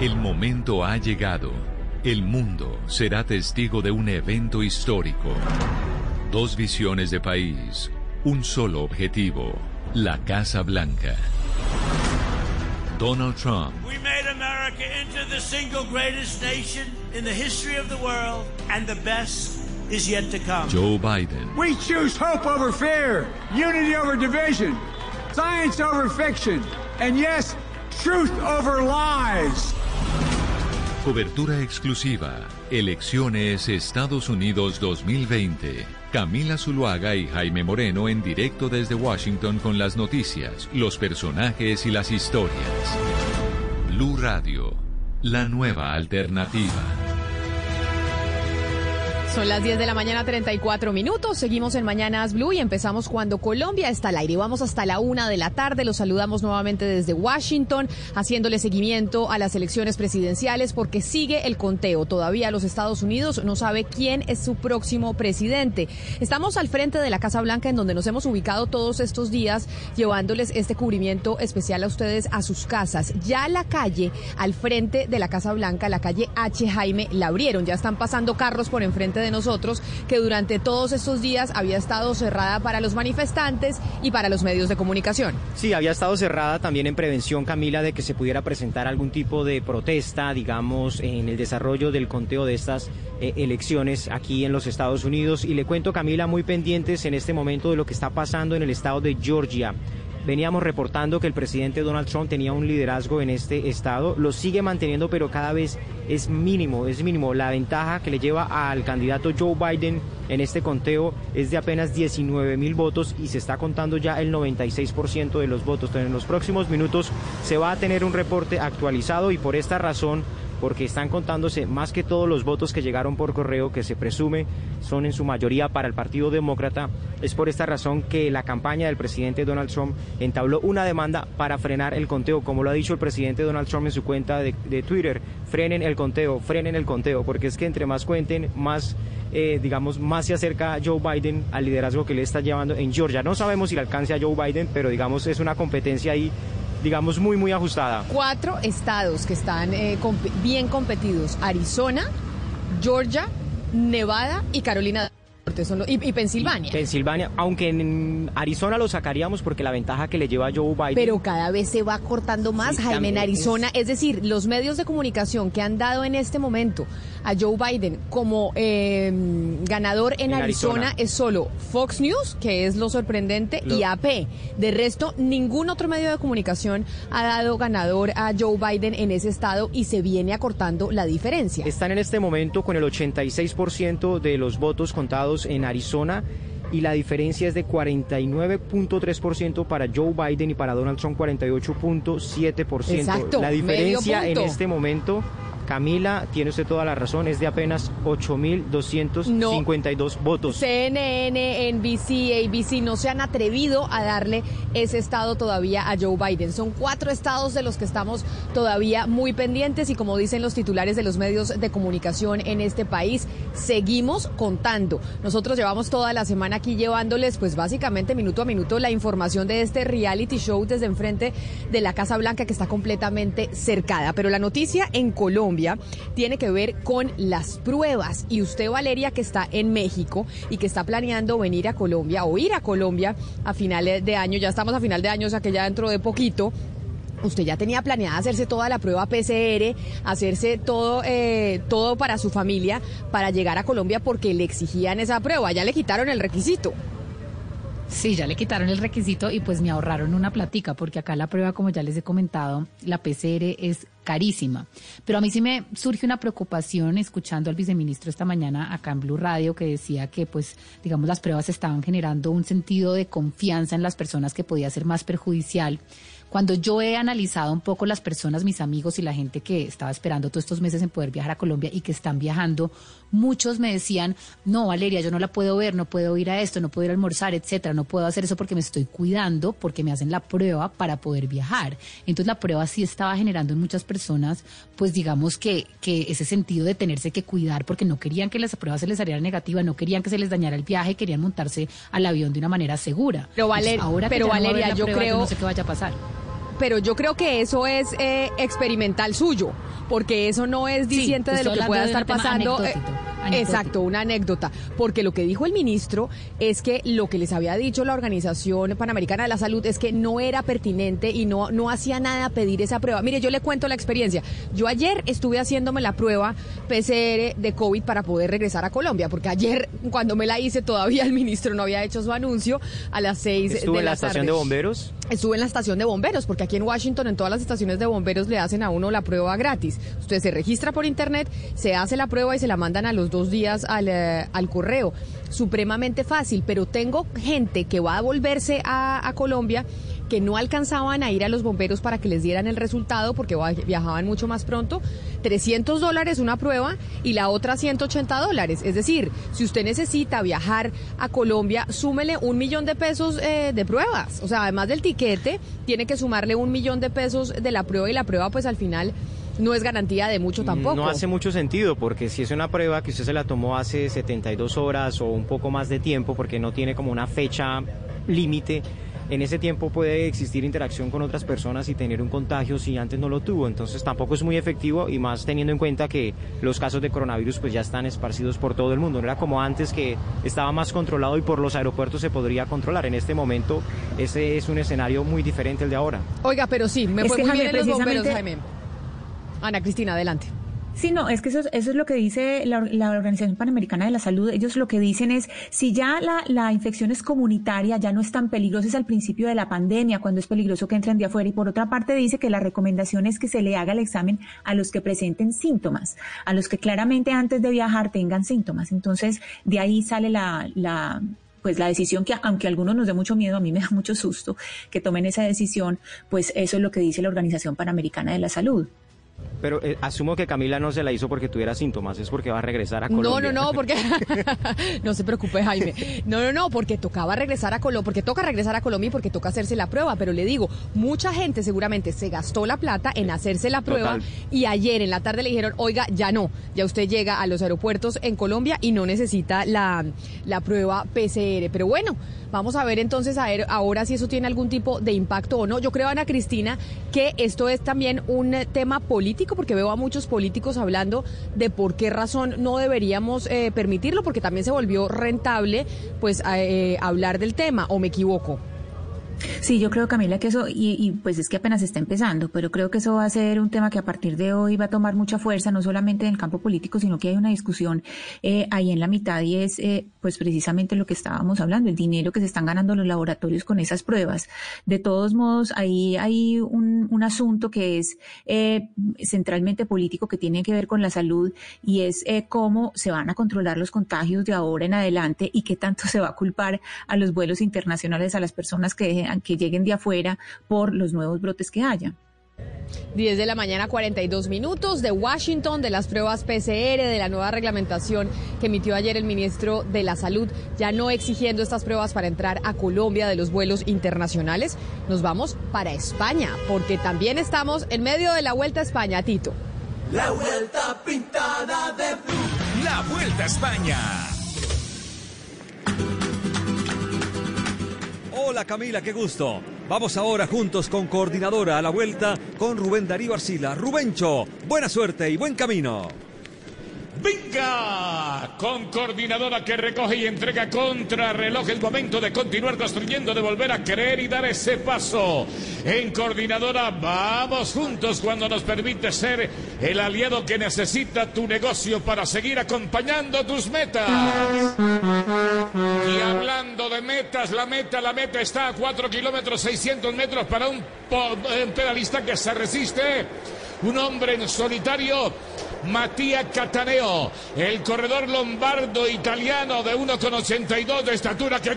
El momento ha llegado. El mundo será testigo de un evento histórico. Dos visiones de país, un solo objetivo, la Casa Blanca. Donald Trump. We made America into the single greatest nation in the history of the world, and the best is yet to come. Joe Biden. We choose hope over fear, unity over division, science over fiction, and yes, truth over lies. Cobertura exclusiva. Elecciones Estados Unidos 2020. Camila Zuluaga y Jaime Moreno en directo desde Washington con las noticias, los personajes y las historias. Blue Radio, la nueva alternativa. Son las 10 de la mañana, 34 minutos. Seguimos en Mañanas Blue y empezamos cuando Colombia está al aire. Vamos hasta la una de la tarde. Los saludamos nuevamente desde Washington, haciéndole seguimiento a las elecciones presidenciales porque sigue el conteo. Todavía los Estados Unidos no sabe quién es su próximo presidente. Estamos al frente de la Casa Blanca en donde nos hemos ubicado todos estos días llevándoles este cubrimiento especial a ustedes a sus casas. Ya la calle al frente de la Casa Blanca, la calle H. Jaime, la abrieron. Ya están pasando carros por enfrente de nosotros que durante todos estos días había estado cerrada para los manifestantes y para los medios de comunicación. Sí, había estado cerrada también en prevención, Camila, de que se pudiera presentar algún tipo de protesta, digamos, en el desarrollo del conteo de estas eh, elecciones aquí en los Estados Unidos. Y le cuento, Camila, muy pendientes en este momento de lo que está pasando en el estado de Georgia. Veníamos reportando que el presidente Donald Trump tenía un liderazgo en este estado, lo sigue manteniendo, pero cada vez es mínimo, es mínimo. La ventaja que le lleva al candidato Joe Biden en este conteo es de apenas 19 mil votos y se está contando ya el 96% de los votos. Entonces, en los próximos minutos se va a tener un reporte actualizado y por esta razón porque están contándose más que todos los votos que llegaron por correo, que se presume son en su mayoría para el Partido Demócrata. Es por esta razón que la campaña del presidente Donald Trump entabló una demanda para frenar el conteo, como lo ha dicho el presidente Donald Trump en su cuenta de, Twitter, frenen el conteo, frenen el conteo, porque es que entre más cuenten, más... Eh, digamos, más se acerca Joe Biden al liderazgo que le está llevando en Georgia. No sabemos si le alcance a Joe Biden, pero digamos es una competencia ahí digamos, muy, muy ajustada. Cuatro estados que están eh, bien competidos, Arizona, Georgia, Nevada y Carolina y, Pensilvania. Pensilvania, aunque en Arizona lo sacaríamos porque la ventaja que le lleva a Joe Biden. Pero cada vez se va cortando más, Jaime, en Arizona. Es... decir, los medios de comunicación que han dado en este momento a Joe Biden como em, ganador en, Arizona, es solo Fox News, que es lo sorprendente, y AP. De resto, ningún otro medio de comunicación ha dado ganador a Joe Biden en ese estado y se viene acortando la diferencia. Están en este momento con el 86% de los votos contados en Arizona y la diferencia es de 49.3% para Joe Biden y para Donald Trump 48.7%. La diferencia en este momento Camila, tiene usted toda la razón, es de apenas 8.252 votos. CNN, NBC, ABC no se han atrevido a darle ese estado todavía a Joe Biden. Son cuatro estados de los que estamos todavía muy pendientes y como dicen los titulares de los medios de comunicación en este país, seguimos contando. Nosotros llevamos toda la semana aquí llevándoles pues básicamente minuto a minuto la información de este reality show desde enfrente de la Casa Blanca que está completamente cercada. Pero la noticia en Colombia tiene que ver con las pruebas. Y usted, Valeria, que está en México y que está planeando venir a Colombia o ir a Colombia a finales de año, ya estamos a final de año, o sea que ya dentro de poquito, usted ya tenía planeada hacerse toda la prueba PCR, hacerse todo, eh, todo para su familia, para llegar a Colombia porque le exigían esa prueba, ya le quitaron el requisito. Sí, ya le quitaron el requisito y pues me ahorraron una platica, porque acá la prueba, como ya les he comentado, la PCR es carísima. Pero a mí sí me surge una preocupación escuchando al viceministro esta mañana acá en Blue Radio que decía que pues digamos las pruebas estaban generando un sentido de confianza en las personas que podía ser más perjudicial. Cuando yo he analizado un poco las personas, mis amigos y la gente que estaba esperando todos estos meses en poder viajar a Colombia y que están viajando, muchos me decían, no, Valeria, yo no la puedo ver, no puedo ir a esto, no puedo ir a almorzar, etcétera, no puedo hacer eso porque me estoy cuidando, porque me hacen la prueba para poder viajar. Entonces la prueba sí estaba generando en muchas personas, pues digamos que, que ese sentido de tenerse que cuidar porque no querían que las pruebas se les saliera negativa, no querían que se les dañara el viaje, querían montarse al avión de una manera segura. Pero, ahora pero Valeria, yo creo... no sé qué vaya a pasar. Pero yo creo que eso es eh, experimental suyo, porque eso no es diciente de lo que pueda estar pasando. Eh, exacto, una anécdota. Porque lo que dijo el ministro es que lo que les había dicho la Organización Panamericana de la Salud es que no era pertinente y no, no hacía nada pedir esa prueba. Mire, yo le cuento la experiencia. Yo ayer estuve haciéndome la prueba PCR de COVID para poder regresar a Colombia, porque ayer cuando me la hice todavía el ministro no había hecho su anuncio a las seis ¿Estuvo de en la, la estación tarde. de bomberos? Estuve en la estación de bomberos, porque aquí en Washington, en todas las estaciones de bomberos, le hacen a uno la prueba gratis. Usted se registra por internet, se hace la prueba y se la mandan a los dos días al, eh, al correo. Supremamente fácil, pero tengo gente que va a volverse a, a Colombia que no alcanzaban a ir a los bomberos para que les dieran el resultado porque viajaban mucho más pronto. 300 dólares una prueba y la otra 180 dólares. Es decir, si usted necesita viajar a Colombia, súmele un millón de pesos eh, de pruebas. O sea, además del tiquete, tiene que sumarle un millón de pesos de la prueba y la prueba pues al final no es garantía de mucho tampoco. No hace mucho sentido, porque si es una prueba que usted se la tomó hace 72 horas o un poco más de tiempo, porque no tiene como una fecha límite, en ese tiempo puede existir interacción con otras personas y tener un contagio si antes no lo tuvo. Entonces tampoco es muy efectivo y más teniendo en cuenta que los casos de coronavirus pues ya están esparcidos por todo el mundo. No era como antes que estaba más controlado y por los aeropuertos se podría controlar. En este momento ese es un escenario muy diferente al de ahora. Oiga, pero sí, me Es fue que, muy Jaime, bien en los bomberos, Jaime. Ana Cristina, adelante. Sí, no, es que eso, es- eso es lo que dice la, la Organización Panamericana de la Salud. Ellos lo que dicen es, si ya la, la infección es comunitaria, ya no es tan peligrosa, es al principio de la pandemia, cuando es peligroso que entren de afuera. Y por otra parte dice que la recomendación es que se le haga el examen a los que presenten síntomas, a los que claramente antes de viajar tengan síntomas. Entonces, de ahí sale la, la pues la decisión que aunque a algunos nos dé mucho miedo, a mí me da mucho susto que tomen esa decisión, pues eso es lo que dice la Organización Panamericana de la Salud. Pero eh, asumo que Camila no se la hizo porque tuviera síntomas, es porque va a regresar a No, Colombia. no, no, porque no se preocupe, Jaime. No, no, no, porque tocaba regresar a Colombia, porque toca regresar a Colombia y porque toca hacerse la prueba. Pero le digo, mucha gente seguramente se gastó la plata en hacerse la prueba Total. y ayer en la tarde le dijeron, oiga, ya no, ya usted llega a los aeropuertos en Colombia y no necesita la, la prueba PCR. Pero bueno, vamos a ver entonces a ver ahora si eso tiene algún tipo de impacto o no. Yo creo, Ana Cristina, que esto es también un tema político, porque veo a muchos políticos hablando de por qué razón no deberíamos eh, permitirlo, porque también se volvió rentable pues eh, hablar del tema, o me equivoco. Sí, yo creo, Camila, que eso, y, y, pues es que apenas está empezando, pero creo que eso va a ser un tema que a partir de hoy va a tomar mucha fuerza, no solamente en el campo político, sino que hay una discusión eh, ahí en la mitad y es eh, pues precisamente lo que estábamos hablando, el dinero que se están ganando los laboratorios con esas pruebas. De todos modos, ahí hay un, un asunto que es eh, centralmente político que tiene que ver con la salud y es eh, cómo se van a controlar los contagios de ahora en adelante y qué tanto se va a culpar a los vuelos internacionales, a las personas que dejen que lleguen de afuera por los nuevos brotes que haya. 10 de la mañana, 42 minutos de Washington, de las pruebas PCR, de la nueva reglamentación que emitió ayer el ministro de la Salud, ya no exigiendo estas pruebas para entrar a Colombia de los vuelos internacionales. Nos vamos para España, porque también estamos en medio de la Vuelta a España, Tito. La vuelta pintada de blue. La Vuelta a España. Hola Camila, qué gusto. Vamos ahora juntos con coordinadora a la vuelta con Rubén Darío Arcila. Rubencho, buena suerte y buen camino. ¡Venga! Con coordinadora que recoge y entrega contra reloj el momento de continuar construyendo, de volver a creer y dar ese paso. En coordinadora vamos juntos cuando nos permite ser el aliado que necesita tu negocio para seguir acompañando tus metas. Metas, la meta, la meta está a 4 kilómetros 600 metros para po- un pedalista que se resiste. Un hombre en solitario Matías Cataneo, el corredor lombardo italiano de 1,82 de estatura que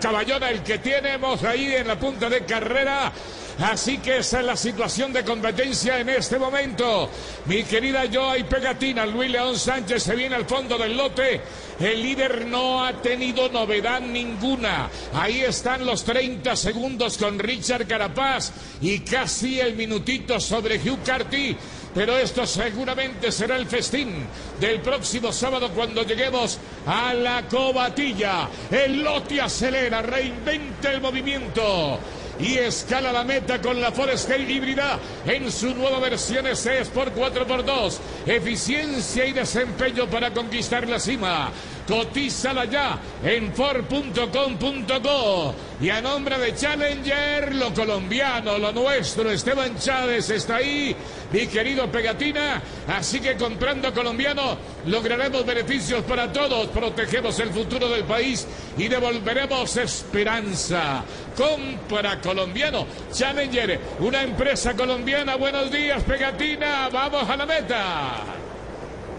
caballona el que tenemos ahí en la punta de carrera. Así que esa es la situación de competencia en este momento. Mi querida Joay Pegatina, Luis León Sánchez se viene al fondo del lote. El líder no ha tenido novedad ninguna. Ahí están los 30 segundos con Richard Carapaz y casi el minutito sobre Hugh Carty. Pero esto seguramente será el festín del próximo sábado cuando lleguemos a la cobatilla. El lote acelera, reinventa el movimiento. y escala la meta con la Forescape híbrida en su nueva versión S Sport 4x2. Eficiencia y desempeño para conquistar la cima. Cotízala ya en Ford.com.co. Y a nombre de Challenger, lo colombiano, lo nuestro, Esteban Chávez está ahí, mi querido Pegatina. Así que comprando colombiano lograremos beneficios para todos, protegemos el futuro del país y devolveremos esperanza. Compra colombiano. Challenger, una empresa colombiana. Buenos días, Pegatina. Vamos a la meta.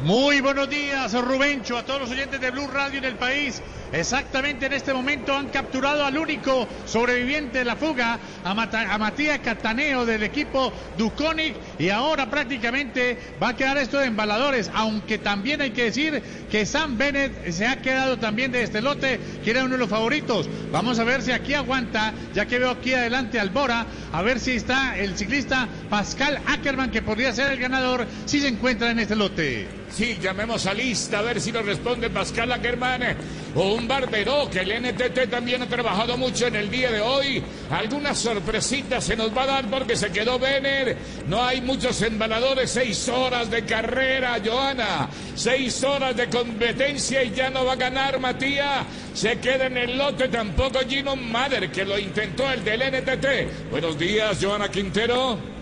Muy buenos días, Rubencho, a todos los oyentes de Blue Radio en el país. Exactamente en este momento han capturado al único sobreviviente de la fuga, a, Matías Cataneo del equipo Duconic, y ahora prácticamente va a quedar esto de embaladores, aunque también hay que decir que Sam Bennett se ha quedado también de este lote, que era uno de los favoritos. Vamos a ver si aquí aguanta, ya que veo aquí adelante al Bora, a ver si está el ciclista Pascal Ackerman, que podría ser el ganador si se encuentra en este lote. Sí, llamemos a lista a ver si nos responde Pascal Ackerman o un barbero que el NTT también ha trabajado mucho en el día de hoy. Algunas sorpresitas se nos va a dar porque se quedó Vener. No hay muchos embaladores. Seis horas de carrera, Joana. Seis horas de competencia y ya no va a ganar Matías. Se queda en el lote tampoco Gino Mader, que lo intentó el del NTT. Buenos días, Joana Quintero.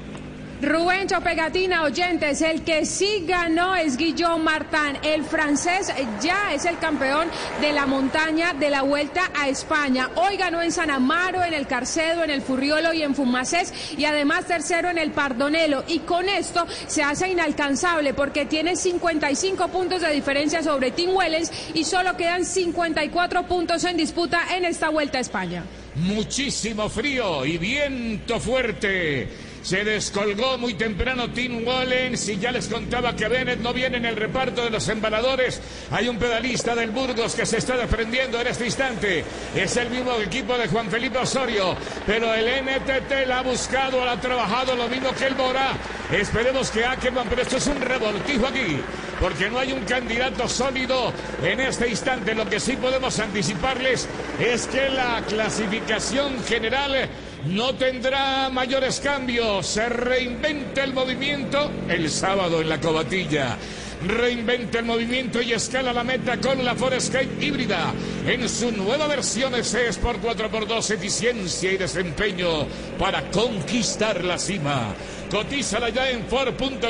Rubencho Pegatina, oyentes, el que sí ganó es Guillaume Martin. El francés ya es el campeón de la montaña de la Vuelta a España. Hoy ganó en San Amaro, en el Carcedo, en el Furriolo y en Fumacés y además tercero en el Pardonelo. Y con esto se hace inalcanzable porque tiene 55 puntos de diferencia sobre Tim Wellens y solo quedan 54 puntos en disputa en esta Vuelta a España. Muchísimo frío y viento fuerte. Se descolgó muy temprano Tim Wallens y ya les contaba que Bennett no viene en el reparto de los embaladores. Hay un pedalista del Burgos que se está defendiendo en este instante. Es el mismo equipo de Juan Felipe Osorio, pero el NTT la ha buscado, la ha trabajado lo mismo que el Bora. Esperemos que Ackerman, pero esto es un revoltijo aquí, porque no hay un candidato sólido en este instante. Lo que sí podemos anticiparles es que la clasificación general no tendrá mayores cambios. Se reinventa el movimiento el sábado en la cobatilla. Reinventa el movimiento y escala la meta con la Forescape híbrida en su nueva versión S Sport 4x2 eficiencia y desempeño para conquistar la cima. Cotízala ya en Ford.com.co.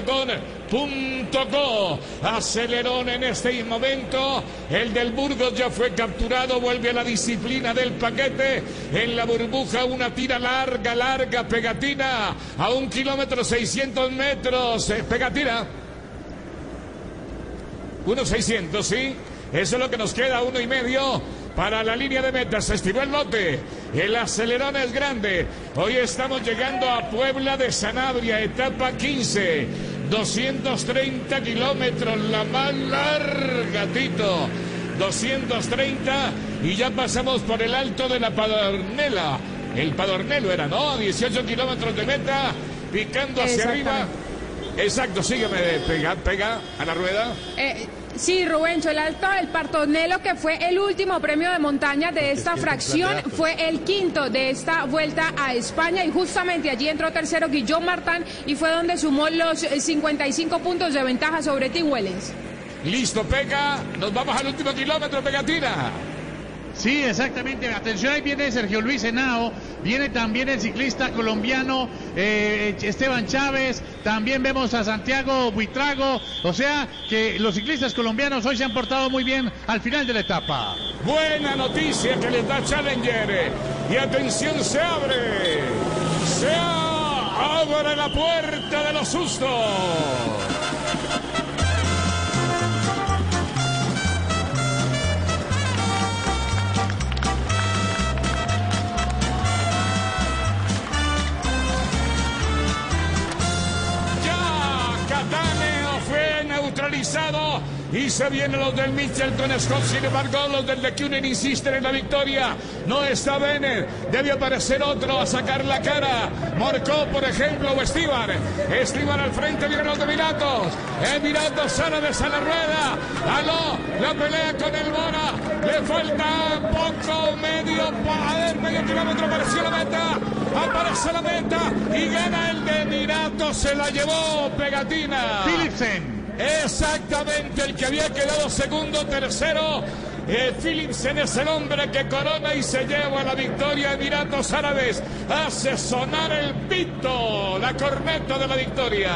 Acelerón en este momento. El del Burgos ya fue capturado. Vuelve a la disciplina del paquete. En la burbuja una tira larga, larga, pegatina. A un kilómetro 600 metros. Eh, pegatina. Unos 600, ¿sí? Eso es lo que nos queda, uno y medio para la línea de meta. Se estiró el lote. El acelerón es grande. Hoy estamos llegando a Puebla de Sanabria, etapa 15. 230 kilómetros, la más larga, Tito. 230 y ya pasamos por el alto de la Padornela. El Padornelo era, ¿no? 18 kilómetros de meta, picando hacia arriba. Exacto, sígueme, pega, pega a la rueda. Eh, Sí, Rubencho, el Alto del Partonelo, que fue el último premio de montaña de esta fracción, fue el quinto de esta vuelta a España y justamente allí entró tercero Guillón Martán y fue donde sumó los 55 puntos de ventaja sobre Tim Wellens. Listo, pega, nos vamos al último kilómetro, pegatina. Sí, exactamente. Atención, ahí viene Sergio Luis Henao, viene también el ciclista colombiano eh, Esteban Chávez, también vemos a Santiago Buitrago, o sea que los ciclistas colombianos hoy se han portado muy bien al final de la etapa. Buena noticia que les da Challenger. Y atención, se abre. Se abre la puerta de los sustos. Y se vienen los del Mitchelton Scott. Sin embargo, los del de Cunin insisten en la victoria. No está Bennett. Debe aparecer otro a sacar la cara. Morcó, por ejemplo, o Estibar. Estibar al frente, vienen los de Miratos. Emiratos sale de la rueda. Aló, la pelea con el Bora. Le falta poco, medio a ver, medio kilómetro apareció la meta, aparece la meta y gana el de Mirato, se la llevó Pegatina. Philipsen. Exactamente, el que había quedado segundo, tercero. Eh, Philipsen es el hombre que corona y se lleva la victoria. Emiratos Árabes hace sonar el pito, la corneta de la victoria.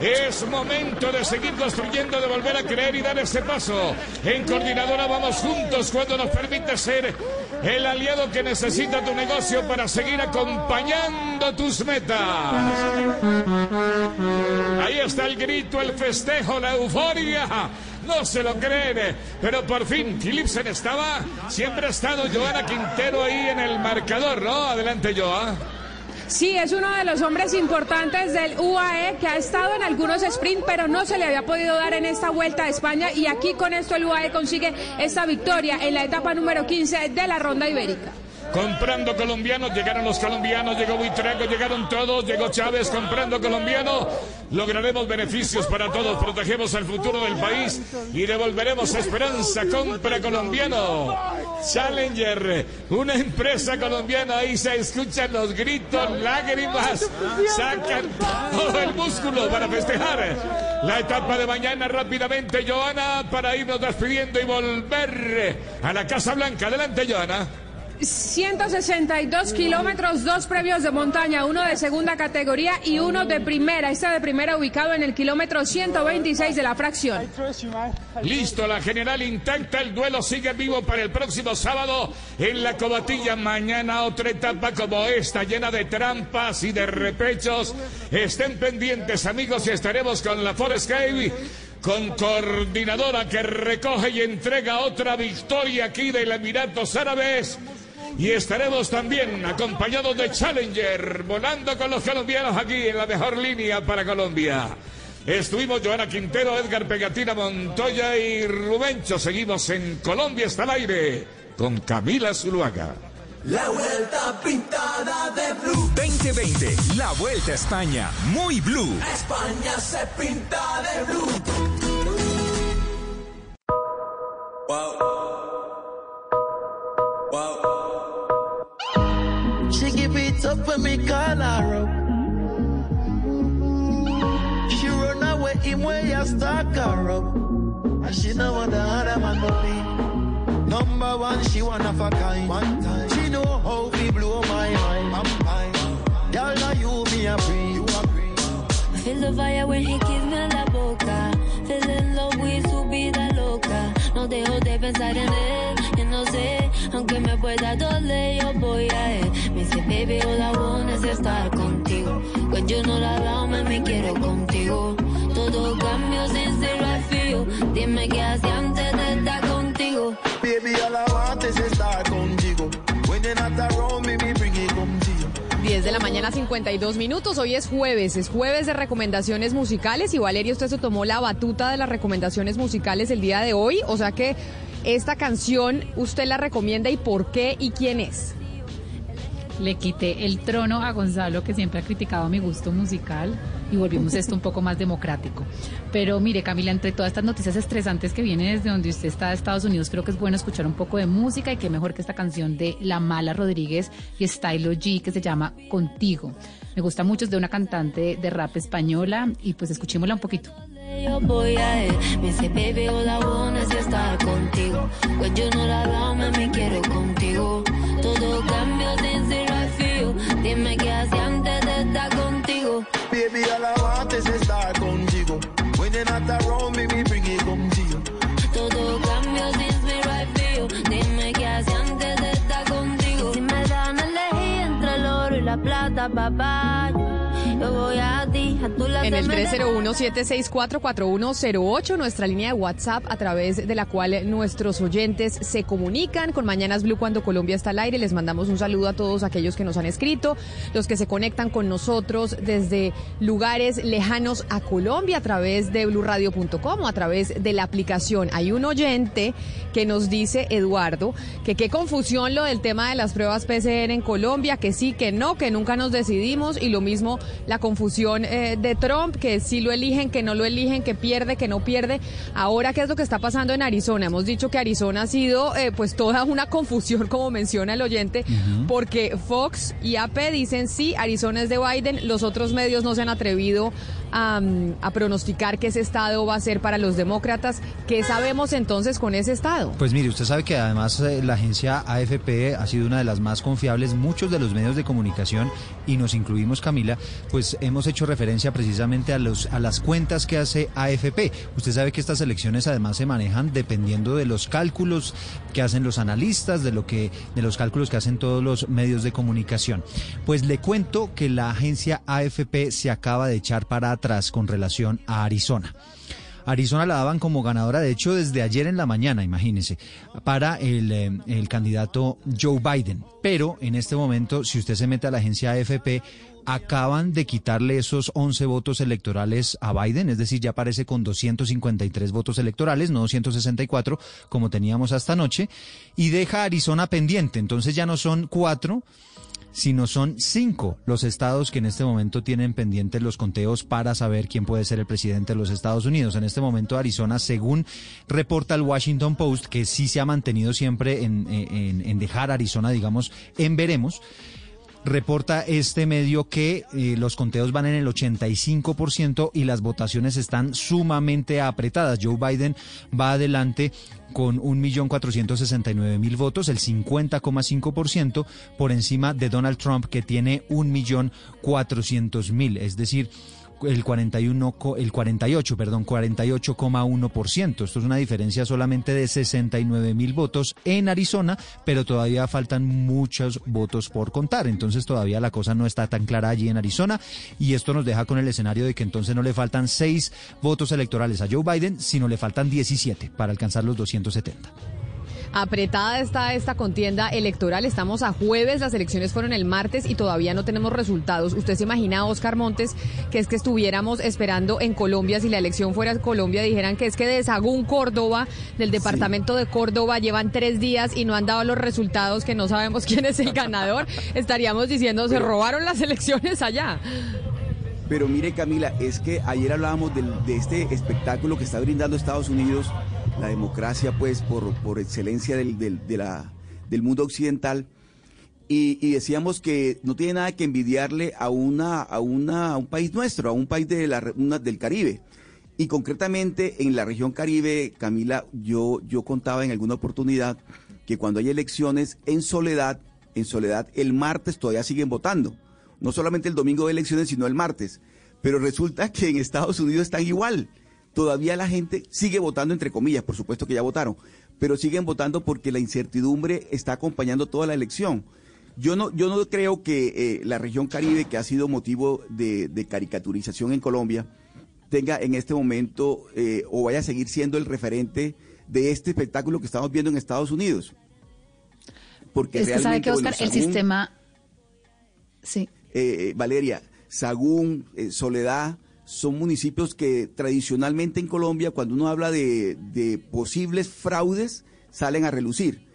Es momento de seguir construyendo, de volver a creer y dar ese paso. En coordinadora vamos juntos cuando nos permite ser el aliado que necesita tu negocio para seguir acompañando tus metas. Ahí está el grito, el festejo, la euforia. No se lo creen, pero por fin Philipsen estaba, siempre ha estado Joana Quintero ahí en el marcador, ¿no? Adelante, Joa. Sí, es uno de los hombres importantes del UAE que ha estado en algunos sprint, pero no se le había podido dar en esta vuelta a España y aquí con esto el UAE consigue esta victoria en la etapa número 15 de la ronda ibérica. Comprando colombianos, llegaron los colombianos, llegó Buitrago, llegaron todos, llegó Chávez comprando colombiano. Lograremos beneficios para todos, protegemos el futuro del país y devolveremos esperanza. Compra colombiano. Challenger, una empresa colombiana, ahí se escuchan los gritos, lágrimas, sacan todo el músculo para festejar. La etapa de mañana rápidamente, Joana, para irnos despidiendo y volver a la Casa Blanca. Adelante, Joana. 162 kilómetros, dos premios de montaña, uno de segunda categoría y uno de primera. Este de primera ubicado en el kilómetro 126 de la fracción. Listo, la general intacta, el duelo sigue vivo para el próximo sábado en la cobatilla. Mañana otra etapa como esta, llena de trampas y de repechos. Estén pendientes amigos y estaremos con la Forest Cave con coordinadora que recoge y entrega otra victoria aquí del Emiratos Árabes. Y estaremos también acompañados de Challenger, volando con los colombianos aquí en la mejor línea para Colombia. Estuvimos Joana Quintero, Edgar Pegatina Montoya y Rubencho. Seguimos en Colombia está al aire con Camila Zuluaga. La vuelta pintada de blue. 2020, la vuelta a España, muy blue. España se pinta de blue. Wow. Wow. When me call her up. She run away in where you stalk her up. And she know what the other man go be. Number one, she one of a kind. One time. She know how we blow my mind. I'm fine. Girl, now you me a free. You a free. Feel the fire when he kiss me la boca. Feel in love with su vida loca. No dejo de pensar en él. Y no sé, aunque me pueda doler, yo voy a él. Baby, all I want es estar contigo. Pues yo no la dado, me quiero contigo. Todo cambio sin ser feel. Dime qué hacía antes de estar contigo. Baby, all I want is estar contigo. When you're not around me, me bring it home to you. 10 de la mañana, 52 minutos. Hoy es jueves, es jueves de recomendaciones musicales. Y Valeria, usted se tomó la batuta de las recomendaciones musicales el día de hoy. O sea que esta canción usted la recomienda y por qué y quién es. Le quité el trono a Gonzalo, que siempre ha criticado mi gusto musical, y volvimos esto un poco más democrático. Pero mire, Camila, entre todas estas noticias estresantes que vienen desde donde usted está de Estados Unidos, creo que es bueno escuchar un poco de música y qué mejor que esta canción de La Mala Rodríguez y Stylo G, que se llama Contigo. Me gusta mucho, es de una cantante de rap española, y pues escuchémosla un poquito. Yo voy a él, me dice, baby, es estar contigo. Pues yo no la dado, me quiero contigo. Todo cambio ser I feel. Dime qué hacía antes de estar contigo. Baby, all I want is estar contigo. When you're not around me bring it home to you. Todo cambio ser I feel. Dime qué hacía antes de estar contigo. Si me dan a elegir entre el oro y la plata, papá, En el 301-764-4108, nuestra línea de WhatsApp, a través de la cual nuestros oyentes se comunican con Mañanas Blue cuando Colombia está al aire. Les mandamos un saludo a todos aquellos que nos han escrito, los que se conectan con nosotros desde lugares lejanos a Colombia a través de blurradio.com o a través de la aplicación. Hay un oyente que nos dice, Eduardo, que qué confusión lo del tema de las pruebas PCR en Colombia, que sí, que no, que nunca nos decidimos y lo mismo la confusión eh, de Trump, que sí lo eligen, que no lo eligen, que pierde, que no pierde. Ahora, ¿qué es lo que está pasando en Arizona? Hemos dicho que Arizona ha sido eh, pues toda una confusión, como menciona el oyente, porque Fox y AP dicen sí, Arizona es de Biden, los otros medios no se han atrevido a, a pronosticar que ese estado va a ser para los demócratas. ¿Qué sabemos entonces con ese estado? Pues mire, usted sabe que además eh, la agencia AFP ha sido una de las más confiables, muchos de los medios de comunicación, y nos incluimos Camila, pues hemos hecho referencia precisamente a, los, a las cuentas que hace AFP. Usted sabe que estas elecciones además se manejan dependiendo de los cálculos que hacen los analistas, de, lo que, de los cálculos que hacen todos los medios de comunicación. Pues le cuento que la agencia AFP se acaba de echar para atrás con relación a Arizona. Arizona la daban como ganadora, de hecho, desde ayer en la mañana, imagínense, para el, eh, el, candidato Joe Biden. Pero en este momento, si usted se mete a la agencia AFP, acaban de quitarle esos 11 votos electorales a Biden, es decir, ya aparece con 253 votos electorales, no 264 como teníamos hasta anoche, y deja a Arizona pendiente, entonces ya no son cuatro sino son cinco los estados que en este momento tienen pendientes los conteos para saber quién puede ser el presidente de los Estados Unidos. En este momento Arizona, según reporta el Washington Post, que sí se ha mantenido siempre en, en, en dejar Arizona, digamos, en veremos reporta este medio que eh, los conteos van en el 85% y las votaciones están sumamente apretadas. Joe Biden va adelante con 1.469.000 votos, el 50,5% por encima de Donald Trump que tiene 1.400.000, es decir, el 41 el 48, perdón, 48,1%. Esto es una diferencia solamente de 69 mil votos en Arizona, pero todavía faltan muchos votos por contar. Entonces todavía la cosa no está tan clara allí en Arizona y esto nos deja con el escenario de que entonces no le faltan seis votos electorales a Joe Biden, sino le faltan 17 para alcanzar los 270. Apretada está esta contienda electoral. Estamos a jueves, las elecciones fueron el martes y todavía no tenemos resultados. ¿Usted se imagina, Oscar Montes, que es que estuviéramos esperando en Colombia, si la elección fuera Colombia, dijeran que es que de Sagún, Córdoba, del departamento de Córdoba, llevan tres días y no han dado los resultados, que no sabemos quién es el ganador? Estaríamos diciendo, se robaron las elecciones allá. Pero mire Camila, es que ayer hablábamos de, este espectáculo que está brindando Estados Unidos la democracia pues por, por excelencia del, de la, del mundo occidental. Y, decíamos que no tiene nada que envidiarle a, una, a, una, a un país nuestro, a un país de la, del Caribe. Y concretamente en la región Caribe, Camila, yo, yo contaba en alguna oportunidad que cuando hay elecciones en soledad, en soledad el martes todavía siguen votando. No solamente el domingo de elecciones, sino el martes. Pero resulta que en Estados Unidos están igual todavía la gente sigue votando, entre comillas, por supuesto que ya votaron, pero siguen votando porque la incertidumbre está acompañando toda la elección. Yo no, yo no creo que eh, la región Caribe, que ha sido motivo de, caricaturización en Colombia, tenga en este momento eh, o vaya a seguir siendo el referente de este espectáculo que estamos viendo en Estados Unidos. Porque es que sabe que, Oscar, el sistema... Sí. Eh, Valeria, Sagún, Soledad, son municipios que tradicionalmente en Colombia, cuando uno habla de, posibles fraudes, salen a relucir.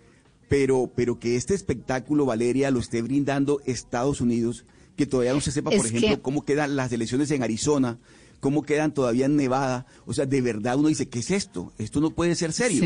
Pero, pero que este espectáculo, Valeria, lo esté brindando Estados Unidos, que todavía no se sepa, por ejemplo, cómo quedan las elecciones en Arizona, cómo quedan todavía en Nevada. O sea, de verdad uno dice, ¿qué es esto? Esto no puede ser serio.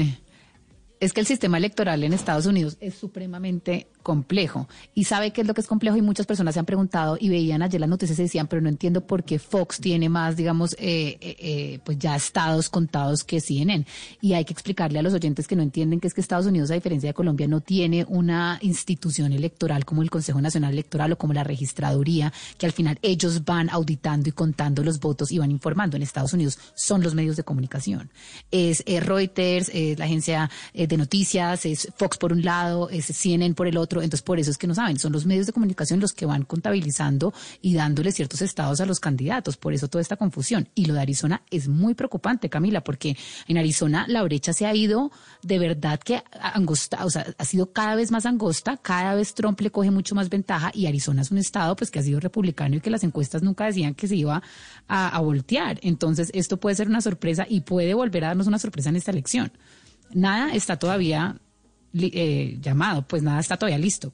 Es que el sistema electoral en Estados Unidos es supremamente complejo. Y sabe qué es lo que es complejo y muchas personas se han preguntado y veían ayer las noticias y decían, pero no entiendo por qué Fox tiene más, digamos, eh, eh, eh, pues ya estados contados que CNN. Y hay que explicarle a los oyentes que no entienden que es que Estados Unidos, a diferencia de Colombia, no tiene una institución electoral como el Consejo Nacional Electoral o como la registraduría, que al final ellos van auditando y contando los votos y van informando. En Estados Unidos son los medios de comunicación. Es Reuters, es la agencia de noticias, es Fox por un lado, es CNN por el otro entonces por eso es que no saben, son los medios de comunicación los que van contabilizando y dándole ciertos estados a los candidatos, por eso toda esta confusión. Y lo de Arizona es muy preocupante, Camila, porque en Arizona la brecha se ha ido de verdad que angosta, o sea, ha sido cada vez más angosta, cada vez Trump le coge mucho más ventaja y Arizona es un estado pues que ha sido republicano y que las encuestas nunca decían que se iba a, a voltear. Entonces esto puede ser una sorpresa y puede volver a darnos una sorpresa en esta elección. Nada está todavía eh, llamado, pues nada está todavía listo.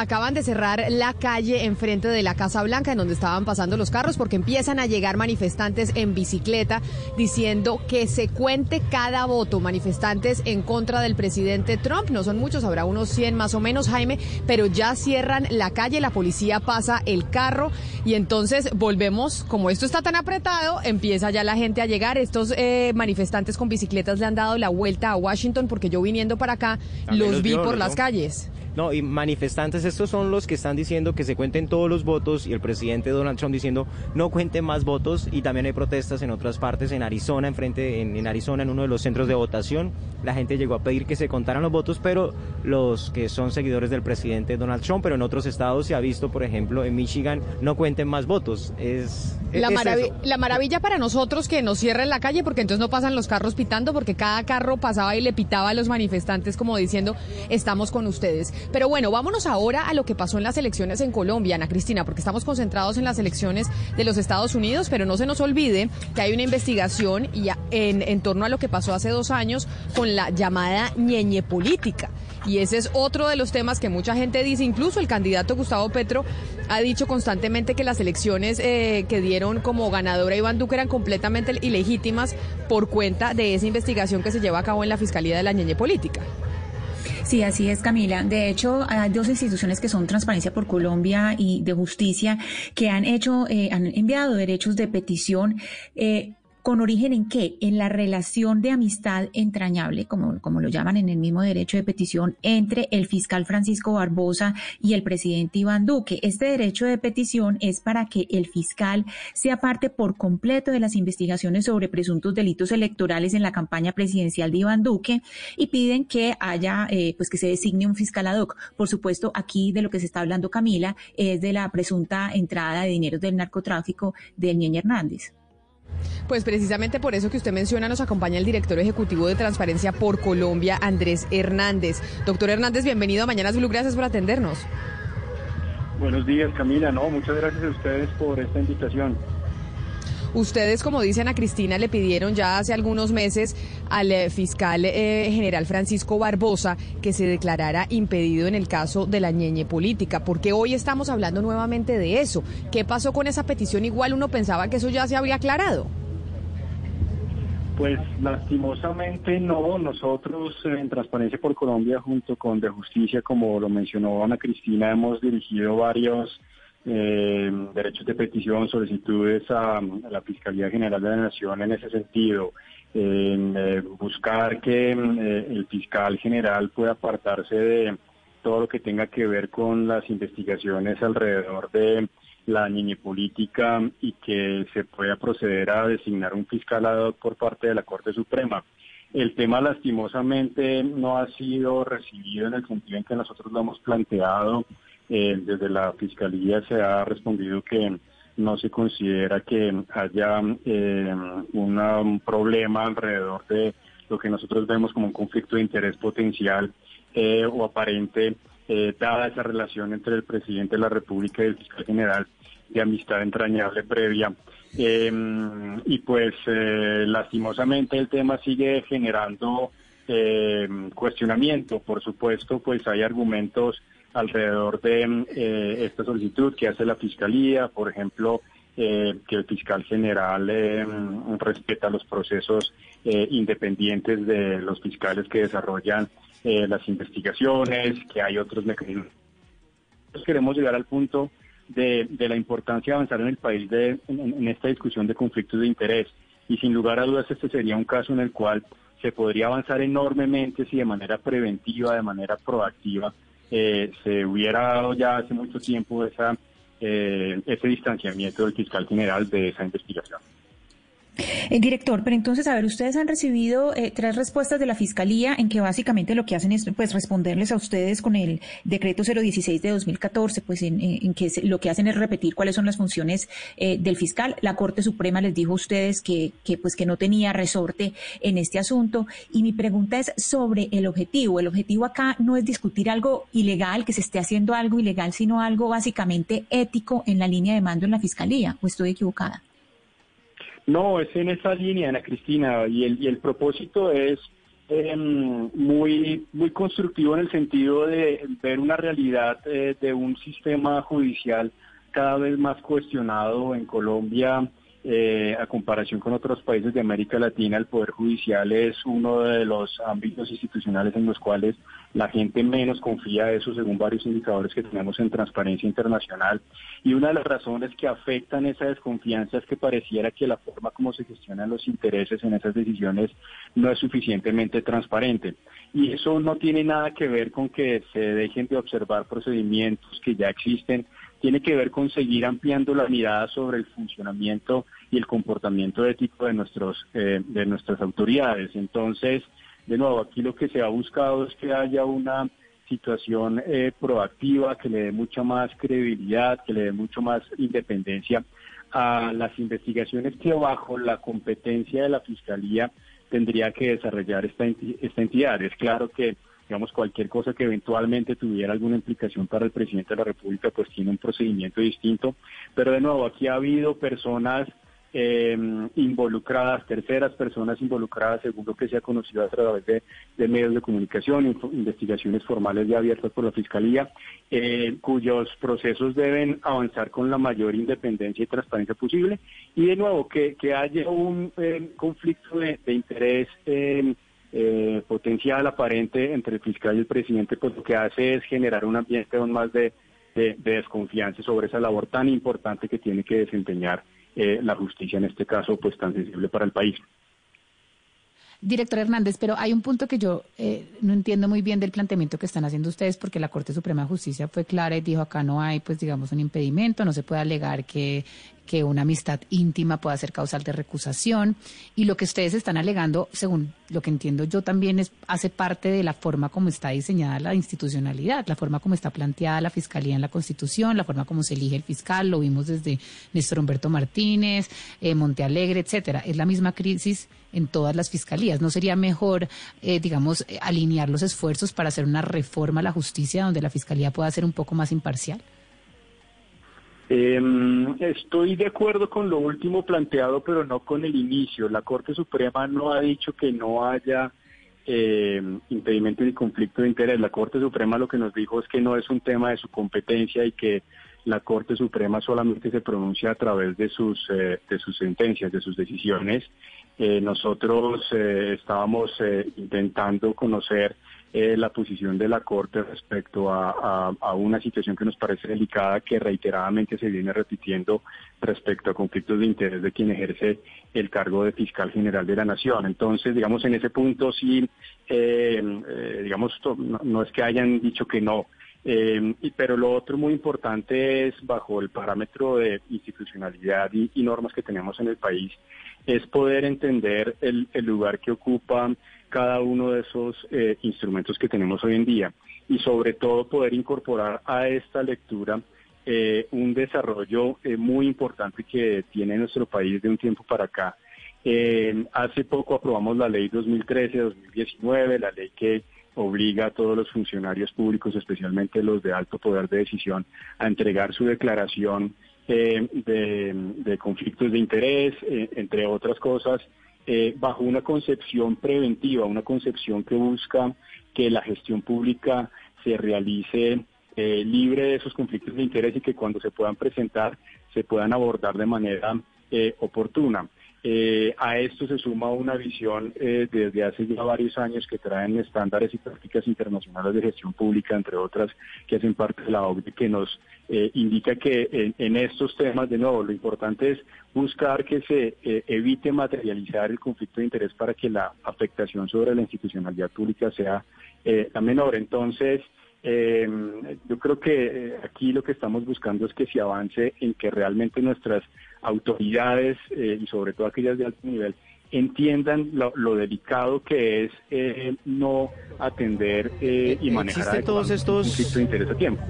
Acaban de cerrar la calle enfrente de la Casa Blanca en donde estaban pasando los carros porque empiezan a llegar manifestantes en bicicleta diciendo que se cuente cada voto. Manifestantes en contra del presidente Trump. No son muchos, habrá unos 100 más o menos, Jaime, pero ya cierran la calle, la policía pasa el carro y entonces volvemos, como esto está tan apretado, empieza ya la gente a llegar. Estos eh, manifestantes con bicicletas le han dado la vuelta a Washington porque yo viniendo para acá los, vi por las calles. No, y manifestantes, estos son los que están diciendo que se cuenten todos los votos y el presidente Donald Trump diciendo no cuenten más votos y también hay protestas en otras partes, en Arizona, enfrente, en, en Arizona, en uno de los centros de votación. La gente llegó a pedir que se contaran los votos, pero los que son seguidores del presidente Donald Trump, pero en otros estados se ha visto, por ejemplo, en Michigan, no cuenten más votos. Es, la, la maravilla para nosotros que nos cierren la calle porque entonces no pasan los carros pitando porque cada carro pasaba y le pitaba a los manifestantes como diciendo estamos con ustedes. Pero bueno, vámonos ahora a lo que pasó en las elecciones en Colombia, Ana Cristina, porque estamos concentrados en las elecciones de los Estados Unidos, pero no se nos olvide que hay una investigación y en, en torno a lo que pasó hace dos años con la llamada ñeñe política. Y ese es otro de los temas que mucha gente dice, incluso el candidato Gustavo Petro ha dicho constantemente que las elecciones eh, que dieron como ganadora Iván Duque eran completamente ilegítimas por cuenta de esa investigación que se lleva a cabo en la Fiscalía de la Ñeñe Política. Sí, así es, Camila. De hecho, hay dos instituciones que son Transparencia por Colombia y de Justicia que han hecho, eh, han enviado derechos de petición. Eh, ¿Con origen en qué? En la relación de amistad entrañable, como, como lo llaman en el mismo derecho de petición, entre el fiscal Francisco Barbosa y el presidente Iván Duque. Este derecho de petición es para que el fiscal sea parte por completo de las investigaciones sobre presuntos delitos electorales en la campaña presidencial de Iván Duque y piden que haya, eh, pues que se designe un fiscal ad hoc. Por supuesto, aquí de lo que se está hablando Camila es de la presunta entrada de dinero del narcotráfico del Ñeñe Hernández. Pues precisamente por eso que usted menciona nos acompaña el director ejecutivo de Transparencia por Colombia, Andrés Hernández. Doctor Hernández, bienvenido a Mañanas Blue, gracias por atendernos. Buenos días, Camila. No, muchas gracias a ustedes por esta invitación. Ustedes, como dicen a Cristina, le pidieron ya hace algunos meses al eh, fiscal eh, general Francisco Barbosa que se declarara impedido en el caso de la ñeñe política. porque hoy estamos hablando nuevamente de eso? ¿Qué pasó con esa petición? Igual uno pensaba que eso ya se había aclarado. Pues lastimosamente no, nosotros en Transparencia por Colombia junto con De Justicia, como lo mencionó Ana Cristina, hemos dirigido varios eh, derechos de petición, solicitudes a, la Fiscalía General de la Nación en ese sentido, en eh, buscar que eh, el fiscal general pueda apartarse de todo lo que tenga que ver con las investigaciones alrededor de la niña política y que se pueda proceder a designar un fiscal ad hoc por parte de la Corte Suprema. El tema lastimosamente no ha sido recibido en el sentido en que nosotros lo hemos planteado eh, desde la Fiscalía se ha respondido que no se considera que haya eh, un problema alrededor de lo que nosotros vemos como un conflicto de interés potencial eh, o aparente, dada esa relación entre el presidente de la República y el fiscal general de amistad entrañable previa. y pues lastimosamente el tema sigue generando cuestionamiento. Por supuesto, pues hay argumentos alrededor de eh, esta solicitud que hace la Fiscalía, por ejemplo, eh, que el fiscal general eh, respeta los procesos independientes de los fiscales que desarrollan las investigaciones, que hay otros mecanismos. Queremos llegar al punto de, la importancia de avanzar en el país de, en esta discusión de conflictos de interés y sin lugar a dudas este sería un caso en el cual se podría avanzar enormemente si de manera preventiva, de manera proactiva, eh, se hubiera dado ya hace mucho tiempo esa, eh, ese distanciamiento del fiscal general de esa investigación. El director, pero entonces, a ver, ustedes han recibido eh, tres respuestas de la Fiscalía en que básicamente lo que hacen es pues responderles a ustedes con el decreto 016 de 2014, pues en, en que lo que hacen es repetir cuáles son las funciones eh, del fiscal. La Corte Suprema les dijo a ustedes que, que pues que no tenía resorte en este asunto y mi pregunta es sobre el objetivo. El objetivo acá no es discutir algo ilegal, que se esté haciendo algo ilegal, sino algo básicamente ético en la línea de mando en la Fiscalía, o estoy equivocada. No, es en esa línea, Ana Cristina, y el, y el propósito es em, muy, muy constructivo en el sentido de ver una realidad eh, de un sistema judicial cada vez más cuestionado en Colombia. Eh, a comparación con otros países de América Latina, el Poder Judicial es uno de los ámbitos institucionales en los cuales la gente menos confía de eso, según varios indicadores que tenemos en Transparencia Internacional. Y una de las razones que afectan esa desconfianza es que pareciera que la forma como se gestionan los intereses en esas decisiones no es suficientemente transparente. Y eso no tiene nada que ver con que se dejen de observar procedimientos que ya existen, tiene que ver con seguir ampliando la mirada sobre el funcionamiento y el comportamiento ético de nuestros eh, de nuestras autoridades. Entonces, de nuevo, aquí lo que se ha buscado es que haya una situación eh, proactiva que le dé mucha más credibilidad, que le dé mucho más independencia a las investigaciones que bajo la competencia de la Fiscalía tendría que desarrollar esta, esta entidad. Es claro que digamos, cualquier cosa que eventualmente tuviera alguna implicación para el presidente de la República, pues tiene un procedimiento distinto. Pero de nuevo, aquí ha habido personas eh, involucradas, terceras personas involucradas, según lo que se ha conocido a través de, medios de comunicación, investigaciones formales ya abiertas por la Fiscalía, eh, cuyos procesos deben avanzar con la mayor independencia y transparencia posible. Y de nuevo, que, haya un eh, conflicto de, de interés. Eh, potencial aparente entre el fiscal y el presidente, pues lo que hace es generar un ambiente aún más de, desconfianza sobre esa labor tan importante que tiene que desempeñar eh, la justicia en este caso, pues tan sensible para el país. Director Hernández, pero hay un punto que yo eh, no entiendo muy bien del planteamiento que están haciendo ustedes, porque la Corte Suprema de Justicia fue clara y dijo acá no hay, pues digamos, un impedimento, no se puede alegar que, que una amistad íntima pueda ser causal de recusación. Y lo que ustedes están alegando, según lo que entiendo yo también, es hace parte de la forma como está diseñada la institucionalidad, la forma como está planteada la Fiscalía en la Constitución, la forma como se elige el fiscal, lo vimos desde Néstor Humberto Martínez, eh, Montealegre, etcétera. Es la misma crisis en todas las fiscalías. ¿No sería mejor, eh, digamos, alinear los esfuerzos para hacer una reforma a la justicia donde la fiscalía pueda ser un poco más imparcial? Eh, estoy de acuerdo con lo último planteado, pero no con el inicio. La Corte Suprema no ha dicho que no haya eh, impedimento ni conflicto de interés. La Corte Suprema lo que nos dijo es que no es un tema de su competencia y que la Corte Suprema solamente se pronuncia a través de sus, eh, de sus sentencias, de sus decisiones. Eh, nosotros eh, estábamos intentando conocer la posición de la Corte respecto a, una situación que nos parece delicada que reiteradamente se viene repitiendo respecto a conflictos de interés de quien ejerce el cargo de fiscal general de la Nación. Entonces, digamos, en ese punto sí, digamos, no es que hayan dicho que no, eh, pero lo otro muy importante es, bajo el parámetro de institucionalidad y, normas que tenemos en el país, es poder entender el, lugar que ocupa cada uno de esos eh, instrumentos que tenemos hoy en día y sobre todo poder incorporar a esta lectura eh, un desarrollo muy importante que tiene nuestro país de un tiempo para acá. hace poco aprobamos la ley 2013-2019, la ley que obliga a todos los funcionarios públicos, especialmente los de alto poder de decisión, a entregar su declaración eh, de, conflictos de interés, eh, entre otras cosas, eh, bajo una concepción preventiva, una concepción que busca que la gestión pública se realice libre de esos conflictos de interés y que cuando se puedan presentar se puedan abordar de manera oportuna. Eh, a esto se suma una visión eh, desde hace ya varios años que traen estándares y prácticas internacionales de gestión pública, entre otras, que hacen parte de la OCDE, que nos eh, indica que en, estos temas, de nuevo, lo importante es buscar que se evite materializar el conflicto de interés para que la afectación sobre la institucionalidad pública sea la menor. Entonces, yo creo que aquí lo que estamos buscando es que se avance en que realmente nuestras autoridades eh, y sobre todo aquellas de alto nivel entiendan lo, delicado que es eh, no atender eh, y manejar todos estos conflicto de interés a tiempo.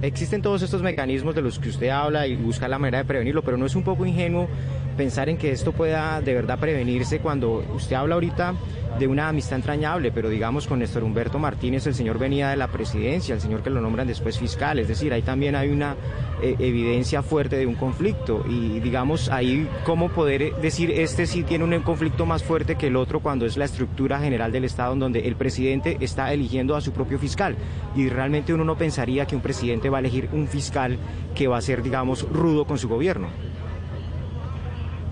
Existen todos estos mecanismos de los que usted habla y busca la manera de prevenirlo, pero no es un poco ingenuo pensar en que esto pueda de verdad prevenirse cuando usted habla ahorita de una amistad entrañable, pero digamos con Néstor Humberto Martínez, el señor venía de la presidencia, el señor que lo nombran después fiscal, es decir, ahí también hay una eh, evidencia fuerte de un conflicto y digamos ahí cómo poder decir este sí tiene un conflicto más fuerte que el otro cuando es la estructura general del Estado en donde el presidente está eligiendo a su propio fiscal y realmente uno no pensaría que un presidente va a elegir un fiscal que va a ser digamos rudo con su gobierno.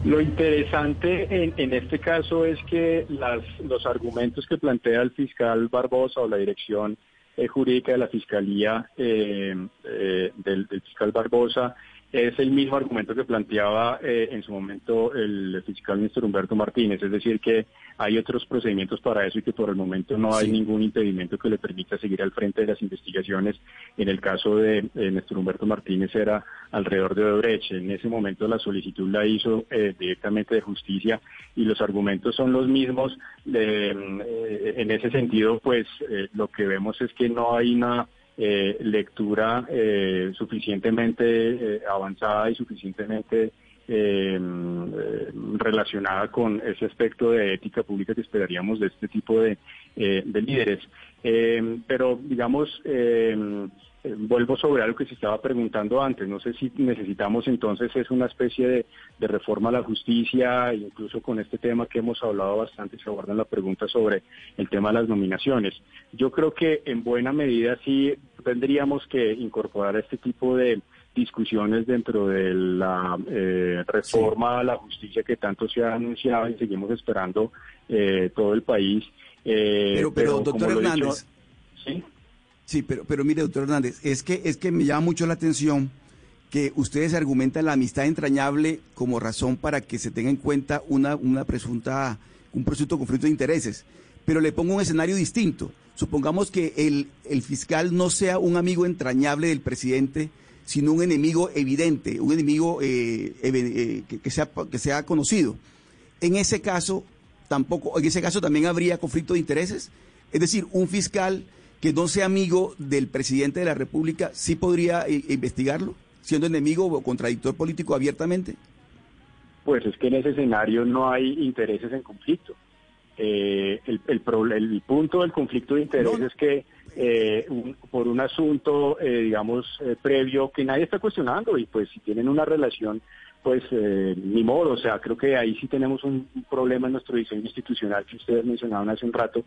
Lo interesante en, en, este caso es que las, los argumentos que plantea el fiscal Barbosa o la dirección eh, jurídica de la Fiscalía eh, eh, del, del, fiscal Barbosa es el mismo argumento que planteaba eh, en su momento el fiscal ministro Humberto Martínez, es decir, que hay otros procedimientos para eso y que por el momento no hay ningún impedimento que le permita seguir al frente de las investigaciones. En el caso de eh, Néstor Humberto Martínez era alrededor de Odebrecht. En ese momento la solicitud la hizo eh, directamente de justicia y los argumentos son los mismos. Eh, en ese sentido, pues lo que vemos es que no hay una eh, lectura eh, suficientemente eh, avanzada y suficientemente eh, relacionada con ese aspecto de ética pública que esperaríamos de este tipo de, de líderes. pero, digamos, eh, vuelvo sobre algo que se estaba preguntando antes. No sé si necesitamos entonces es una especie de, de, reforma a la justicia, incluso con este tema que hemos hablado bastante, se abordan la pregunta sobre el tema de las nominaciones. Yo creo que en buena medida sí tendríamos que incorporar este tipo de discusiones dentro de la eh, reforma a la justicia que tanto se ha anunciado y seguimos esperando eh, todo el país. Eh, pero, pero, pero, doctor Hernández. Dicho, ¿sí? Sí, pero, pero mire, doctor Hernández, es que, es que me llama mucho la atención que ustedes argumentan la amistad entrañable como razón para que se tenga en cuenta una, una presunta, un presunto conflicto de intereses. Pero le pongo un escenario distinto. Supongamos que el, el fiscal no sea un amigo entrañable del presidente, sino un enemigo evidente, un enemigo eh, eh, que, que, sea, que sea conocido. En ese caso, tampoco, en ese caso también habría conflicto de intereses. Es decir, un fiscal que no sea amigo del presidente de la República, ¿sí podría eh, investigarlo, siendo enemigo o contradictor político abiertamente? Pues es que en ese escenario no hay intereses en conflicto. Eh, el, el, el, punto del conflicto de interés no. es que eh, un, por un asunto, eh, digamos, eh, previo que nadie está cuestionando y pues si tienen una relación pues eh, ni modo, o sea, creo que ahí sí tenemos un, problema en nuestro diseño institucional que ustedes mencionaban hace un rato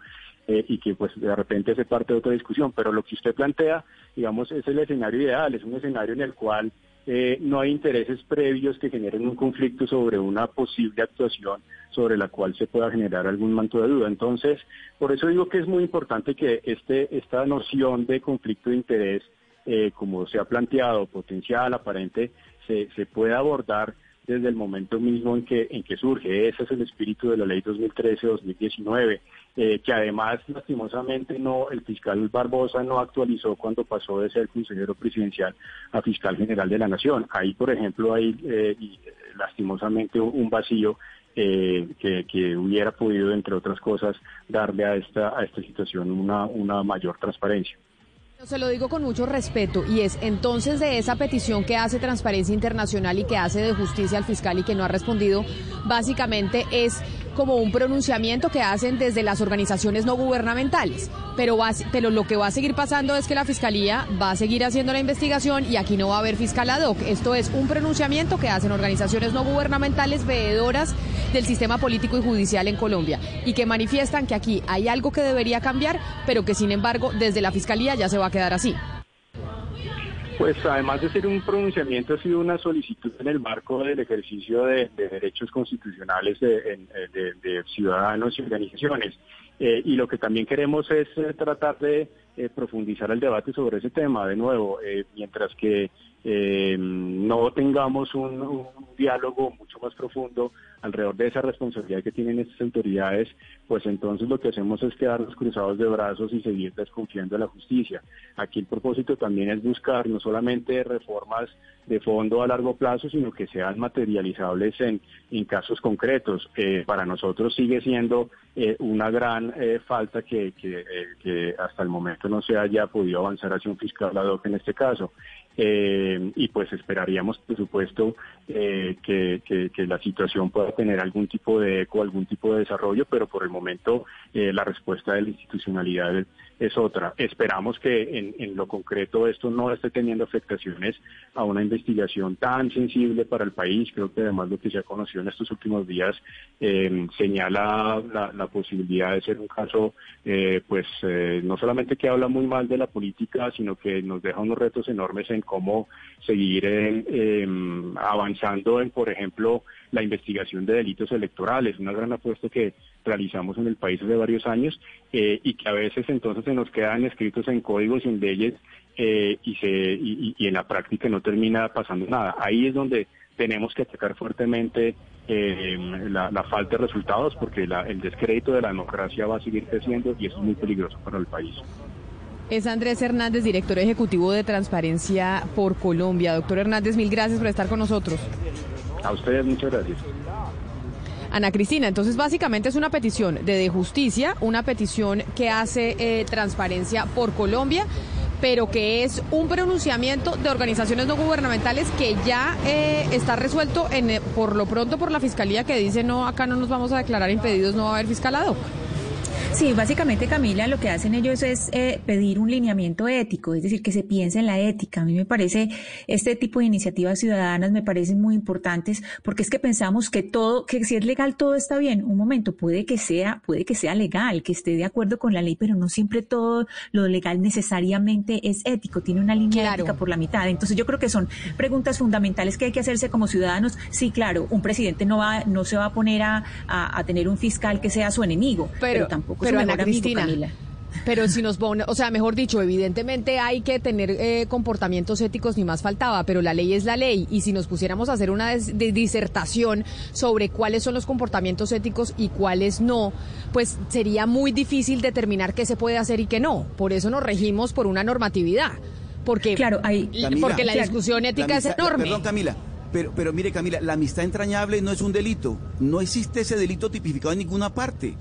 eh, y que pues de repente hace parte de otra discusión, pero lo que usted plantea, digamos, es el escenario ideal, es un escenario en el cual eh, no hay intereses previos que generen un conflicto sobre una posible actuación sobre la cual se pueda generar algún manto de duda. Entonces, por eso digo que es muy importante que este, esta noción de conflicto de interés, eh, como se ha planteado, potencial, aparente, se, se pueda abordar desde el momento mismo en que, en que surge. Ese es el espíritu de la ley 2013-2019, eh, que además, lastimosamente, no el fiscal Barbosa no actualizó cuando pasó de ser consejero presidencial a fiscal general de la Nación. Ahí, por ejemplo, hay eh, lastimosamente un vacío eh, que, que, hubiera podido, entre otras cosas, darle a esta, a esta situación una, una mayor transparencia. Se lo digo con mucho respeto y es entonces de esa petición que hace Transparencia Internacional y que hace de justicia al fiscal y que no ha respondido, básicamente es como un pronunciamiento que hacen desde las organizaciones no gubernamentales. Pero, pero lo que va a seguir pasando es que la Fiscalía va a seguir haciendo la investigación y aquí no va a haber fiscal ad hoc. Esto es un pronunciamiento que hacen organizaciones no gubernamentales veedoras del sistema político y judicial en Colombia y que manifiestan que aquí hay algo que debería cambiar, pero que sin embargo desde la Fiscalía ya se va a quedar así. Pues además de ser un pronunciamiento, ha sido una solicitud en el marco del ejercicio de, de derechos constitucionales de, de, ciudadanos y organizaciones. Eh, y lo que también queremos es eh, tratar de eh, profundizar el debate sobre ese tema. De nuevo, eh, mientras que eh, no tengamos un, diálogo mucho más profundo alrededor de esa responsabilidad que tienen estas autoridades, pues entonces lo que hacemos es quedarnos cruzados de brazos y seguir desconfiando de la justicia. Aquí el propósito también es buscar no solamente reformas de fondo a largo plazo, sino que sean materializables en, en casos concretos. Eh, para nosotros sigue siendo eh, una gran eh, falta que, que, hasta el momento no se haya podido avanzar hacia un fiscal ad hoc en este caso. Y pues esperaríamos, por supuesto, que, que, la situación pueda tener algún tipo de eco, algún tipo de desarrollo, pero por el momento eh, la respuesta de la institucionalidad es otra. Esperamos que en, lo concreto esto no esté teniendo afectaciones a una investigación tan sensible para el país. Creo que además lo que se ha conocido en estos últimos días eh, señala la, posibilidad de ser un caso, eh, pues no solamente que habla muy mal de la política, sino que nos deja unos retos enormes en cómo seguir avanzando en, por ejemplo, la investigación de delitos electorales, una gran apuesta que realizamos en el país hace varios años eh, y que a veces entonces se nos quedan escritos en códigos y en leyes eh, y, se, y, en la práctica no termina pasando nada. Ahí es donde tenemos que atacar fuertemente eh, la, falta de resultados porque el descrédito de la democracia va a seguir creciendo y eso es muy peligroso para el país. Es Andrés Hernández, director ejecutivo de Transparencia por Colombia. Doctor Hernández, mil gracias por estar con nosotros. A ustedes muchas gracias. Ana Cristina, entonces básicamente es una petición de, justicia, una petición que hace eh, transparencia por Colombia, pero que es un pronunciamiento de organizaciones no gubernamentales que ya eh, está resuelto en, eh, por lo pronto por la Fiscalía que dice no, acá no nos vamos a declarar impedidos, no va a haber fiscalado. Sí, básicamente Camila lo que hacen ellos es eh, pedir un lineamiento ético, es decir, que se piense en la ética. A mí me parece este tipo de iniciativas ciudadanas me parecen muy importantes porque es que pensamos que todo, que si es legal todo está bien. Un momento, puede que sea, puede que sea legal, que esté de acuerdo con la ley, pero no siempre todo lo legal necesariamente es ético, tiene una línea ética por la mitad. Entonces yo creo que son preguntas fundamentales que hay que hacerse como ciudadanos. Sí, claro, un presidente no va, no se va a poner a, a, tener un fiscal que sea su enemigo, pero tampoco pero Ana Cristina. Pero si nos pone, o sea, mejor dicho, evidentemente hay que tener eh, comportamientos éticos, ni más faltaba, pero la ley es la ley. Y si nos pusiéramos a hacer una disertación sobre cuáles son los comportamientos éticos y cuáles no, pues sería muy difícil determinar qué se puede hacer y qué no. Por eso nos regimos por una normatividad. Porque, claro, hay, porque la discusión ética es enorme. Perdón, Camila. Pero, pero mire, Camila, la amistad entrañable no es un delito. No existe ese delito tipificado en ninguna parte.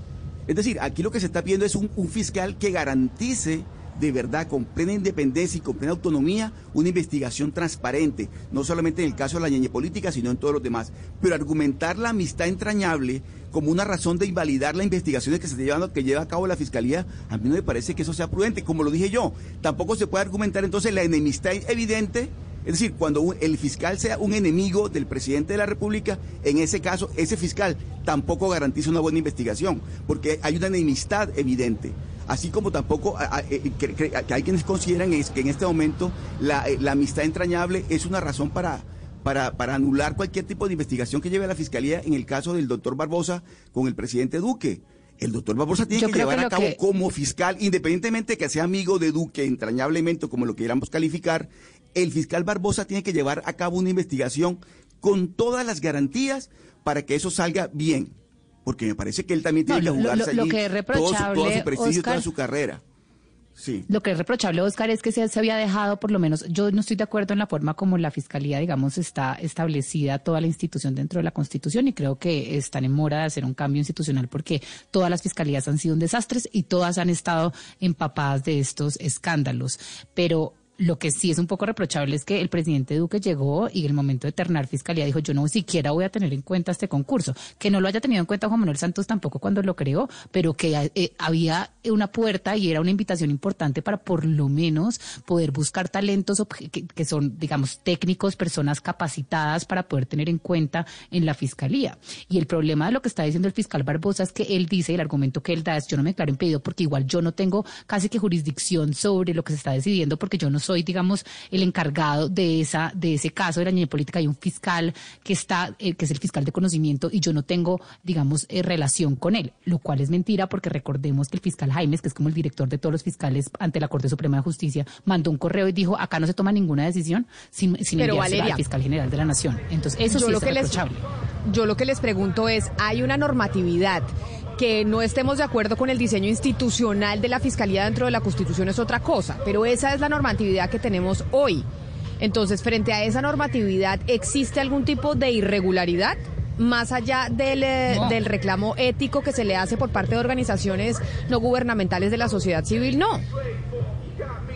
Es decir, aquí lo que se está pidiendo es un, fiscal que garantice de verdad, con plena independencia y con plena autonomía, una investigación transparente, no solamente en el caso de la ñeñe política, sino en todos los demás. Pero argumentar la amistad entrañable como una razón de invalidar las investigaciones que se llevan, que lleva a cabo la fiscalía, a mí no me parece que eso sea prudente. Como lo dije yo, tampoco se puede argumentar entonces la enemistad evidente es decir, cuando el fiscal sea un enemigo del presidente de la República, en ese caso, ese fiscal tampoco garantiza una buena investigación, porque hay una enemistad evidente. Así como tampoco eh, que, hay quienes consideran es que en este momento eh, la, amistad entrañable es una razón para, para, para, anular cualquier tipo de investigación que lleve a la Fiscalía en el caso del doctor Barbosa con el presidente Duque. El doctor Barbosa tiene que llevar a cabo como fiscal, independientemente que sea amigo de Duque entrañablemente, como lo queramos calificar, el fiscal Barbosa tiene que llevar a cabo una investigación con todas las garantías para que eso salga bien. Porque me parece que él también tiene que jugarse lo, que es reprochable, todo su, prestigio, toda su carrera. Sí. Lo que es reprochable, Oscar, es que se, se, había dejado, por lo menos, yo no estoy de acuerdo en la forma como la Fiscalía, digamos, está establecida toda la institución dentro de la Constitución y creo que están en mora de hacer un cambio institucional porque todas las fiscalías han sido un desastre y todas han estado empapadas de estos escándalos. Pero lo que sí es un poco reprochable es que el presidente Duque llegó y en el momento de ternar fiscalía dijo yo no siquiera voy a tener en cuenta este concurso. Que no lo haya tenido en cuenta Juan Manuel Santos tampoco cuando lo creó, pero que eh, había una puerta y era una invitación importante para por lo menos poder buscar talentos que, son, digamos, técnicos, personas capacitadas para poder tener en cuenta en la fiscalía. Y el problema de lo que está diciendo el fiscal Barbosa es que él dice, el argumento que él da es yo no me declaro impedido porque igual yo no tengo casi que jurisdicción sobre lo que se está decidiendo porque yo no soy, digamos, el encargado de esa de ese caso de la niña política. Hay un fiscal que está, eh, que es el fiscal de conocimiento y yo no tengo, digamos, eh, relación con él, lo cual es mentira porque recordemos que el fiscal Jaimes, que es como el director de todos los fiscales ante la Corte Suprema de Justicia, mandó un correo y dijo acá no se toma ninguna decisión sin, sin al fiscal general de la Nación. Entonces eso sí lo es que yo lo que les pregunto es, hay una normatividad que no estemos de acuerdo con el diseño institucional de la Fiscalía dentro de la Constitución es otra cosa, pero esa es la normatividad que tenemos hoy. Entonces, frente a esa normatividad, ¿existe algún tipo de irregularidad? Más allá del, eh, del reclamo ético que se le hace por parte de organizaciones no gubernamentales de la sociedad civil, no.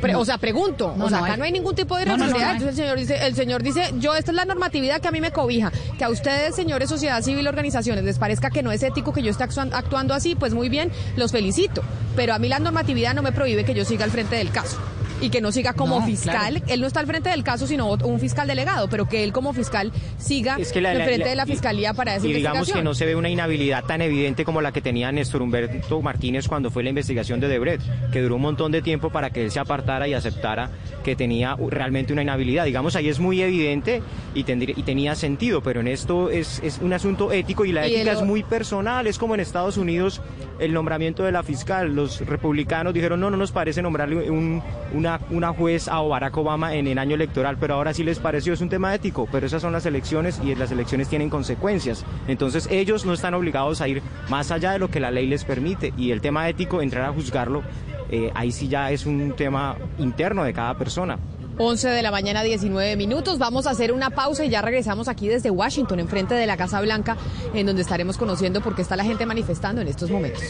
Pre- o sea, pregunto. No, o sea, no acá hay. no hay ningún tipo de No, no, no, irregularidad. no el señor dice, el señor dice, yo esta es la normatividad que a mí me cobija. Que a ustedes, señores sociedad civil, organizaciones, les parezca que no es ético que yo esté actuando así, pues muy bien, los felicito. Pero a mí la normatividad no me prohíbe que yo siga al frente del caso. Y que no siga como No, fiscal. claro. Él no está al frente del caso, sino un fiscal delegado, pero que él como fiscal siga Es que la- al frente la- de la y- fiscalía para esa Y digamos investigación. que no se ve una inhabilidad tan evidente como la que tenía Néstor Humberto Martínez cuando fue la investigación de Debret, que duró un montón de tiempo para que él se apartara y aceptara que tenía realmente una inhabilidad. Digamos, ahí es muy evidente y, tendría- y tenía sentido, pero en esto es, es un asunto ético y la Y ética el- es muy personal. Es como en Estados Unidos el nombramiento de la fiscal. Los republicanos dijeron, no, no nos parece nombrarle un- una, una juez a Barack Obama en el año electoral, pero ahora sí les pareció, es un tema ético, pero esas son las elecciones y las elecciones tienen consecuencias. Entonces ellos no están obligados a ir más allá de lo que la ley les permite y el tema ético, entrar a juzgarlo, eh, ahí sí ya es un tema interno de cada persona. 11 de la mañana, 19 minutos. Vamos a hacer una pausa y ya regresamos aquí desde Washington, enfrente de la Casa Blanca, en donde estaremos conociendo por qué está la gente manifestando en estos momentos.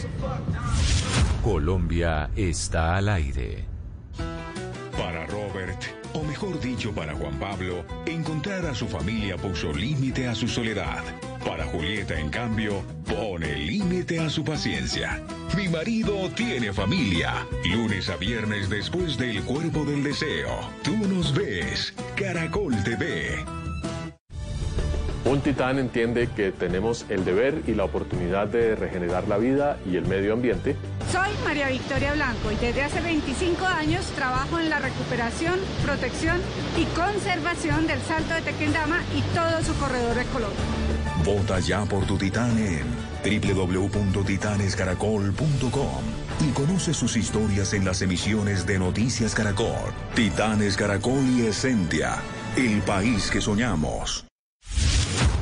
Colombia está al aire. Para Robert, o mejor dicho para Juan Pablo, encontrar a su familia puso límite a su soledad. Para Julieta, en cambio, pone límite a su paciencia. Mi marido tiene familia. Lunes a viernes después del Cuerpo del Deseo. Tú nos ves. Caracol TV. Un titán entiende que tenemos el deber y la oportunidad de regenerar la vida y el medio ambiente. Soy María Victoria Blanco y desde hace 25 años trabajo en la recuperación, protección y conservación del Salto de Tequendama y todo su corredor ecológico. Vota ya por tu titán en www.titanescaracol.com y conoce sus historias en las emisiones de Noticias Caracol. Titanes Caracol y Esencia, el país que soñamos.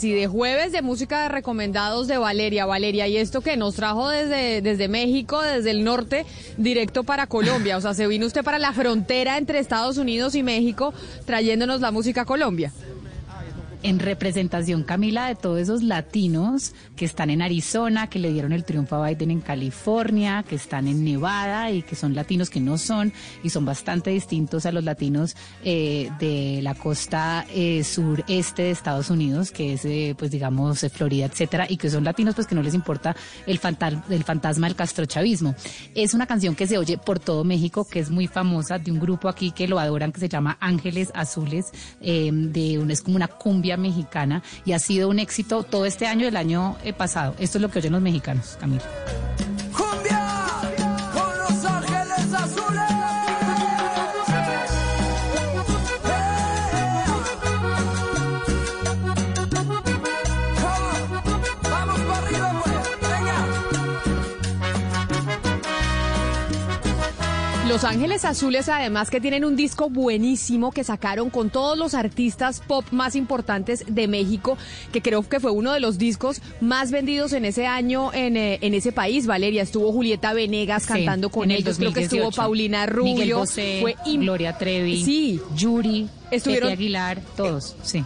Jueves y de jueves de música de recomendados de Valeria. Valeria, ¿y esto que nos trajo desde, desde México, desde el norte, directo para Colombia? O sea, se vino usted para la frontera entre Estados Unidos y México trayéndonos la música a Colombia. En representación, Camila, de todos esos latinos que están en Arizona, que le dieron el triunfo a Biden en California, que están en Nevada y que son latinos que no son y son bastante distintos a los latinos eh, de la costa eh, sureste de Estados Unidos, que es, eh, pues digamos, Florida, etcétera, y que son latinos pues que no les importa el, fantal- el fantasma del castrochavismo. Es una canción que se oye por todo México, que es muy famosa, de un grupo aquí que lo adoran, que se llama Ángeles Azules, eh, de un, es como una cumbia mexicana, y ha sido un éxito todo este año y el año eh, pasado. Esto es lo que oyen los mexicanos, Camila. Los Ángeles Azules, además, que tienen un disco buenísimo que sacaron con todos los artistas pop más importantes de México, que creo que fue uno de los discos más vendidos en ese año en, eh, en ese país. Valeria, estuvo Julieta Venegas Sí, cantando con el ellos, creo que estuvo 2018. Paulina Rubio, Bosé, fue Gloria Trevi, Sí. Yuri, Estuvieron- Pepe Aguilar, todos, sí.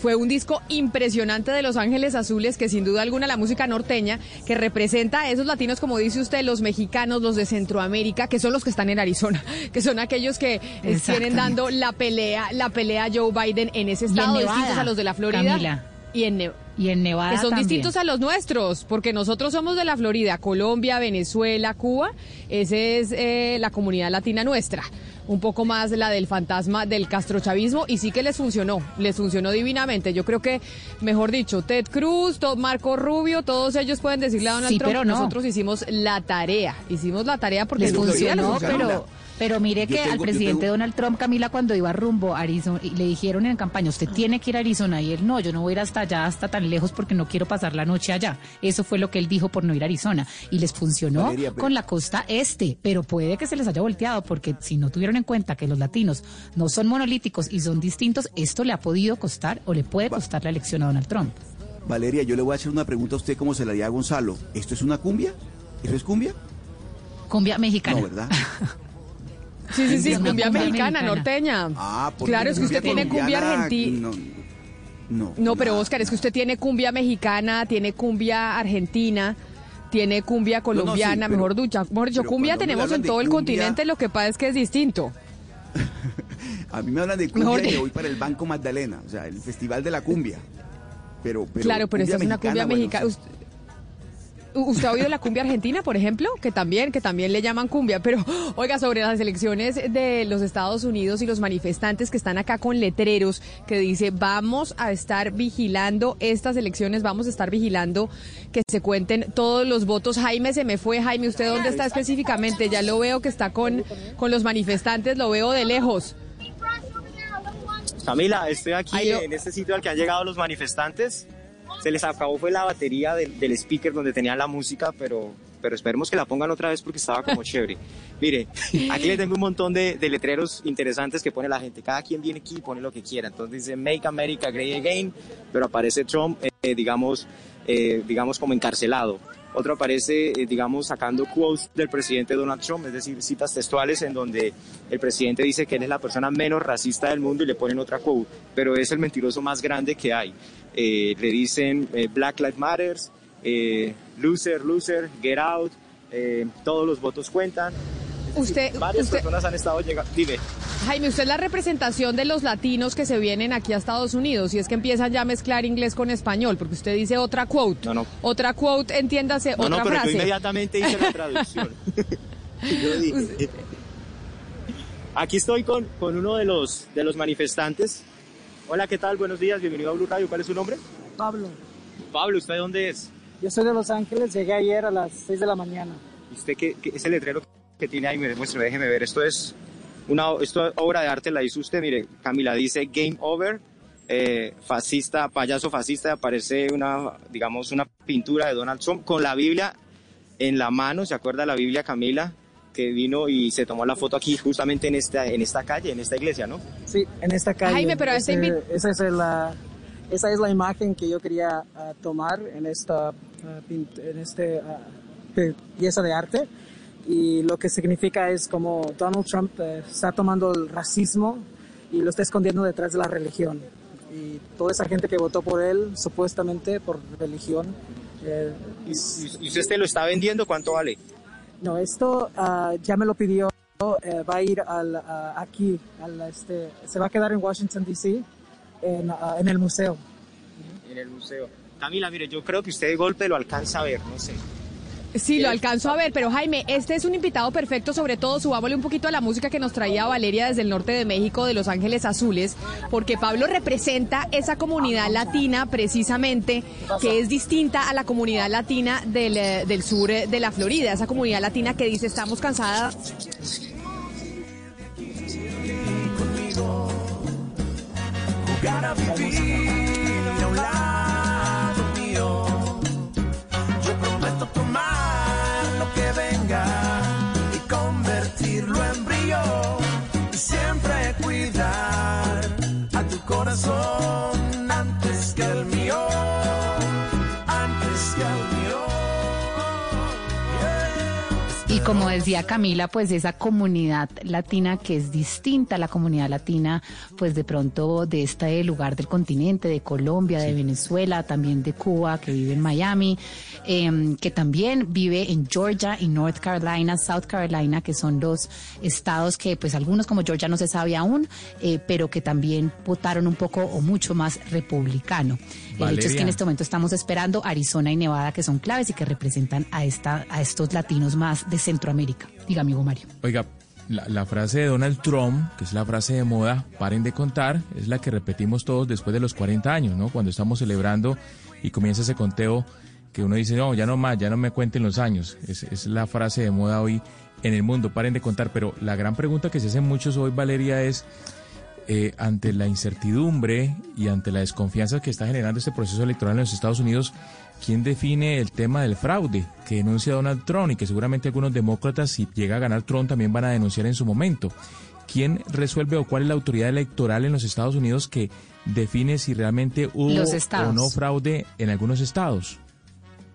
Fue un disco impresionante de Los Ángeles Azules, que sin duda alguna la música norteña, que representa a esos latinos, como dice usted, los mexicanos, los de Centroamérica, que son los que están en Arizona, que son aquellos que eh, tienen dando la pelea, la pelea a Joe Biden en ese estado, distintos a los de la Florida. Y en, y en Nevada. Que son también. distintos a los nuestros, porque nosotros somos de la Florida, Colombia, Venezuela, Cuba. Esa es eh, la comunidad latina nuestra. Un poco más la del fantasma del castrochavismo y sí que les funcionó, les funcionó divinamente. Yo creo que, mejor dicho, Ted Cruz, Marco Rubio, todos ellos pueden decirle a Donald Sí, Trump, pero no. nosotros hicimos la tarea, hicimos la tarea porque les funcionó, funcionó. pero pero mire que tengo- al presidente tengo- Donald Trump, Camila, cuando iba rumbo a Arizona, y le dijeron en campaña, usted tiene que ir a Arizona, y él, no, yo no voy a ir hasta allá, hasta tan lejos, porque no quiero pasar la noche allá. Eso fue lo que él dijo por no ir a Arizona. Y les funcionó Valeria, pero- con la costa este, pero puede que se les haya volteado, porque si no tuvieron en cuenta que los latinos no son monolíticos y son distintos, esto le ha podido costar o le puede costar la elección a Donald Trump. Valeria, yo le voy a hacer una pregunta a usted como se la di a Gonzalo. ¿Esto es una cumbia? ¿Eso es cumbia? Cumbia mexicana. No, ¿verdad? Sí, sí, sí, cumbia, cumbia mexicana, norteña. Ah, porque claro, es que usted tiene cumbia argentina. No, no, No, pero Oscar, es que usted tiene cumbia mexicana, tiene cumbia argentina, tiene cumbia colombiana, mejor dicho, mejor dicho, cumbia tenemos en todo el continente, lo que pasa es que es distinto. A mí me hablan de cumbia Mejor y de- me voy para el Banco Magdalena, o sea, el Festival de la Cumbia. Pero, pero claro, pero esta es una cumbia bueno, mexicana. Usted- ¿Usted ha oído la cumbia argentina, por ejemplo? Que también, que también le llaman cumbia. Pero, oiga, sobre las elecciones de los Estados Unidos y los manifestantes que están acá con letreros que dice, vamos a estar vigilando estas elecciones, vamos a estar vigilando que se cuenten todos los votos. Jaime se me fue. Jaime, ¿usted dónde está específicamente? Ya lo veo que está con, con los manifestantes, lo veo de lejos. Camila, estoy aquí lo- en este sitio al que han llegado los manifestantes. Se les acabó fue la batería del, del speaker donde tenían la música, pero, pero esperemos que la pongan otra vez porque estaba como chévere. Mire, aquí le tengo un montón de, de letreros interesantes que pone la gente. Cada quien viene aquí y pone lo que quiera. Entonces dice Make America Great Again, pero aparece Trump, eh, digamos, eh, digamos como encarcelado. Otro aparece, eh, digamos, sacando quotes del presidente Donald Trump, es decir, citas textuales en donde el presidente dice que él es la persona menos racista del mundo y le ponen otra quote, pero es el mentiroso más grande que hay. Eh, le dicen eh, Black Lives Matters, eh, loser, loser, get out, eh, todos los votos cuentan. Usted, Varias usted, personas han estado llegando. Dime. Jaime, usted es la representación de los latinos que se vienen aquí a Estados Unidos y es que empiezan ya a mezclar inglés con español, porque usted dice otra quote. No, no. Otra quote, entiéndase, No, otra no, pero yo frase. inmediatamente hice la traducción. Yo dije, Aquí estoy con, con uno de los, de los manifestantes. Hola, ¿qué tal? Buenos días, bienvenido a Blue Radio. ¿Cuál es su nombre? Pablo, Pablo, ¿usted de dónde es? yo soy de Los Ángeles, llegué ayer a las 6 de la mañana. ¿Y ¿Usted qué, qué- ese letrero que tiene ahí? Demuestre, déjeme ver. Esto es una esto, obra de arte, la hizo usted. Mire, Camila dice Game Over, eh, fascista, payaso fascista. Aparece una, digamos, una pintura de Donald Trump con la Biblia en la mano. ¿Se acuerda la Biblia, Camila? Que vino y se tomó la foto aquí, justamente en esta, en esta calle, en esta iglesia, ¿no? Sí, en esta calle. Jaime, pero Ese- esa, es la, esa es la imagen que yo quería ah, tomar en esta, pint- en este, pi- pieza de arte. Y lo que significa es como Donald Trump eh, está tomando el racismo y lo está escondiendo detrás de la religión. Y toda esa gente que votó por él, supuestamente por religión, eh, ¿Y, y- usted este lo está vendiendo? ¿Cuánto vale? No, esto ah, ya me lo pidió. eh, va a ir al, ah, aquí, al, este, se va a quedar en Washington, D.C., en, ah, en el museo. En el museo. Camila, mire, yo creo que usted de golpe lo alcanza a ver, no sé. Sí, lo alcanzo a ver, pero Jaime, este es un invitado perfecto, sobre todo subámosle un poquito a la música que nos traía Valeria desde el norte de México, de Los Ángeles Azules, porque Pablo representa esa comunidad latina precisamente, que es distinta a la comunidad latina del, eh, del sur eh, de la Florida, esa comunidad latina que dice estamos cansadas Jugar a vivir convertirlo en brillo. Y siempre cuidar a tu corazón como decía Camila, pues esa comunidad latina que es distinta a la comunidad latina, pues de pronto de este lugar del continente, de Colombia, de Venezuela, también de Cuba, que vive en Miami, em, que también vive en Georgia y North Carolina, South Carolina, que son dos estados que pues algunos como Georgia no se sabe aún, eh, pero que también votaron un poco o mucho más republicano. El hecho es que en este momento estamos esperando Arizona y Nevada, que son claves y que representan a, esta, a estos latinos más de Centroamérica. Diga, amigo Mario. Oiga, la, la, frase de Donald Trump, que es la frase de moda, paren de contar, es la que repetimos todos después de los 40 años, ¿no? Cuando estamos celebrando y comienza ese conteo que uno dice, no, ya no más, ya no me cuenten los años. Es, es la frase de moda hoy en el mundo, paren de contar. Pero la gran pregunta que se hacen muchos hoy, Valeria, es eh, ante la incertidumbre y ante la desconfianza que está generando este proceso electoral en los Estados Unidos, ¿quién define el tema del fraude que denuncia Donald Trump y que seguramente algunos demócratas, si llega a ganar Trump, también van a denunciar en su momento? ¿Quién resuelve o cuál es la autoridad electoral en los Estados Unidos que define si realmente hubo o no fraude en algunos estados?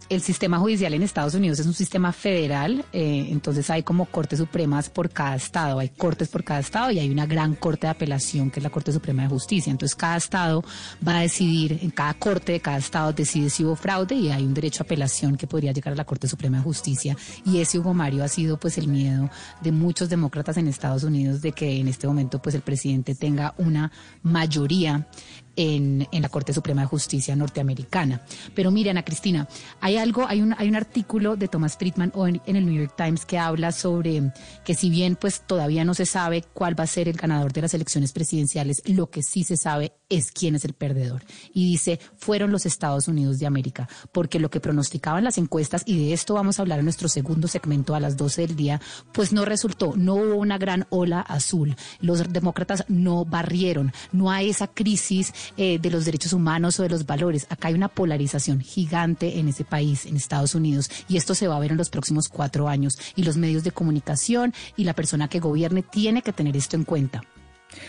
El sistema judicial en Estados Unidos es un sistema federal, eh, entonces hay como cortes supremas por cada estado, hay cortes por cada estado y hay una gran corte de apelación que es la Corte Suprema de Justicia. Entonces cada estado va a decidir, en cada corte de cada estado decide si hubo fraude y hay un derecho a apelación que podría llegar a la Corte Suprema de Justicia. Y ese Hugo Mario ha sido pues el miedo de muchos demócratas en Estados Unidos de que en este momento pues el presidente tenga una mayoría en, la Corte Suprema de Justicia norteamericana. Pero miren, Ana Cristina, hay algo, hay un, hay un artículo de Thomas Friedman en, en el New York Times que habla sobre que si bien pues todavía no se sabe cuál va a ser el ganador de las elecciones presidenciales, lo que sí se sabe es quién es el perdedor. Y dice, fueron los Estados Unidos de América, porque lo que pronosticaban las encuestas, y de esto vamos a hablar en nuestro segundo segmento a las 12 del día, pues no resultó, no hubo una gran ola azul. Los demócratas no barrieron, no hay esa crisis eh, de los derechos humanos o de los valores. Acá hay una polarización gigante en ese país, en Estados Unidos, y esto se va a ver en los próximos cuatro años. Y los medios de comunicación y la persona que gobierne tiene que tener esto en cuenta.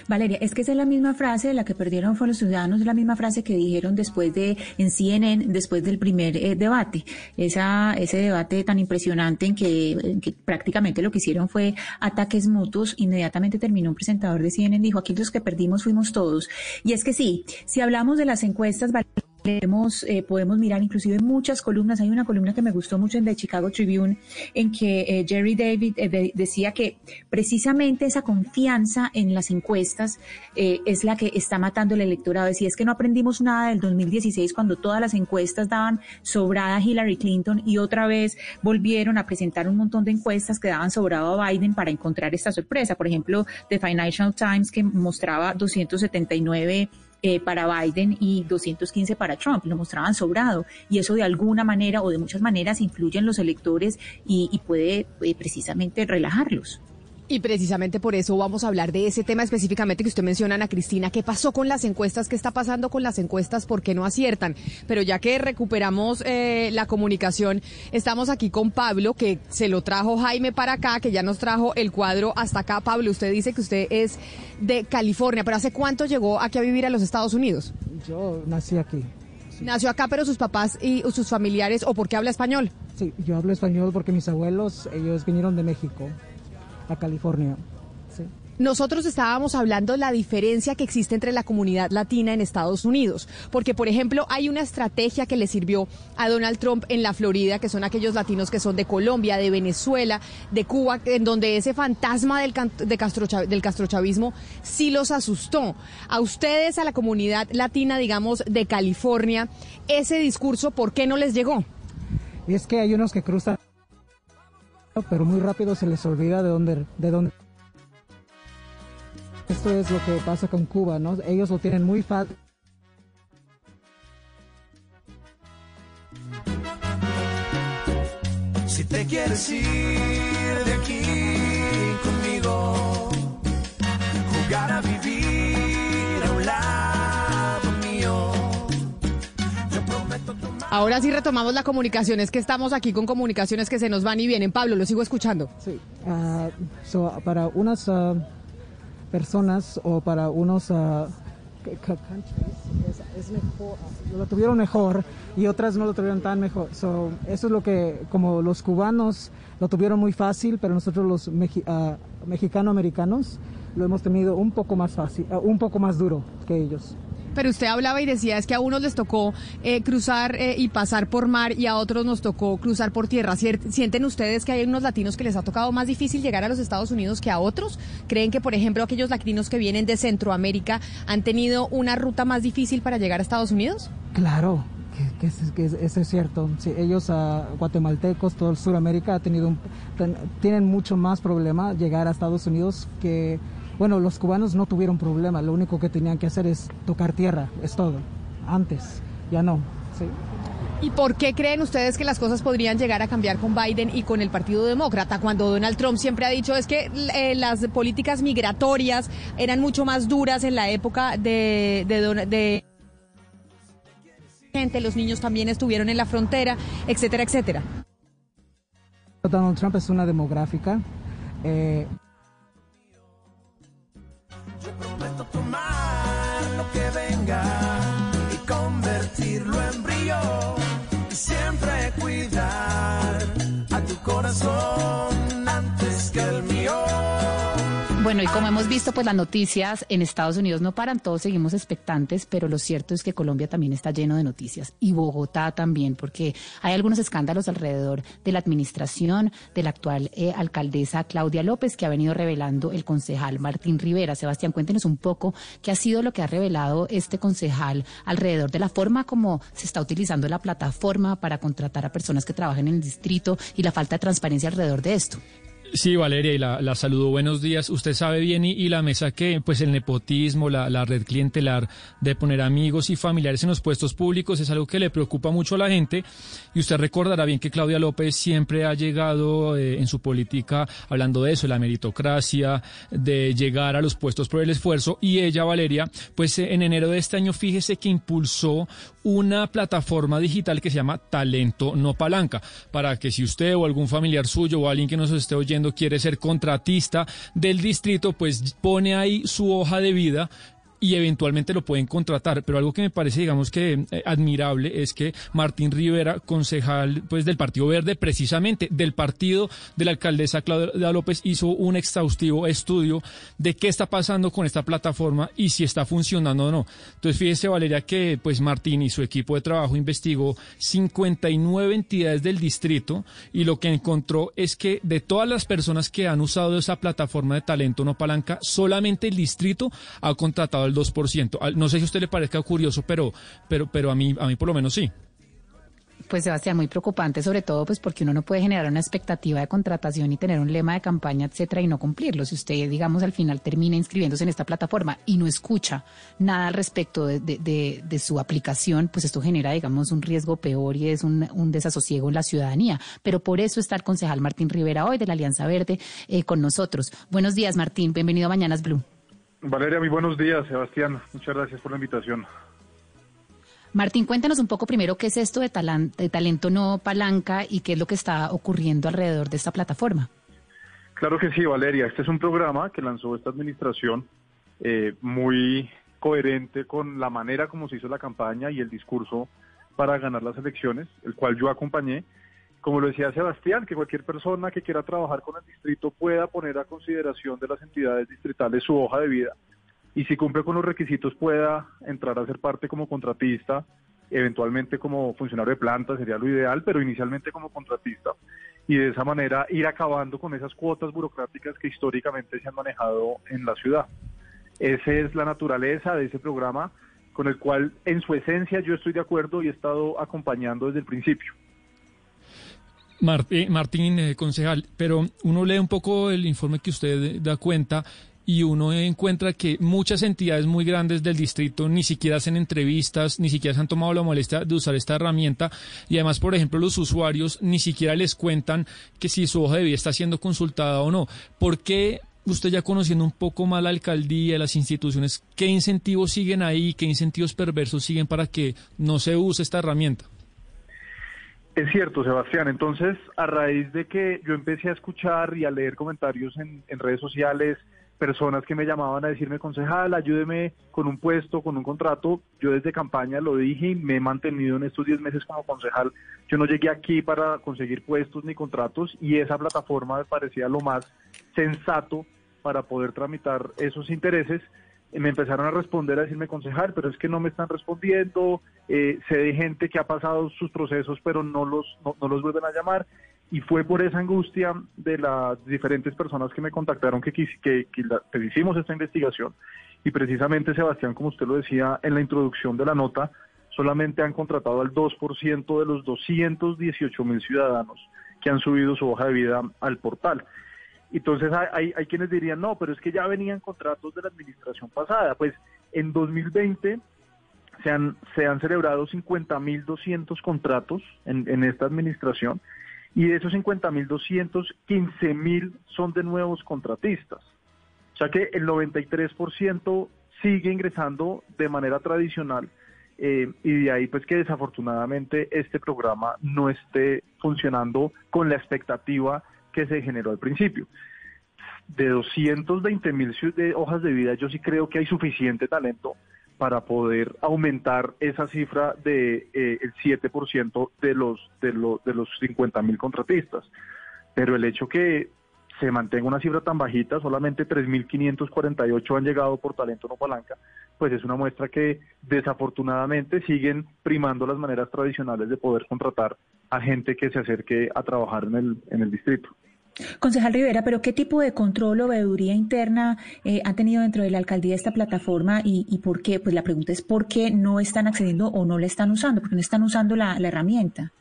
Valeria, es que esa es la misma frase de la que perdieron fue los ciudadanos, la misma frase que dijeron después de, en CNN, después del primer eh, debate. Esa, ese debate tan impresionante en que, en que, prácticamente lo que hicieron fue ataques mutuos. Inmediatamente terminó un presentador de CNN, dijo, aquí los que perdimos fuimos todos. Y es que sí, si hablamos de las encuestas, eh, podemos mirar inclusive muchas columnas. Hay una columna que me gustó mucho en The Chicago Tribune en que eh, Jerry David eh, decía que precisamente esa confianza en las encuestas es la que está matando el electorado. Decía, es que no aprendimos nada del 2016 cuando todas las encuestas daban sobrada a Hillary Clinton y otra vez volvieron a presentar un montón de encuestas que daban sobrado a Biden para encontrar esta sorpresa. Por ejemplo, The Financial Times que mostraba 279 eh, para Biden y 215 para Trump, lo mostraban sobrado y eso de alguna manera o de muchas maneras influye en los electores y, puede eh, precisamente relajarlos. Y precisamente por eso vamos a hablar de ese tema específicamente que usted menciona, Ana Cristina. ¿Qué pasó con las encuestas? ¿Qué está pasando con las encuestas? ¿Por qué no aciertan? Pero ya que recuperamos eh, la comunicación, estamos aquí con Pablo, que se lo trajo Jaime para acá, que ya nos trajo el cuadro hasta acá. Pablo, usted dice que usted es de California, pero ¿hace cuánto llegó aquí a vivir a los Estados Unidos? Yo nací aquí. Nació acá, pero sus papás y sus familiares, ¿o por qué habla español? Sí, yo hablo español porque mis abuelos, ellos vinieron de México a California. Nosotros estábamos hablando de la diferencia que existe entre la comunidad latina en Estados Unidos, porque por ejemplo hay una estrategia que le sirvió a Donald Trump en la Florida, que son aquellos latinos que son de Colombia, de Venezuela, de Cuba, en donde ese fantasma del, de del castrochavismo sí los asustó. A ustedes, a la comunidad latina, digamos, de California, ese discurso, ¿por qué no les llegó? Y es que hay unos que cruzan pero muy rápido se les olvida de dónde, de dónde. Esto es lo que pasa con Cuba, ¿no? Ellos lo tienen muy fácil. Si te quieres ir de aquí conmigo, Ahora sí retomamos la comunicación. Es que estamos aquí con comunicaciones que se nos van y vienen. Pablo, lo sigo escuchando. Sí. Uh, para unas uh, personas o para unos uh, countries es mejor, lo tuvieron mejor y otras no lo tuvieron tan mejor. eso es lo que, como los cubanos lo tuvieron muy fácil, pero nosotros los uh, mexicano-americanos lo hemos tenido un poco más fácil, un poco más duro que ellos. Pero usted hablaba y decía es que a unos les tocó eh, cruzar eh, y pasar por mar y a otros nos tocó cruzar por tierra. ¿Sienten ustedes que hay unos latinos que les ha tocado más difícil llegar a los Estados Unidos que a otros? ¿Creen que, por ejemplo, aquellos latinos que vienen de Centroamérica han tenido una ruta más difícil para llegar a Estados Unidos? Claro, que, eso es cierto. ellos, a guatemaltecos, todo el Suramérica, ha tenido tienen mucho más problema llegar a Estados Unidos que bueno, los cubanos no tuvieron problema, lo único que tenían que hacer es tocar tierra, es todo. Antes, ya no. ¿Y por qué creen ustedes que las cosas podrían llegar a cambiar con Biden y con el Partido Demócrata cuando Donald Trump siempre ha dicho es que eh, las políticas migratorias eran mucho más duras en la época de, de, gente, los niños también estuvieron en la frontera, etcétera, etcétera? Donald Trump es una demográfica. Eh, tomar lo que venga y convertirlo en brillo y siempre cuidar a tu corazón. Bueno, y como hemos visto, pues las noticias en Estados Unidos no paran, todos seguimos expectantes, pero lo cierto es que Colombia también está lleno de noticias y Bogotá también, porque hay algunos escándalos alrededor de la administración de la actual eh, alcaldesa Claudia López, que ha venido revelando el concejal Martín Rivera. Sebastián, cuéntenos un poco qué ha sido lo que ha revelado este concejal alrededor de la forma como se está utilizando la plataforma para contratar a personas que trabajan en el distrito y la falta de transparencia alrededor de esto. Sí, Valeria, y la, saludo. Buenos días. Usted sabe bien y, la mesa que pues el nepotismo, la, la, red clientelar de poner amigos y familiares en los puestos públicos es algo que le preocupa mucho a la gente. Y usted recordará bien que Claudia López siempre ha llegado eh, en su política hablando de eso, la meritocracia, de llegar a los puestos por el esfuerzo. Y ella, Valeria, pues eh, en enero de este año, fíjese que impulsó una plataforma digital que se llama Talento No Palanca, para que si usted o algún familiar suyo o alguien que nos esté oyendo quiere ser contratista del distrito, pues pone ahí su hoja de vida y eventualmente lo pueden contratar. Pero algo que me parece, digamos que eh, admirable es que Martín Rivera, concejal pues del Partido Verde, precisamente del partido de la alcaldesa Claudia López, hizo un exhaustivo estudio de qué está pasando con esta plataforma y si está funcionando o no. Entonces, fíjese, Valeria, que pues Martín y su equipo de trabajo investigó 59 entidades del distrito y lo que encontró es que de todas las personas que han usado esa plataforma de talento no palanca, solamente el distrito ha contratado el 2%. No sé si a usted le parezca curioso, pero, pero, pero a mí, a mí por lo menos sí. Pues Sebastián, muy preocupante, sobre todo pues porque uno no puede generar una expectativa de contratación y tener un lema de campaña, etcétera, y no cumplirlo. Si usted, digamos, al final termina inscribiéndose en esta plataforma y no escucha nada al respecto de, de, su aplicación, pues esto genera, digamos, un riesgo peor y es un, un, desasosiego en la ciudadanía. Pero por eso está el concejal Martín Rivera hoy de la Alianza Verde eh, con nosotros. Buenos días, Martín. Bienvenido a Mañanas Blue. Valeria, muy buenos días, Sebastián. Muchas gracias por la invitación. Martín, cuéntanos un poco primero qué es esto de, talento no palanca y qué es lo que está ocurriendo alrededor de esta plataforma. Claro que sí, Valeria. Este es un programa que lanzó esta administración eh, muy coherente con la manera como se hizo la campaña y el discurso para ganar las elecciones, el cual yo acompañé como lo decía Sebastián, que cualquier persona que quiera trabajar con el distrito pueda poner a consideración de las entidades distritales su hoja de vida y si cumple con los requisitos pueda entrar a ser parte como contratista, eventualmente como funcionario de planta sería lo ideal, pero inicialmente como contratista y de esa manera ir acabando con esas cuotas burocráticas que históricamente se han manejado en la ciudad. Esa es la naturaleza de ese programa con el cual en su esencia yo estoy de acuerdo y he estado acompañando desde el principio. Eh, Martín, eh, concejal, pero uno lee un poco el informe que usted da cuenta y uno encuentra que muchas entidades muy grandes del distrito ni siquiera hacen entrevistas, ni siquiera se han tomado la molestia de usar esta herramienta y además, por ejemplo, los usuarios ni siquiera les cuentan que si su hoja de vida está siendo consultada o no. ¿Por qué usted ya conociendo un poco más la alcaldía, las instituciones, qué incentivos siguen ahí, qué incentivos perversos siguen para que no se use esta herramienta? Es cierto, Sebastián. Entonces, a raíz de que yo empecé a escuchar y a leer comentarios en, redes sociales personas que me llamaban a decirme, concejal, ayúdeme con un puesto, con un contrato. Yo desde campaña lo dije y me he mantenido en estos 10 meses como concejal. Yo no llegué aquí para conseguir puestos ni contratos y esa plataforma me parecía lo más sensato para poder tramitar esos intereses. Me empezaron a responder, a decirme, concejal, pero es que no me están respondiendo. Eh, sé de gente que ha pasado sus procesos, pero no los, no, los vuelven a llamar y fue por esa angustia de las diferentes personas que me contactaron que, que, que que hicimos esta investigación y precisamente Sebastián, como usted lo decía en la introducción de la nota, solamente han contratado al 2% de los 218 mil ciudadanos que han subido su hoja de vida al portal. Entonces hay, hay quienes dirían, no, pero es que ya venían contratos de la administración pasada. Pues en 2020 se han, se han celebrado 50.200 contratos en, en esta administración y de esos 50.200, 15.000 son de nuevos contratistas. O sea que el 93% sigue ingresando de manera tradicional eh, y de ahí pues que desafortunadamente este programa no esté funcionando con la expectativa que se generó al principio. De 220 mil hojas de vida, yo sí creo que hay suficiente talento para poder aumentar esa cifra de eh, el 7% de los de los de los 50 mil contratistas. Pero el hecho que se mantenga una cifra tan bajita, solamente 3.548 han llegado por talento no palanca, pues es una muestra que desafortunadamente siguen primando las maneras tradicionales de poder contratar a gente que se acerque a trabajar en el, en el distrito. Concejal Rivera, pero ¿qué tipo de control o veeduría interna eh, ha tenido dentro de la alcaldía esta plataforma y, y por qué? Pues la pregunta es por qué no están accediendo o no la están usando, porque no están usando la, la herramienta.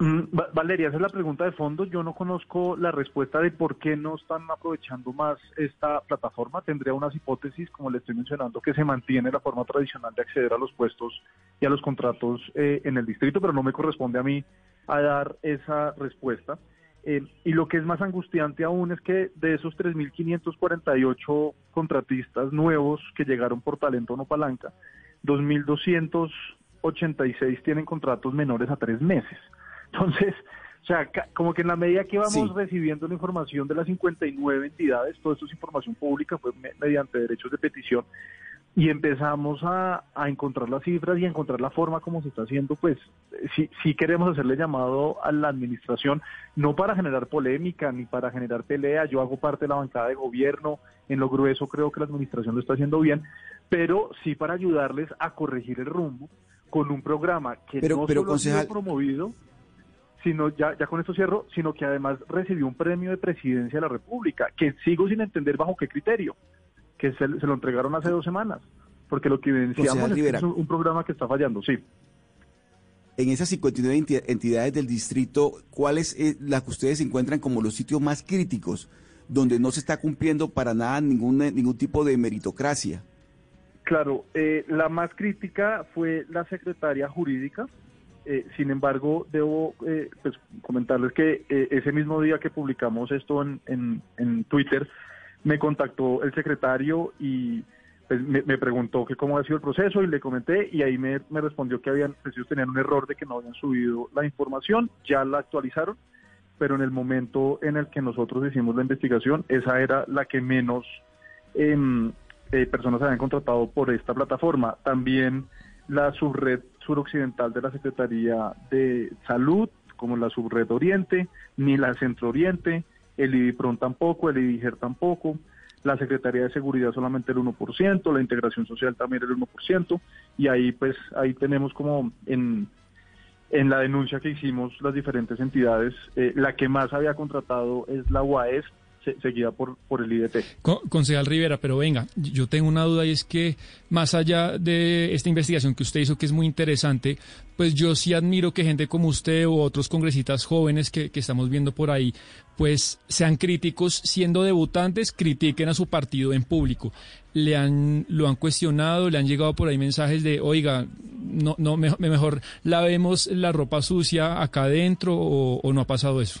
Mm, Va- Valeria, esa es la pregunta de fondo. Yo no conozco la respuesta de por qué no están aprovechando más esta plataforma. Tendría unas hipótesis, como le estoy mencionando, que se mantiene la forma tradicional de acceder a los puestos y a los contratos eh, en el distrito, pero no me corresponde a mí a dar esa respuesta. Eh, y lo que es más angustiante aún es que de esos 3.548 contratistas nuevos que llegaron por talento no palanca, 2.286 tienen contratos menores a tres meses. Entonces, o sea, como que en la medida que vamos Sí. recibiendo la información de las 59 entidades, todo esto es información pública, fue me- mediante derechos de petición, y empezamos a, a encontrar las cifras y a encontrar la forma como se está haciendo, pues eh, sí, sí queremos hacerle llamado a la administración, no para generar polémica ni para generar pelea, yo hago parte de la bancada de gobierno, en lo grueso creo que la administración lo está haciendo bien, pero sí para ayudarles a corregir el rumbo con un programa que Pero- no pero, solo ha sido concejal- promovido, sino ya, ya con esto cierro, sino que además recibió un premio de presidencia de la República, que sigo sin entender bajo qué criterio, que se, se lo entregaron hace dos semanas, porque lo que evidenciamos Concejal es que Rivera. es un, un programa que está fallando, sí. En esas 59 enti- entidades del distrito, ¿cuáles es las que ustedes encuentran como los sitios más críticos donde no se está cumpliendo para nada ningún, ningún tipo de meritocracia? Claro, eh, la más crítica fue la secretaria jurídica. Eh, sin embargo, debo eh, pues, comentarles que eh, ese mismo día que publicamos esto en, en- en Twitter, me contactó el secretario y pues, me, preguntó que cómo había sido el proceso y le comenté y ahí me, me respondió que habían, pues, ellos tenían un error de que no habían subido la información, ya la actualizaron, pero en el momento en el que nosotros hicimos la investigación, esa era la que menos em, eh, personas habían contratado por esta plataforma. También la subred suroccidental de la Secretaría de Salud, como la subred Oriente, ni la Centro Oriente, el IDIPRON tampoco, el IDIGER tampoco, la Secretaría de Seguridad solamente el 1%, la Integración Social también el 1%, y ahí pues ahí tenemos como en, en la denuncia que hicimos las diferentes entidades, eh, la que más había contratado es la UAES, se- seguida por, por el IDT. Con- Concejal Rivera, pero venga, yo tengo una duda y es que más allá de esta investigación que usted hizo, que es muy interesante, pues yo sí admiro que gente como usted u otros congresistas jóvenes que, que estamos viendo por ahí, pues sean críticos, siendo debutantes, critiquen a su partido en público. Le han, lo han cuestionado, le han llegado por ahí mensajes de, oiga, no, no, me- mejor lavemos la ropa sucia acá adentro o- o no ha pasado eso.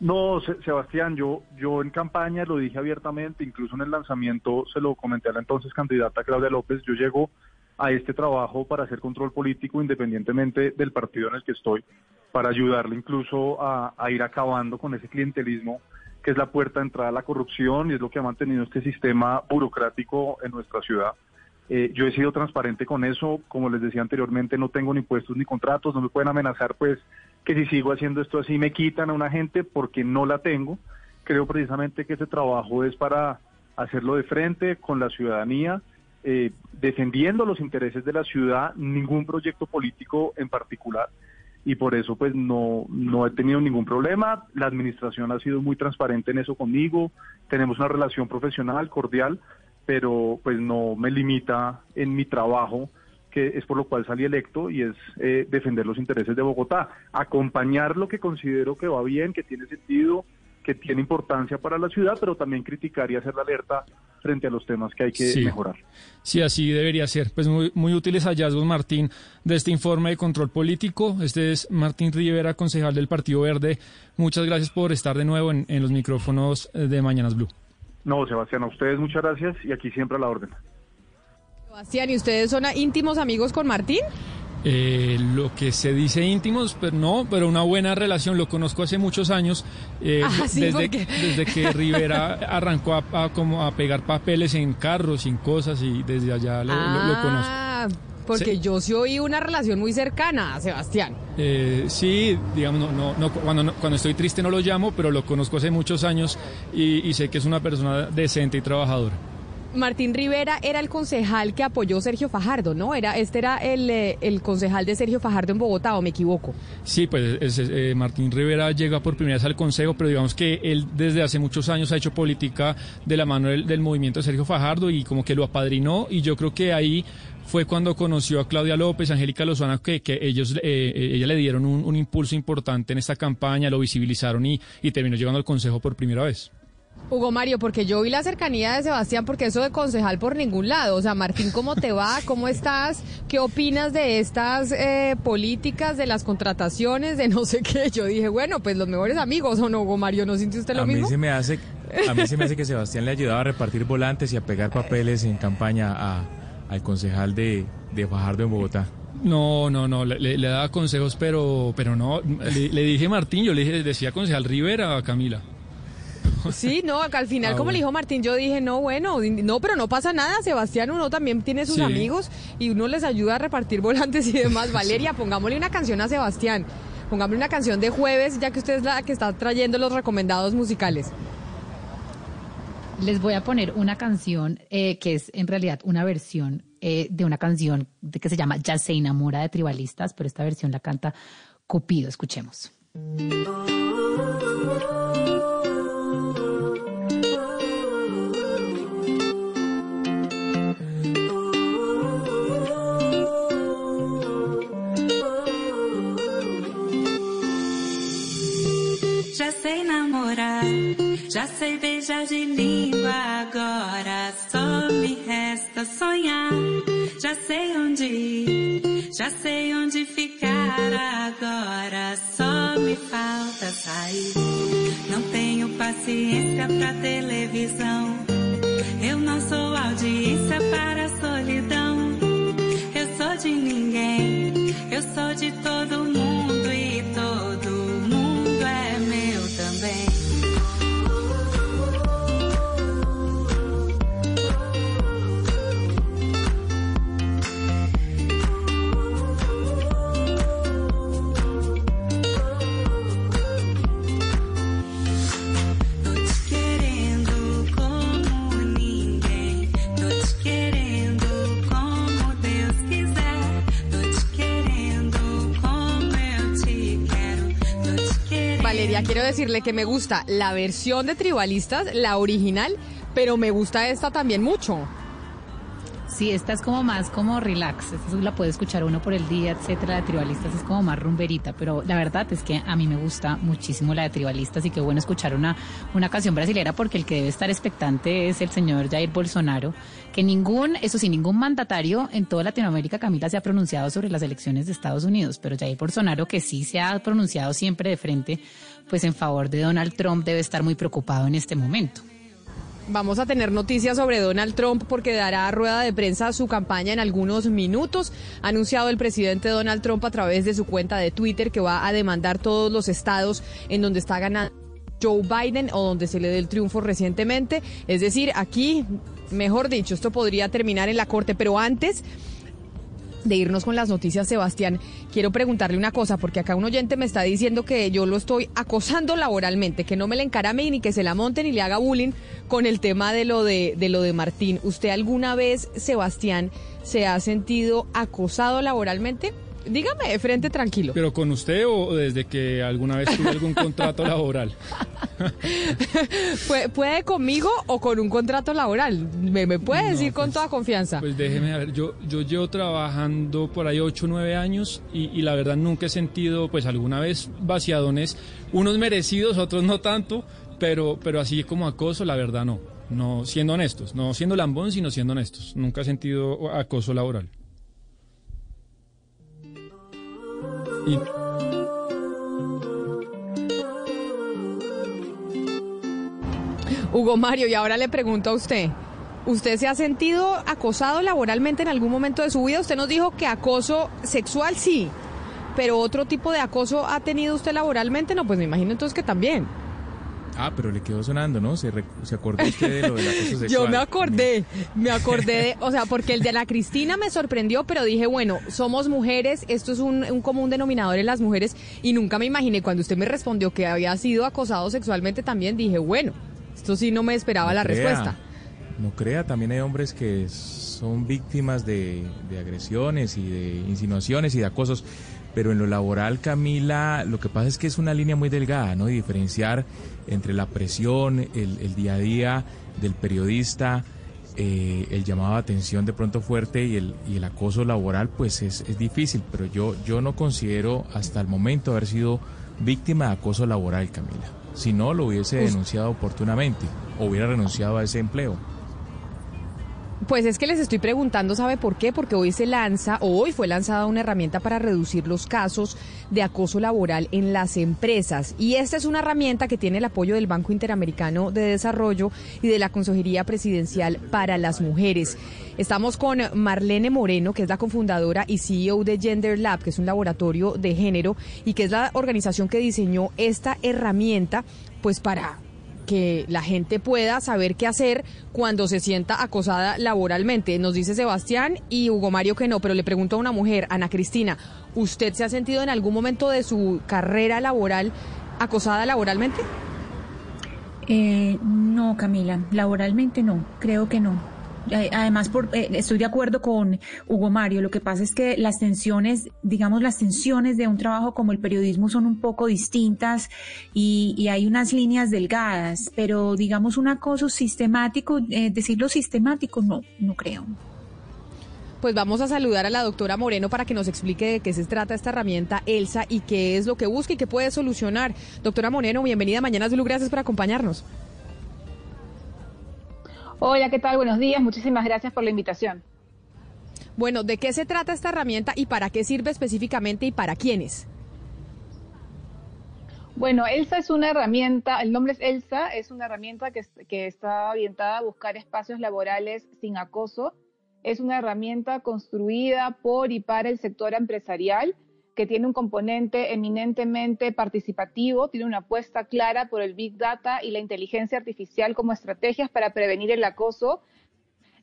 No, Se- Sebastián, yo, yo en campaña lo dije abiertamente, incluso en el lanzamiento se lo comenté a la entonces candidata Claudia López, yo llego a este trabajo para hacer control político independientemente del partido en el que estoy, para ayudarle incluso a, a ir acabando con ese clientelismo que es la puerta de entrada a la corrupción y es lo que ha mantenido este sistema burocrático en nuestra ciudad. Eh, yo he sido transparente con eso, como les decía anteriormente, no tengo ni puestos ni contratos, no me pueden amenazar pues que si sigo haciendo esto así me quitan a una gente porque no la tengo. Creo precisamente que ese trabajo es para hacerlo de frente con la ciudadanía, eh, defendiendo los intereses de la ciudad, ningún proyecto político en particular y por eso pues no, no he tenido ningún problema. La administración ha sido muy transparente en eso conmigo, tenemos una relación profesional, cordial, pero pues no me limita en mi trabajo que es por lo cual salí electo y es eh, defender los intereses de Bogotá, acompañar lo que considero que va bien, que tiene sentido, que tiene importancia para la ciudad, pero también criticar y hacer la alerta frente a los temas que hay que mejorar. Sí, así debería ser. Pues muy, muy útiles hallazgos, Martín, de este informe de control político. Este es Martín Rivera, concejal del Partido Verde. Muchas gracias por estar de nuevo en, en los micrófonos de Mañanas Blue. No, Sebastián, a ustedes muchas gracias y aquí siempre a la orden. Sebastián, ¿y ustedes son íntimos amigos con Martín? Eh, lo que se dice íntimos, pero no, pero una buena relación. Lo conozco hace muchos años, eh, Ah, sí, desde, que Rivera arrancó a, a como a pegar papeles en carros, en cosas, y desde allá lo, lo- lo conozco. Porque Sí. yo sí oí una relación muy cercana a Sebastián. Eh, sí, digamos, no, no, no, cuando, no- cuando estoy triste no lo llamo, pero lo conozco hace muchos años y, y sé que es una persona decente y trabajadora. Martín Rivera era el concejal que apoyó Sergio Fajardo, ¿no? Era, este era el, eh, el concejal de Sergio Fajardo en Bogotá, ¿o me equivoco? Sí, pues es- es, eh, Martín Rivera llega por primera vez al Consejo, pero digamos que él desde hace muchos años ha hecho política de la mano del, del movimiento de Sergio Fajardo y como que lo apadrinó y yo creo que ahí fue cuando conoció a Claudia López, Angélica Lozana, que, que ellos, eh, eh, ella le dieron un, un impulso importante en esta campaña, lo visibilizaron y, y terminó llegando al Consejo por primera vez. Hugo Mario, porque yo vi la cercanía de Sebastián, porque eso de concejal por ningún lado. O sea, Martín, ¿cómo te va? ¿Cómo estás? ¿Qué opinas de estas eh, políticas, de las contrataciones, de no sé qué? Yo dije, bueno, pues los mejores amigos, ¿o no, Hugo Mario? ¿No siente usted lo a mí mismo? se me hace a mí se me hace que Sebastián le ayudaba a repartir volantes y a pegar papeles en campaña a, al concejal de, de Fajardo en Bogotá. No, no, no, le, le- daba consejos, pero, pero no, le, le dije Martín, yo le dije, decía concejal Rivera a Camila. Sí, no, al final, Ah, como le dijo Martín, yo dije, no, bueno, no, pero no pasa nada, Sebastián, uno también tiene sus Sí. amigos y uno les ayuda a repartir volantes y demás. Valeria, pongámosle una canción a Sebastián, pongámosle una canción de jueves, ya que usted es la que está trayendo los recomendados musicales. Les voy a poner una canción eh, que es en realidad una versión eh, de una canción de, que se llama Ya se enamora de tribalistas, pero esta versión la canta Cupido. Escuchemos. De língua. Agora só me resta sonhar. Já sei onde ir, já sei onde ficar. Agora só me falta sair. Não tenho paciência pra televisão. Eu não sou audiência para solidão. Eu sou de ninguém, eu sou de todo mundo Valeria, quiero decirle que me gusta la versión de Tribalistas, la original, pero me gusta esta también mucho. Sí, esta es como más como relax, esta la puede escuchar uno por el día, etcétera, la de tribalistas es como más rumberita, pero la verdad es que a mí me gusta muchísimo la de tribalistas y qué bueno escuchar una, una canción brasilera porque el que debe estar expectante es el señor Jair Bolsonaro, que ningún, eso sí, ningún mandatario en toda Latinoamérica, Camila, se ha pronunciado sobre las elecciones de Estados Unidos, pero Jair Bolsonaro, que sí se ha pronunciado siempre de frente, pues en favor de Donald Trump, debe estar muy preocupado en este momento. Vamos a tener noticias sobre Donald Trump porque dará rueda de prensa su campaña en algunos minutos. Ha anunciado el presidente Donald Trump a través de su cuenta de Twitter que va a demandar todos los estados en donde está ganando Joe Biden o donde se le dé el triunfo recientemente. Es decir, aquí, mejor dicho, esto podría terminar en la corte, pero antes de irnos con las noticias, Sebastián, quiero preguntarle una cosa, porque acá un oyente me está diciendo que yo lo estoy acosando laboralmente, que no me le encarame ni que se la monte ni le haga bullying con el tema de lo de, de lo de Martín. ¿Usted alguna vez, Sebastián, se ha sentido acosado laboralmente? Dígame de frente tranquilo. ¿Pero con usted o desde que alguna vez tuve algún contrato laboral? ¿Puede, conmigo o con un contrato laboral? ¿Me, puede decir con pues, toda confianza? Pues déjeme ver, yo, yo llevo trabajando por ahí 8 o 9 años y, y, la verdad nunca he sentido, pues alguna vez vaciadones, unos merecidos, otros no tanto, pero, pero así como acoso, la verdad no. No, siendo honestos, no siendo lambón, sino siendo honestos. Nunca he sentido acoso laboral. Hugo Mario, y ahora le pregunto a usted, ¿usted se ha sentido acosado laboralmente en algún momento de su vida? Usted nos dijo que acoso sexual sí, pero otro tipo de acoso ha tenido usted laboralmente, no, pues me imagino entonces que también. Ah, pero le quedó sonando, ¿no? ¿Se, se acordó usted de lo de la cosa sexual? Yo me acordé, me acordé, de, o sea, porque el de la Cristina me sorprendió, pero dije, bueno, somos mujeres, esto es un, un, común denominador en las mujeres, y nunca me imaginé, cuando usted me respondió que había sido acosado sexualmente también, dije, bueno, esto sí no me esperaba la respuesta. No crea, también hay hombres que son víctimas de, de agresiones y de insinuaciones y de acosos pero en lo laboral, Camila, lo que pasa es que es una línea muy delgada, ¿no? Y diferenciar entre la presión, el, día a día del periodista, eh, el llamado de atención de pronto fuerte y el, y el acoso laboral, pues es, es, difícil, pero yo, yo no considero hasta el momento haber sido víctima de acoso laboral, Camila. Si no, lo hubiese denunciado oportunamente o hubiera renunciado a ese empleo. Pues es que les estoy preguntando, ¿sabe por qué? Porque hoy se lanza, o hoy fue lanzada una herramienta para reducir los casos de acoso laboral en las empresas. Y esta es una herramienta que tiene el apoyo del Banco Interamericano de Desarrollo y de la Consejería Presidencial para las Mujeres. Estamos con Marlene Moreno, que es la cofundadora y CEO de Gender Lab, que es un laboratorio de género y que es la organización que diseñó esta herramienta pues para que la gente pueda saber qué hacer cuando se sienta acosada laboralmente. Nos dice Sebastián y Hugo Mario que no, pero le pregunto a una mujer, Ana Cristina, ¿usted se ha sentido en algún momento de su carrera laboral acosada laboralmente? Eh, no, Camila, laboralmente no, creo que no. Además, por, eh, estoy de acuerdo con Hugo Mario. Lo que pasa es que las tensiones, digamos, las tensiones de un trabajo como el periodismo son un poco distintas y, hay unas líneas delgadas, pero digamos un acoso sistemático, eh, decirlo sistemático, no, no creo. Pues vamos a saludar a la doctora Moreno para que nos explique de qué se trata esta herramienta ELSA y qué es lo que busca y qué puede solucionar. Doctora Moreno, bienvenida a Mañanas gracias por acompañarnos. Hola, ¿qué tal? Buenos días. Muchísimas gracias por la invitación. Bueno, ¿de qué se trata esta herramienta y para qué sirve específicamente y para quiénes? Bueno, ELSA es una herramienta, el nombre es ELSA, es una herramienta que, que, está orientada a buscar espacios laborales sin acoso. Es una herramienta construida por y para el sector empresarial que tiene un componente eminentemente participativo, tiene una apuesta clara por el Big Data y la inteligencia artificial como estrategias para prevenir el acoso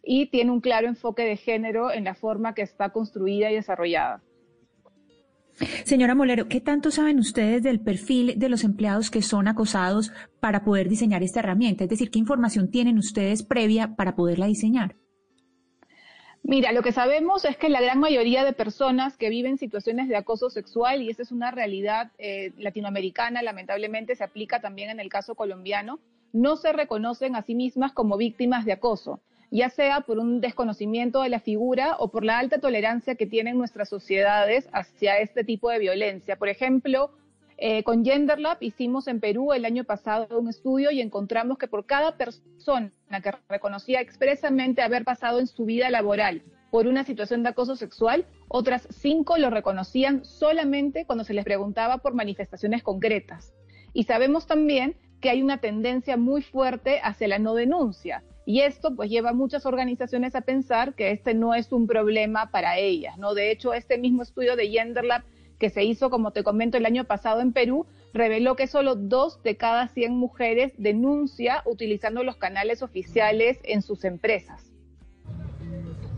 y tiene un claro enfoque de género en la forma que está construida y desarrollada. Señora Molero, ¿qué tanto saben ustedes del perfil de los empleados que son acosados para poder diseñar esta herramienta? Es decir, ¿qué información tienen ustedes previa para poderla diseñar? Mira, lo que sabemos es que la gran mayoría de personas que viven situaciones de acoso sexual, y esa es una realidad eh, latinoamericana, lamentablemente se aplica también en el caso colombiano, no se reconocen a sí mismas como víctimas de acoso, ya sea por un desconocimiento de la figura o por la alta tolerancia que tienen nuestras sociedades hacia este tipo de violencia. Por ejemplo, eh, con GenderLab hicimos en Perú el año pasado un estudio y encontramos que por cada persona que reconocía expresamente haber pasado en su vida laboral por una situación de acoso sexual, otras cinco lo reconocían solamente cuando se les preguntaba por manifestaciones concretas. Y sabemos también que hay una tendencia muy fuerte hacia la no denuncia. Y esto pues lleva a muchas organizaciones a pensar que este no es un problema para ellas, ¿no? De hecho, este mismo estudio de GenderLab que se hizo, como te comento, el año pasado en Perú, reveló que solo dos de cada 100 mujeres denuncia utilizando los canales oficiales en sus empresas.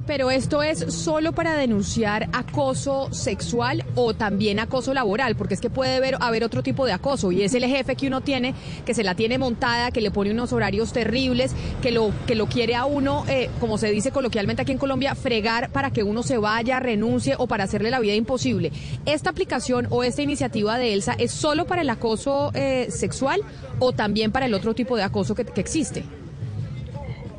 Pero esto es solo para denunciar acoso sexual o también acoso laboral, porque es que puede haber, haber, otro tipo de acoso y es el jefe que uno tiene, que se la tiene montada, que le pone unos horarios terribles, que lo, que lo quiere a uno, eh, como se dice coloquialmente aquí en Colombia, fregar para que uno se vaya, renuncie o para hacerle la vida imposible. ¿Esta aplicación o esta iniciativa de Elsa es solo para el acoso eh, sexual o también para el otro tipo de acoso que, que existe?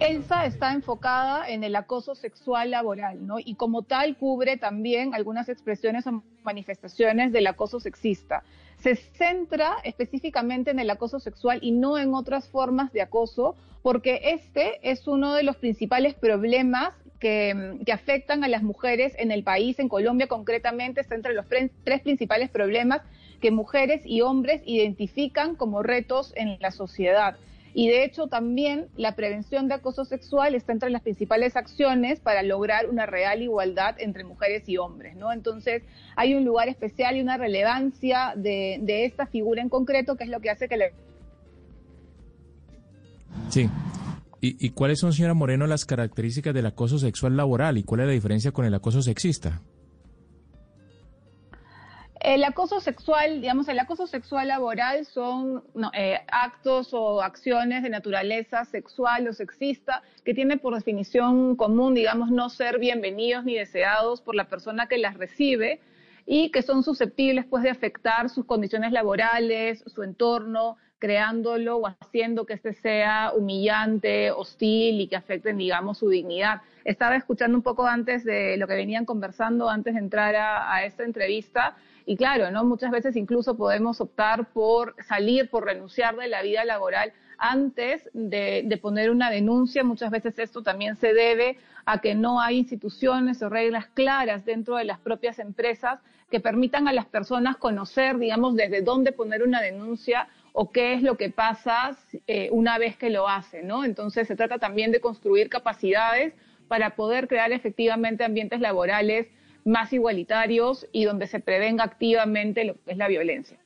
ELSA está enfocada en el acoso sexual laboral, ¿no? Y como tal cubre también algunas expresiones o manifestaciones del acoso sexista. Se centra específicamente en el acoso sexual y no en otras formas de acoso, porque este es uno de los principales problemas que, afectan a las mujeres en el país, en Colombia concretamente, está entre los tres principales problemas que mujeres y hombres identifican como retos en la sociedad. Y de hecho también la prevención de acoso sexual está entre las principales acciones para lograr una real igualdad entre mujeres y hombres, ¿no? Entonces hay un lugar especial y una relevancia de, de esta figura en concreto que es lo que hace que le... Sí. ¿Y, ¿Y cuáles son, señora Moreno, las características del acoso sexual laboral y cuál es la diferencia con el acoso sexista? El acoso sexual, digamos, el acoso sexual laboral son eh, actos o acciones de naturaleza sexual o sexista que tienen por definición común, digamos, no ser bienvenidos ni deseados por la persona que las recibe y que son susceptibles, pues, de afectar sus condiciones laborales, su entorno, creándolo o haciendo que este sea humillante, hostil y que afecten, digamos, su dignidad. Estaba escuchando un poco antes de lo que venían conversando antes de entrar a esta entrevista y claro, ¿no? Muchas veces incluso podemos optar por salir, por renunciar de la vida laboral antes de, de, poner una denuncia. Muchas veces esto también se debe a que no hay instituciones o reglas claras dentro de las propias empresas que permitan a las personas conocer, digamos, desde dónde poner una denuncia o qué es lo que pasa eh, una vez que lo hacen, ¿no? Entonces se trata también de construir capacidades para poder crear efectivamente ambientes laborales más igualitarios y donde se prevenga activamente lo que es la violencia.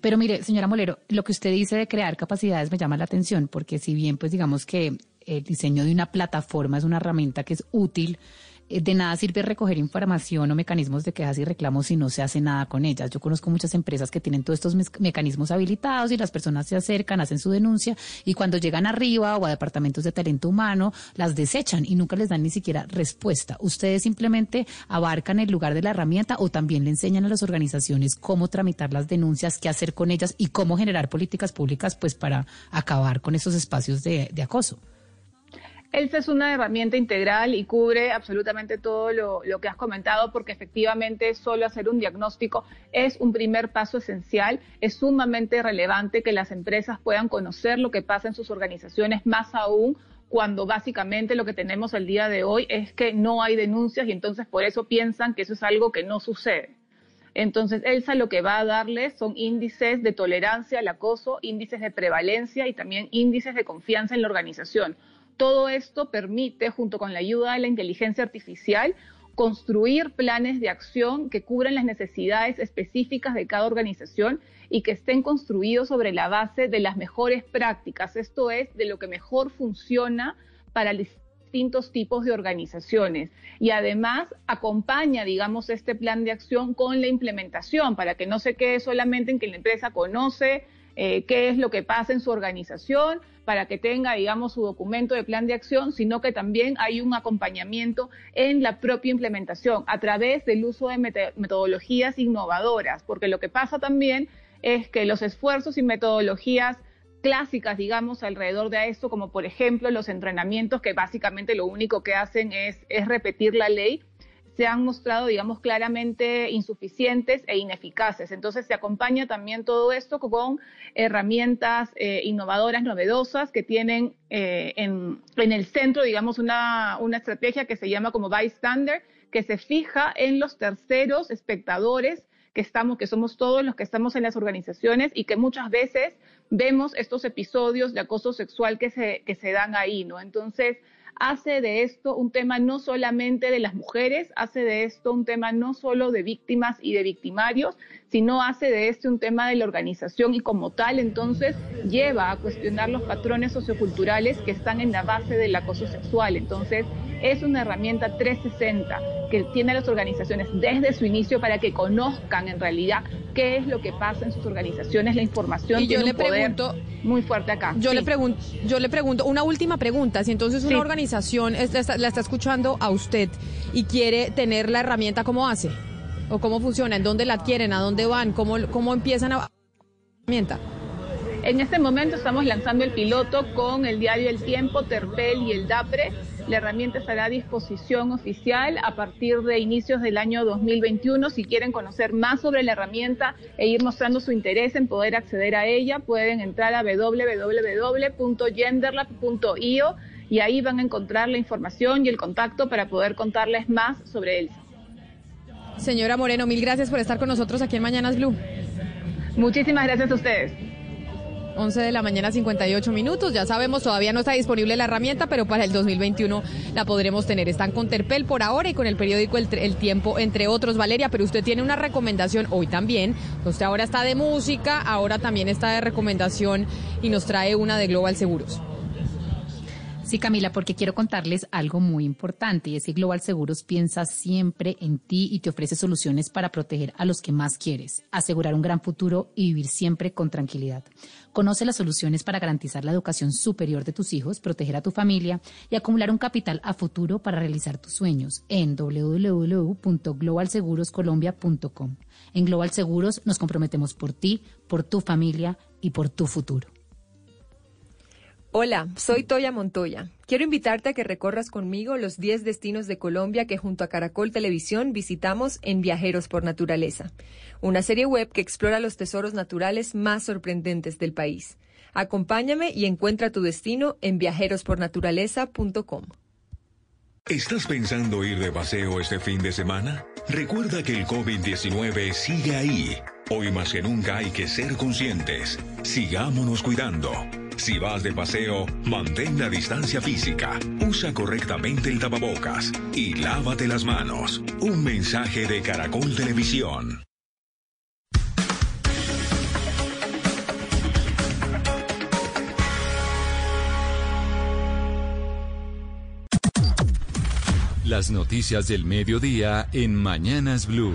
Pero mire, señora Molero, lo que usted dice de crear capacidades me llama la atención, porque si bien, pues digamos que el diseño de una plataforma es una herramienta que es útil, de nada sirve recoger información o mecanismos de quejas y reclamos si no se hace nada con ellas. Yo conozco muchas empresas que tienen todos estos me mecanismos habilitados y las personas se acercan, hacen su denuncia y cuando llegan arriba o a departamentos de talento humano las desechan y nunca les dan ni siquiera respuesta. ¿Ustedes simplemente abarcan el lugar de la herramienta o también le enseñan a las organizaciones cómo tramitar las denuncias, qué hacer con ellas y cómo generar políticas públicas pues para acabar con esos espacios de, de acoso? ELSA es una herramienta integral y cubre absolutamente todo lo, que has comentado porque efectivamente solo hacer un diagnóstico es un primer paso esencial. Es sumamente relevante que las empresas puedan conocer lo que pasa en sus organizaciones, más aún cuando básicamente lo que tenemos el día de hoy es que no hay denuncias y entonces por eso piensan que eso es algo que no sucede. Entonces, ELSA lo que va a darles son índices de tolerancia al acoso, índices de prevalencia y también índices de confianza en la organización todo esto permite, junto con la ayuda de la inteligencia artificial, construir planes de acción que cubran las necesidades específicas de cada organización y que estén construidos sobre la base de las mejores prácticas, esto es, de lo que mejor funciona para distintos tipos de organizaciones. Y además acompaña, digamos, este plan de acción con la implementación para que no se quede solamente en que la empresa conoce eh, qué es lo que pasa en su organización, para que tenga, digamos, su documento de plan de acción, sino que también hay un acompañamiento en la propia implementación a través del uso de metodologías innovadoras, porque lo que pasa también es que los esfuerzos y metodologías clásicas, digamos, alrededor de esto, como por ejemplo los entrenamientos que básicamente lo único que hacen es, es repetir la ley, se han mostrado, digamos, claramente insuficientes e ineficaces. Entonces, se acompaña también todo esto con herramientas eh, innovadoras, novedosas, que tienen eh, en, en, el centro, digamos, una, una estrategia que se llama como bystander, que se fija en los terceros espectadores que estamos, que somos todos los que estamos en las organizaciones y que muchas veces vemos estos episodios de acoso sexual que se, que se dan ahí, ¿no? Entonces, hace de esto un tema no solamente de las mujeres, hace de esto un tema no solo de víctimas y de victimarios, sino hace de este un tema de la organización y como tal entonces lleva a cuestionar los patrones socioculturales que están en la base del acoso sexual. Entonces es una herramienta 360 que tiene las organizaciones desde su inicio para que conozcan en realidad qué es lo que pasa en sus organizaciones, la información y yo le un poder pregunto muy fuerte acá. Yo Sí. le pregunto, yo le pregunto una última pregunta. Si entonces una Sí. organización la está, la está escuchando a usted y quiere tener la herramienta, ¿cómo hace? ¿O cómo funciona? ¿En dónde la adquieren? ¿A dónde van? ¿Cómo, cómo empiezan a herramienta? En este momento estamos lanzando el piloto con el diario El Tiempo, Terpel y el DAPRE. La herramienta estará a disposición oficial a partir de inicios del año 2021. Si quieren conocer más sobre la herramienta e ir mostrando su interés en poder acceder a ella, pueden entrar a www.genderlab.io y ahí van a encontrar la información y el contacto para poder contarles más sobre él. Señora Moreno, mil gracias por estar con nosotros aquí en Mañanas Blue. Muchísimas gracias a ustedes. 11 de la mañana, 58 minutos. Ya sabemos, todavía no está disponible la herramienta, pero para el 2021 la podremos tener. Están con Terpel por ahora y con el periódico El, El Tiempo, entre otros, Valeria. Pero usted tiene una recomendación hoy también. Usted ahora está de música, ahora también está de recomendación y nos trae una de Global Seguros. Sí, Camila, porque quiero contarles algo muy importante y es que Global Seguros piensa siempre en ti y te ofrece soluciones para proteger a los que más quieres, asegurar un gran futuro y vivir siempre con tranquilidad. Conoce las soluciones para garantizar la educación superior de tus hijos, proteger a tu familia y acumular un capital a futuro para realizar tus sueños en www.globalseguroscolombia.com. En Global Seguros nos comprometemos por ti, por tu familia y por tu futuro. Hola, soy Toya Montoya. Quiero invitarte a que recorras conmigo los 10 destinos de Colombia que junto a Caracol Televisión visitamos en Viajeros por Naturaleza, una serie web que explora los tesoros naturales más sorprendentes del país. Acompáñame y encuentra tu destino en viajerospornaturaleza.com. ¿Estás pensando ir de paseo este fin de semana? Recuerda que el COVID-19 sigue ahí. Hoy más que nunca hay que ser conscientes. Sigámonos cuidando. Si vas de paseo, mantén la distancia física, usa correctamente el tapabocas y lávate las manos. Un mensaje de Caracol Televisión. Las noticias del mediodía en Mañanas Blue.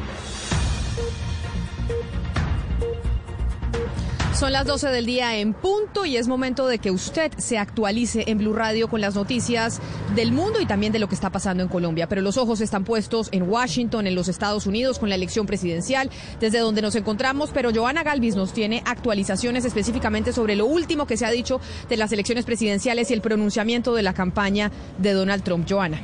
Son las 12 del día en punto y es momento de que usted se actualice en Blue Radio con las noticias del mundo y también de lo que está pasando en Colombia. Pero los ojos están puestos en Washington, en los Estados Unidos, con la elección presidencial, desde donde nos encontramos. Pero Joana Galvis nos tiene actualizaciones específicamente sobre lo último que se ha dicho de las elecciones presidenciales y el pronunciamiento de la campaña de Donald Trump. Joana.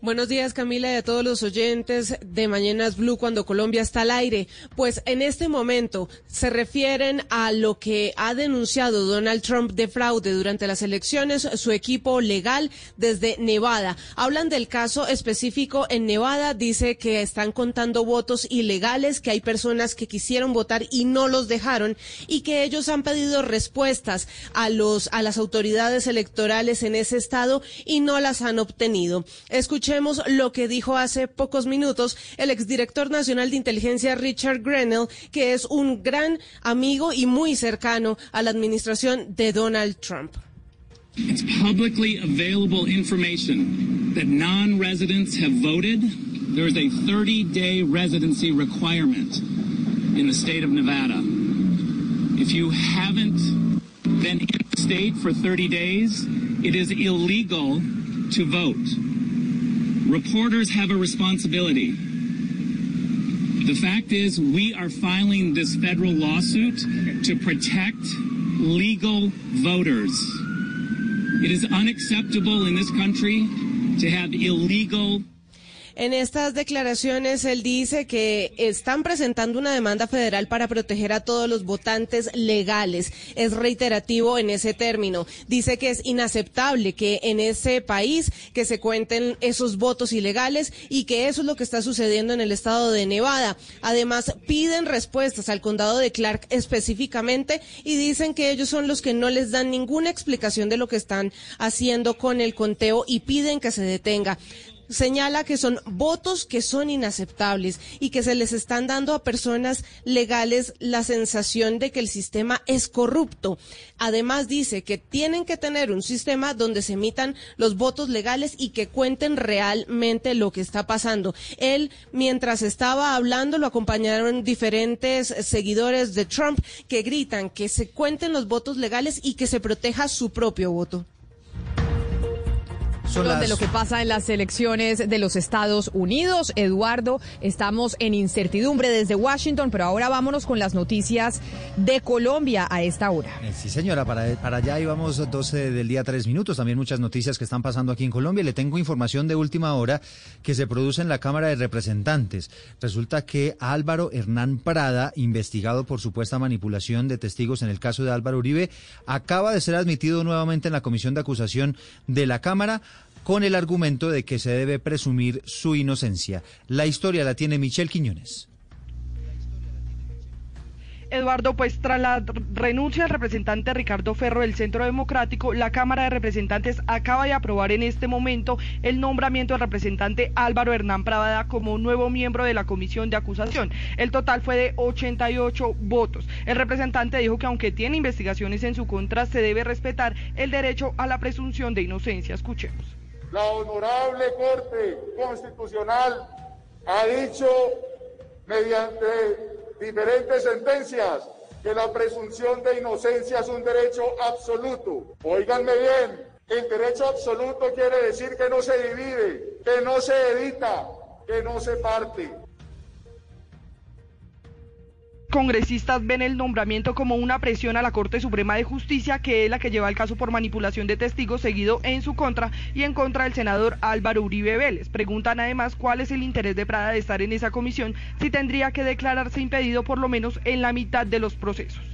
Buenos días Camila y a todos los oyentes de Mañanas Blue cuando Colombia está al aire. Pues en este momento se refieren a lo que ha denunciado Donald Trump de fraude durante las elecciones, su equipo legal desde Nevada. Hablan del caso específico en Nevada, dice que están contando votos ilegales, que hay personas que quisieron votar y no los dejaron y que ellos han pedido respuestas a los a las autoridades electorales en ese estado y no las han obtenido. Escuchemos lo que dijo hace pocos minutos el exdirector nacional de inteligencia Richard Grenell, que es un gran amigo y muy cercano a la administración de Donald Trump. It's publicly available information that non residents have voted. There is a 30 day residency requirement in the state of Nevada. If you haven't been in the state for 30 days, it is illegal to vote. Reporters have a responsibility. The fact is, we are filing this federal lawsuit to protect legal voters. It is unacceptable in this country to have illegal En estas declaraciones él dice que están presentando una demanda federal para proteger a todos los votantes legales. Es reiterativo en ese término. Dice que es inaceptable que en ese país que se cuenten esos votos ilegales y que eso es lo que está sucediendo en el estado de Nevada. Además, piden respuestas al condado de Clark específicamente y dicen que ellos son los que no les dan ninguna explicación de lo que están haciendo con el conteo y piden que se detenga señala que son votos que son inaceptables y que se les están dando a personas legales la sensación de que el sistema es corrupto. Además dice que tienen que tener un sistema donde se emitan los votos legales y que cuenten realmente lo que está pasando. Él, mientras estaba hablando, lo acompañaron diferentes seguidores de Trump que gritan que se cuenten los votos legales y que se proteja su propio voto de lo que pasa en las elecciones de los Estados Unidos. Eduardo, estamos en incertidumbre desde Washington, pero ahora vámonos con las noticias de Colombia a esta hora. Eh, sí, señora, para, para allá íbamos 12 del día, 3 minutos. También muchas noticias que están pasando aquí en Colombia. Le tengo información de última hora que se produce en la Cámara de Representantes. Resulta que Álvaro Hernán Prada, investigado por supuesta manipulación de testigos en el caso de Álvaro Uribe, acaba de ser admitido nuevamente en la Comisión de Acusación de la Cámara con el argumento de que se debe presumir su inocencia. La historia la tiene Michelle Quiñones. Eduardo, pues tras la renuncia del representante Ricardo Ferro del Centro Democrático, la Cámara de Representantes acaba de aprobar en este momento el nombramiento del representante Álvaro Hernán Pravada como nuevo miembro de la Comisión de Acusación. El total fue de 88 votos. El representante dijo que aunque tiene investigaciones en su contra, se debe respetar el derecho a la presunción de inocencia. Escuchemos. La honorable Corte Constitucional ha dicho mediante diferentes sentencias que la presunción de inocencia es un derecho absoluto. Óiganme bien, el derecho absoluto quiere decir que no se divide, que no se edita, que no se parte congresistas ven el nombramiento como una presión a la Corte Suprema de Justicia, que es la que lleva el caso por manipulación de testigos seguido en su contra y en contra del senador Álvaro Uribe Vélez. Preguntan además cuál es el interés de Prada de estar en esa comisión si tendría que declararse impedido por lo menos en la mitad de los procesos.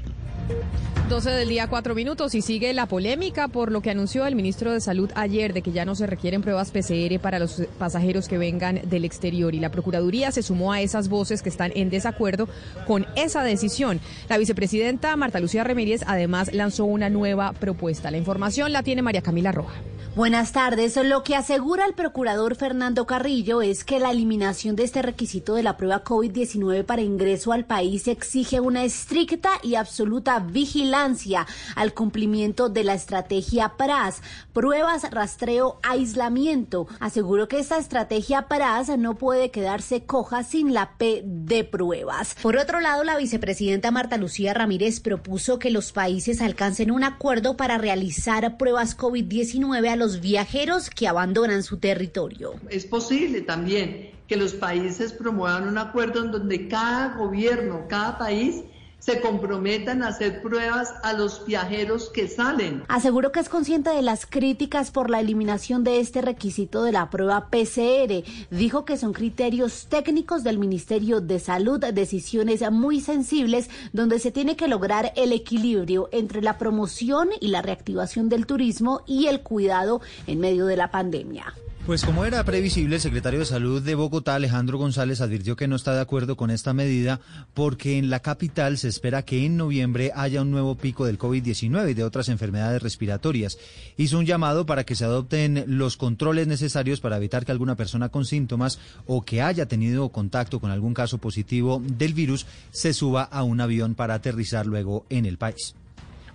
12 del día, 4 minutos y sigue la polémica por lo que anunció el ministro de Salud ayer de que ya no se requieren pruebas PCR para los pasajeros que vengan del exterior y la Procuraduría se sumó a esas voces que están en desacuerdo con esa decisión. La vicepresidenta Marta Lucía Ramírez además lanzó una nueva propuesta. La información la tiene María Camila Roja. Buenas tardes. Lo que asegura el procurador Fernando Carrillo es que la eliminación de este requisito de la prueba COVID-19 para ingreso al país exige una estricta y absoluta vigilancia al cumplimiento de la estrategia PRAS, pruebas, rastreo, aislamiento. Aseguro que esta estrategia PRAS no puede quedarse coja sin la P de pruebas. Por otro lado, la vicepresidenta Marta Lucía Ramírez propuso que los países alcancen un acuerdo para realizar pruebas COVID-19 a los los viajeros que abandonan su territorio. Es posible también que los países promuevan un acuerdo en donde cada gobierno, cada país se comprometan a hacer pruebas a los viajeros que salen. Aseguro que es consciente de las críticas por la eliminación de este requisito de la prueba PCR. Dijo que son criterios técnicos del Ministerio de Salud, decisiones muy sensibles donde se tiene que lograr el equilibrio entre la promoción y la reactivación del turismo y el cuidado en medio de la pandemia. Pues como era previsible, el secretario de Salud de Bogotá, Alejandro González, advirtió que no está de acuerdo con esta medida porque en la capital se espera que en noviembre haya un nuevo pico del COVID-19 y de otras enfermedades respiratorias. Hizo un llamado para que se adopten los controles necesarios para evitar que alguna persona con síntomas o que haya tenido contacto con algún caso positivo del virus se suba a un avión para aterrizar luego en el país.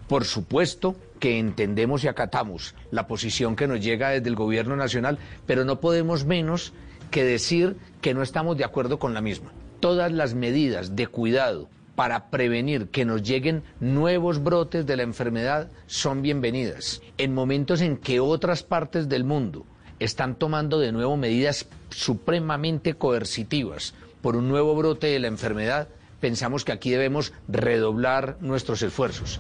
Por supuesto que entendemos y acatamos la posición que nos llega desde el Gobierno Nacional, pero no podemos menos que decir que no estamos de acuerdo con la misma. Todas las medidas de cuidado para prevenir que nos lleguen nuevos brotes de la enfermedad son bienvenidas. En momentos en que otras partes del mundo están tomando de nuevo medidas supremamente coercitivas por un nuevo brote de la enfermedad, pensamos que aquí debemos redoblar nuestros esfuerzos.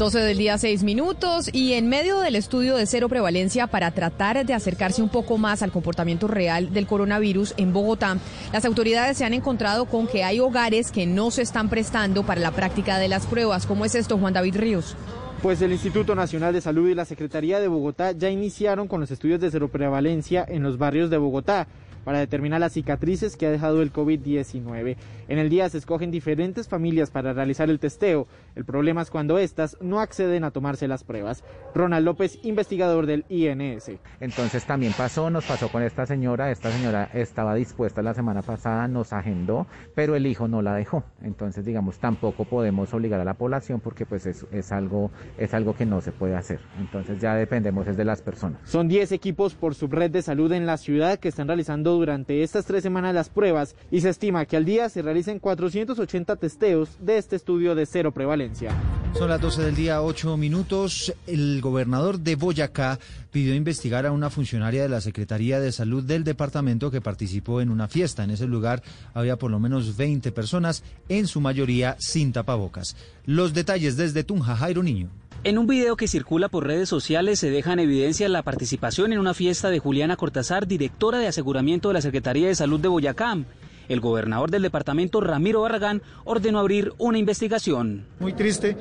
12 del día, 6 minutos. Y en medio del estudio de cero prevalencia para tratar de acercarse un poco más al comportamiento real del coronavirus en Bogotá, las autoridades se han encontrado con que hay hogares que no se están prestando para la práctica de las pruebas. ¿Cómo es esto, Juan David Ríos? Pues el Instituto Nacional de Salud y la Secretaría de Bogotá ya iniciaron con los estudios de cero prevalencia en los barrios de Bogotá para determinar las cicatrices que ha dejado el COVID-19. En el día se escogen diferentes familias para realizar el testeo. El problema es cuando éstas no acceden a tomarse las pruebas. Ronald López, investigador del INS. Entonces también pasó, nos pasó con esta señora. Esta señora estaba dispuesta la semana pasada, nos agendó, pero el hijo no la dejó. Entonces, digamos, tampoco podemos obligar a la población porque pues es, es algo, es algo que no se puede hacer. Entonces ya dependemos es de las personas. Son 10 equipos por subred de salud en la ciudad que están realizando durante estas tres semanas las pruebas y se estima que al día se realicen 480 testeos de este estudio de cero prevalencia. Son las 12 del día, 8 minutos. El gobernador de Boyacá pidió investigar a una funcionaria de la Secretaría de Salud del departamento que participó en una fiesta. En ese lugar había por lo menos 20 personas, en su mayoría sin tapabocas. Los detalles desde Tunja, Jairo Niño. En un video que circula por redes sociales se deja en evidencia la participación en una fiesta de Juliana Cortázar, directora de aseguramiento de la Secretaría de Salud de Boyacá el gobernador del departamento, Ramiro Barragán, ordenó abrir una investigación. Muy triste,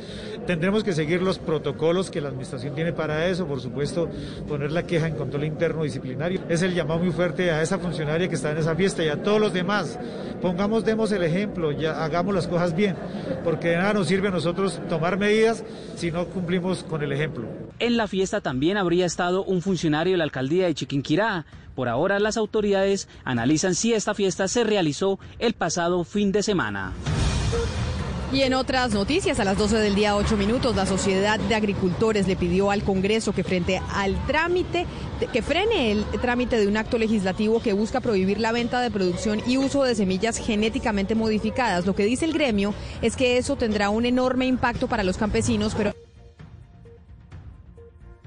tendremos que seguir los protocolos que la administración tiene para eso, por supuesto, poner la queja en control interno disciplinario. Es el llamado muy fuerte a esa funcionaria que está en esa fiesta y a todos los demás. Pongamos, demos el ejemplo, ya hagamos las cosas bien, porque de nada nos sirve a nosotros tomar medidas si no cumplimos con el ejemplo. En la fiesta también habría estado un funcionario de la alcaldía de Chiquinquirá. Por ahora las autoridades analizan si esta fiesta se realizó el pasado fin de semana. Y en otras noticias, a las 12 del día 8 minutos, la Sociedad de Agricultores le pidió al Congreso que frente al trámite, que frene el trámite de un acto legislativo que busca prohibir la venta de producción y uso de semillas genéticamente modificadas. Lo que dice el gremio es que eso tendrá un enorme impacto para los campesinos, pero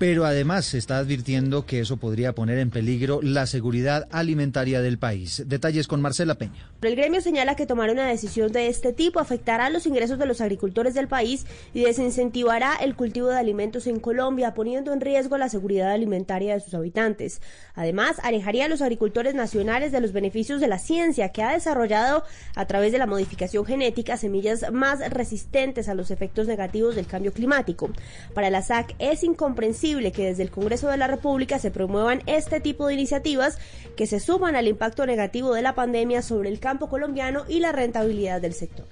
pero además se está advirtiendo que eso podría poner en peligro la seguridad alimentaria del país. Detalles con Marcela Peña. El gremio señala que tomar una decisión de este tipo afectará los ingresos de los agricultores del país y desincentivará el cultivo de alimentos en Colombia, poniendo en riesgo la seguridad alimentaria de sus habitantes. Además, alejaría a los agricultores nacionales de los beneficios de la ciencia que ha desarrollado a través de la modificación genética semillas más resistentes a los efectos negativos del cambio climático. Para la SAC es incomprensible que desde el Congreso de la República se promuevan este tipo de iniciativas que se suman al impacto negativo de la pandemia sobre el campo colombiano y la rentabilidad del sector.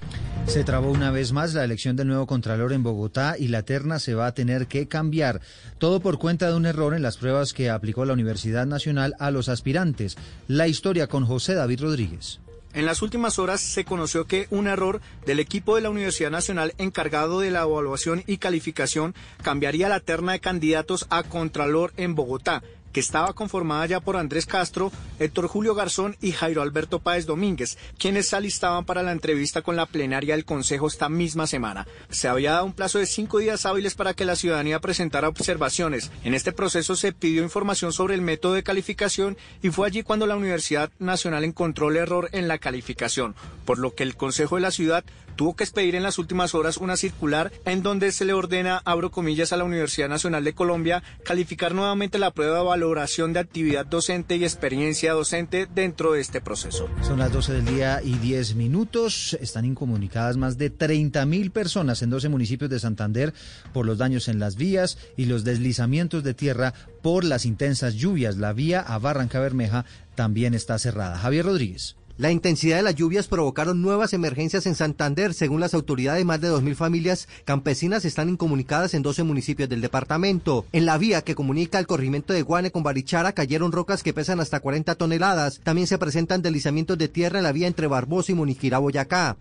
Se trabó una vez más la elección del nuevo Contralor en Bogotá y la terna se va a tener que cambiar. Todo por cuenta de un error en las pruebas que aplicó la Universidad Nacional a los aspirantes. La historia con José David Rodríguez. En las últimas horas se conoció que un error del equipo de la Universidad Nacional encargado de la evaluación y calificación cambiaría la terna de candidatos a Contralor en Bogotá que estaba conformada ya por Andrés Castro, Héctor Julio Garzón y Jairo Alberto Páez Domínguez, quienes se alistaban para la entrevista con la plenaria del Consejo esta misma semana. Se había dado un plazo de cinco días hábiles para que la ciudadanía presentara observaciones. En este proceso se pidió información sobre el método de calificación y fue allí cuando la Universidad Nacional encontró el error en la calificación, por lo que el Consejo de la Ciudad tuvo que expedir en las últimas horas una circular en donde se le ordena, abro comillas, a la Universidad Nacional de Colombia calificar nuevamente la prueba de valoración de actividad docente y experiencia docente dentro de este proceso. Son las 12 del día y 10 minutos. Están incomunicadas más de 30 mil personas en 12 municipios de Santander por los daños en las vías y los deslizamientos de tierra por las intensas lluvias. La vía a Barranca Bermeja también está cerrada. Javier Rodríguez. La intensidad de las lluvias provocaron nuevas emergencias en Santander. Según las autoridades, más de 2.000 familias campesinas están incomunicadas en 12 municipios del departamento. En la vía que comunica el corrimiento de Guane con Barichara cayeron rocas que pesan hasta 40 toneladas. También se presentan deslizamientos de tierra en la vía entre Barbosa y Muniquira, Boyacá.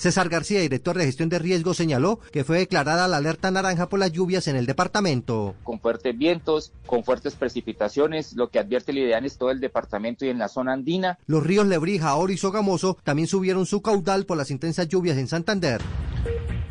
César García, director de gestión de riesgo, señaló que fue declarada la alerta naranja por las lluvias en el departamento. Con fuertes vientos, con fuertes precipitaciones, lo que advierte el IDEAN es todo el departamento y en la zona andina. Los ríos Lebrija, Oro y Sogamoso también subieron su caudal por las intensas lluvias en Santander.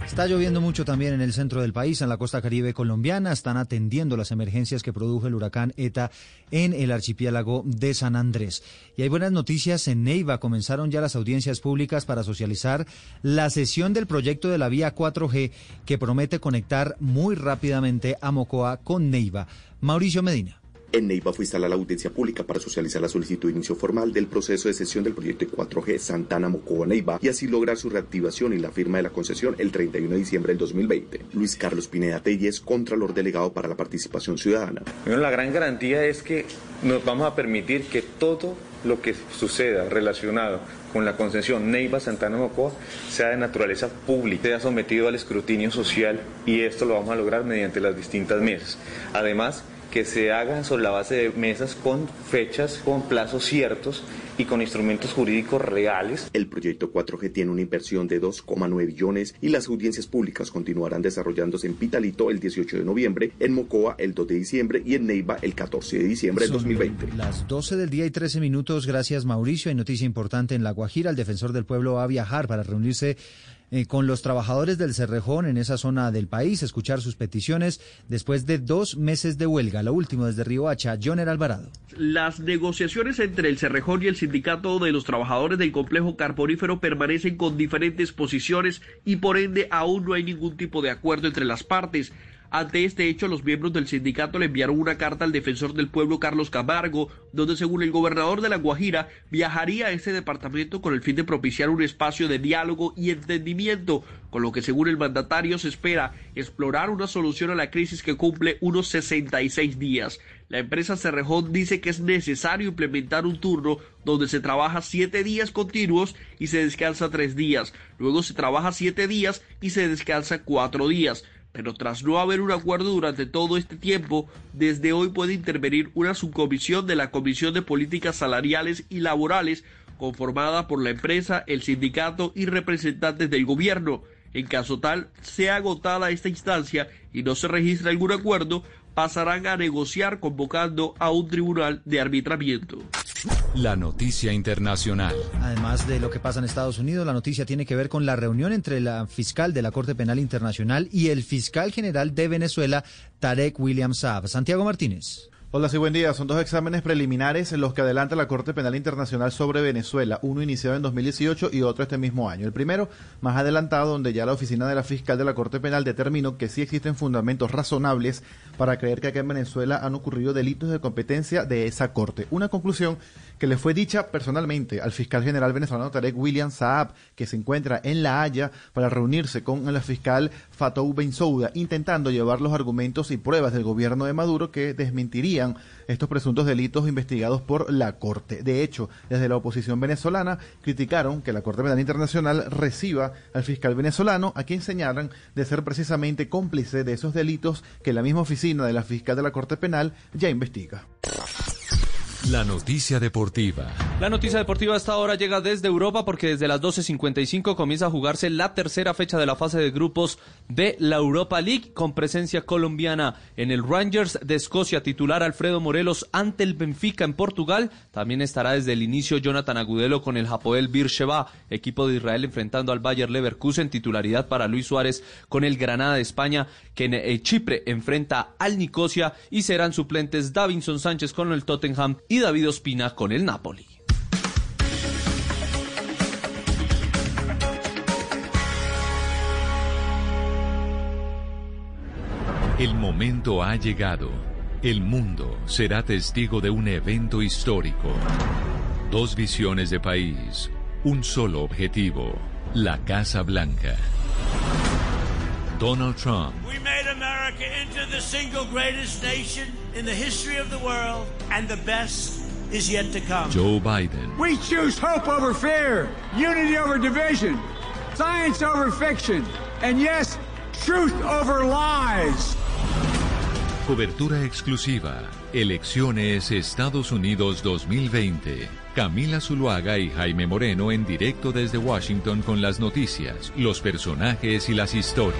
Está lloviendo mucho también en el centro del país, en la costa caribe colombiana. Están atendiendo las emergencias que produjo el huracán ETA en el archipiélago de San Andrés. Y hay buenas noticias en Neiva. Comenzaron ya las audiencias públicas para socializar la sesión del proyecto de la vía 4G que promete conectar muy rápidamente a Mocoa con Neiva. Mauricio Medina. En Neiva fue instalada la audiencia pública para socializar la solicitud de inicio formal del proceso de sesión del proyecto 4G Santana Mocoa Neiva y así lograr su reactivación y la firma de la concesión el 31 de diciembre del 2020. Luis Carlos Pineda Telles, Contralor Delegado para la Participación Ciudadana. Bueno, la gran garantía es que nos vamos a permitir que todo lo que suceda relacionado con la concesión Neiva Santana Mocoa sea de naturaleza pública, sea sometido al escrutinio social y esto lo vamos a lograr mediante las distintas mesas. Además, que se hagan sobre la base de mesas con fechas, con plazos ciertos y con instrumentos jurídicos reales. El proyecto 4G tiene una inversión de 2,9 billones y las audiencias públicas continuarán desarrollándose en Pitalito el 18 de noviembre, en Mocoa el 2 de diciembre y en Neiva el 14 de diciembre del 2020. Las 12 del día y 13 minutos, gracias Mauricio. Hay noticia importante en La Guajira. El defensor del pueblo va a viajar para reunirse eh, con los trabajadores del Cerrejón en esa zona del país, escuchar sus peticiones después de dos meses de huelga. Lo último desde Río Hacha, Joner Alvarado. Las negociaciones entre el Cerrejón y el sindicato de los trabajadores del complejo carbonífero permanecen con diferentes posiciones y por ende aún no hay ningún tipo de acuerdo entre las partes. Ante este hecho, los miembros del sindicato le enviaron una carta al defensor del pueblo Carlos Camargo, donde según el gobernador de La Guajira viajaría a ese departamento con el fin de propiciar un espacio de diálogo y entendimiento, con lo que según el mandatario se espera explorar una solución a la crisis que cumple unos 66 días. La empresa Cerrejón dice que es necesario implementar un turno donde se trabaja siete días continuos y se descansa tres días. Luego se trabaja siete días y se descansa cuatro días pero tras no haber un acuerdo durante todo este tiempo, desde hoy puede intervenir una subcomisión de la Comisión de Políticas Salariales y Laborales conformada por la empresa, el sindicato y representantes del gobierno. En caso tal sea agotada esta instancia y no se registre algún acuerdo, pasarán a negociar convocando a un tribunal de arbitramiento. La noticia internacional. Además de lo que pasa en Estados Unidos, la noticia tiene que ver con la reunión entre la fiscal de la Corte Penal Internacional y el fiscal general de Venezuela, Tarek William Saab. Santiago Martínez. Hola, sí, buen día. Son dos exámenes preliminares en los que adelanta la Corte Penal Internacional sobre Venezuela, uno iniciado en 2018 y otro este mismo año. El primero, más adelantado, donde ya la oficina de la fiscal de la Corte Penal determinó que sí existen fundamentos razonables para creer que aquí en Venezuela han ocurrido delitos de competencia de esa Corte. Una conclusión que le fue dicha personalmente al fiscal general venezolano Tarek William Saab, que se encuentra en La Haya para reunirse con la fiscal Fatou Bensouda, intentando llevar los argumentos y pruebas del gobierno de Maduro que desmentirían estos presuntos delitos investigados por la Corte. De hecho, desde la oposición venezolana criticaron que la Corte Penal Internacional reciba al fiscal venezolano, a quien señalan de ser precisamente cómplice de esos delitos que la misma oficina de la fiscal de la Corte Penal ya investiga. La noticia deportiva. La noticia deportiva hasta ahora llega desde Europa porque desde las 12.55 comienza a jugarse la tercera fecha de la fase de grupos de la Europa League con presencia colombiana en el Rangers de Escocia titular Alfredo Morelos ante el Benfica en Portugal. También estará desde el inicio Jonathan Agudelo con el Hapoel Beersheba, equipo de Israel enfrentando al Bayer Leverkusen, titularidad para Luis Suárez con el Granada de España que en eh, Chipre enfrenta al Nicosia y serán suplentes Davinson Sánchez con el Tottenham y David Ospina con el Napoli. El momento ha llegado. El mundo será testigo de un evento histórico. Dos visiones de país, un solo objetivo, la Casa Blanca. Donald Trump. America into the single greatest nation in the history of the world, and the best is yet to come. Joe Biden. We choose hope over fear, unity over division, science over fiction, and yes, truth over lies. Cobertura exclusiva. Elecciones Estados Unidos 2020. Camila Zuluaga y Jaime Moreno en directo desde Washington con las noticias, los personajes y las historias.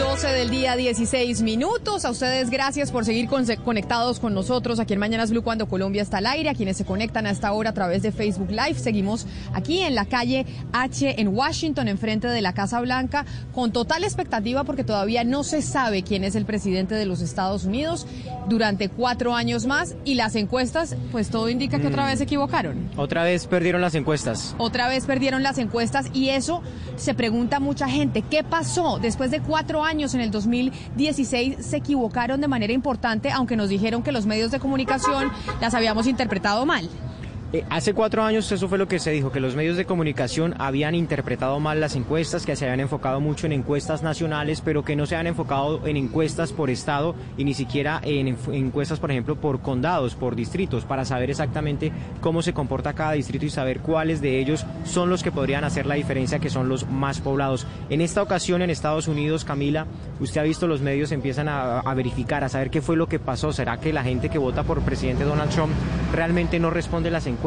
12 del día, 16 minutos. A ustedes gracias por seguir conectados con nosotros aquí en Mañanas Blue cuando Colombia está al aire. A quienes se conectan a esta hora a través de Facebook Live. Seguimos aquí en la calle H en Washington, enfrente de la Casa Blanca, con total expectativa porque todavía no se sabe quién es el presidente de los Estados Unidos durante cuatro años más. Y las encuestas, pues todo indica que otra Mm. vez se equivocaron. Otra vez perdieron las encuestas. Otra vez perdieron las encuestas y eso se pregunta mucha gente. ¿Qué pasó? Después de cuatro años en el 2016 se equivocaron de manera importante, aunque nos dijeron que los medios de comunicación las habíamos interpretado mal. Eh, hace cuatro años eso fue lo que se dijo, que los medios de comunicación habían interpretado mal las encuestas, que se habían enfocado mucho en encuestas nacionales, pero que no se habían enfocado en encuestas por estado y ni siquiera en encuestas, por ejemplo, por condados, por distritos, para saber exactamente cómo se comporta cada distrito y saber cuáles de ellos son los que podrían hacer la diferencia, que son los más poblados. En esta ocasión en Estados Unidos, Camila, usted ha visto los medios empiezan a, a verificar, a saber qué fue lo que pasó. ¿Será que la gente que vota por presidente Donald Trump realmente no responde las encuestas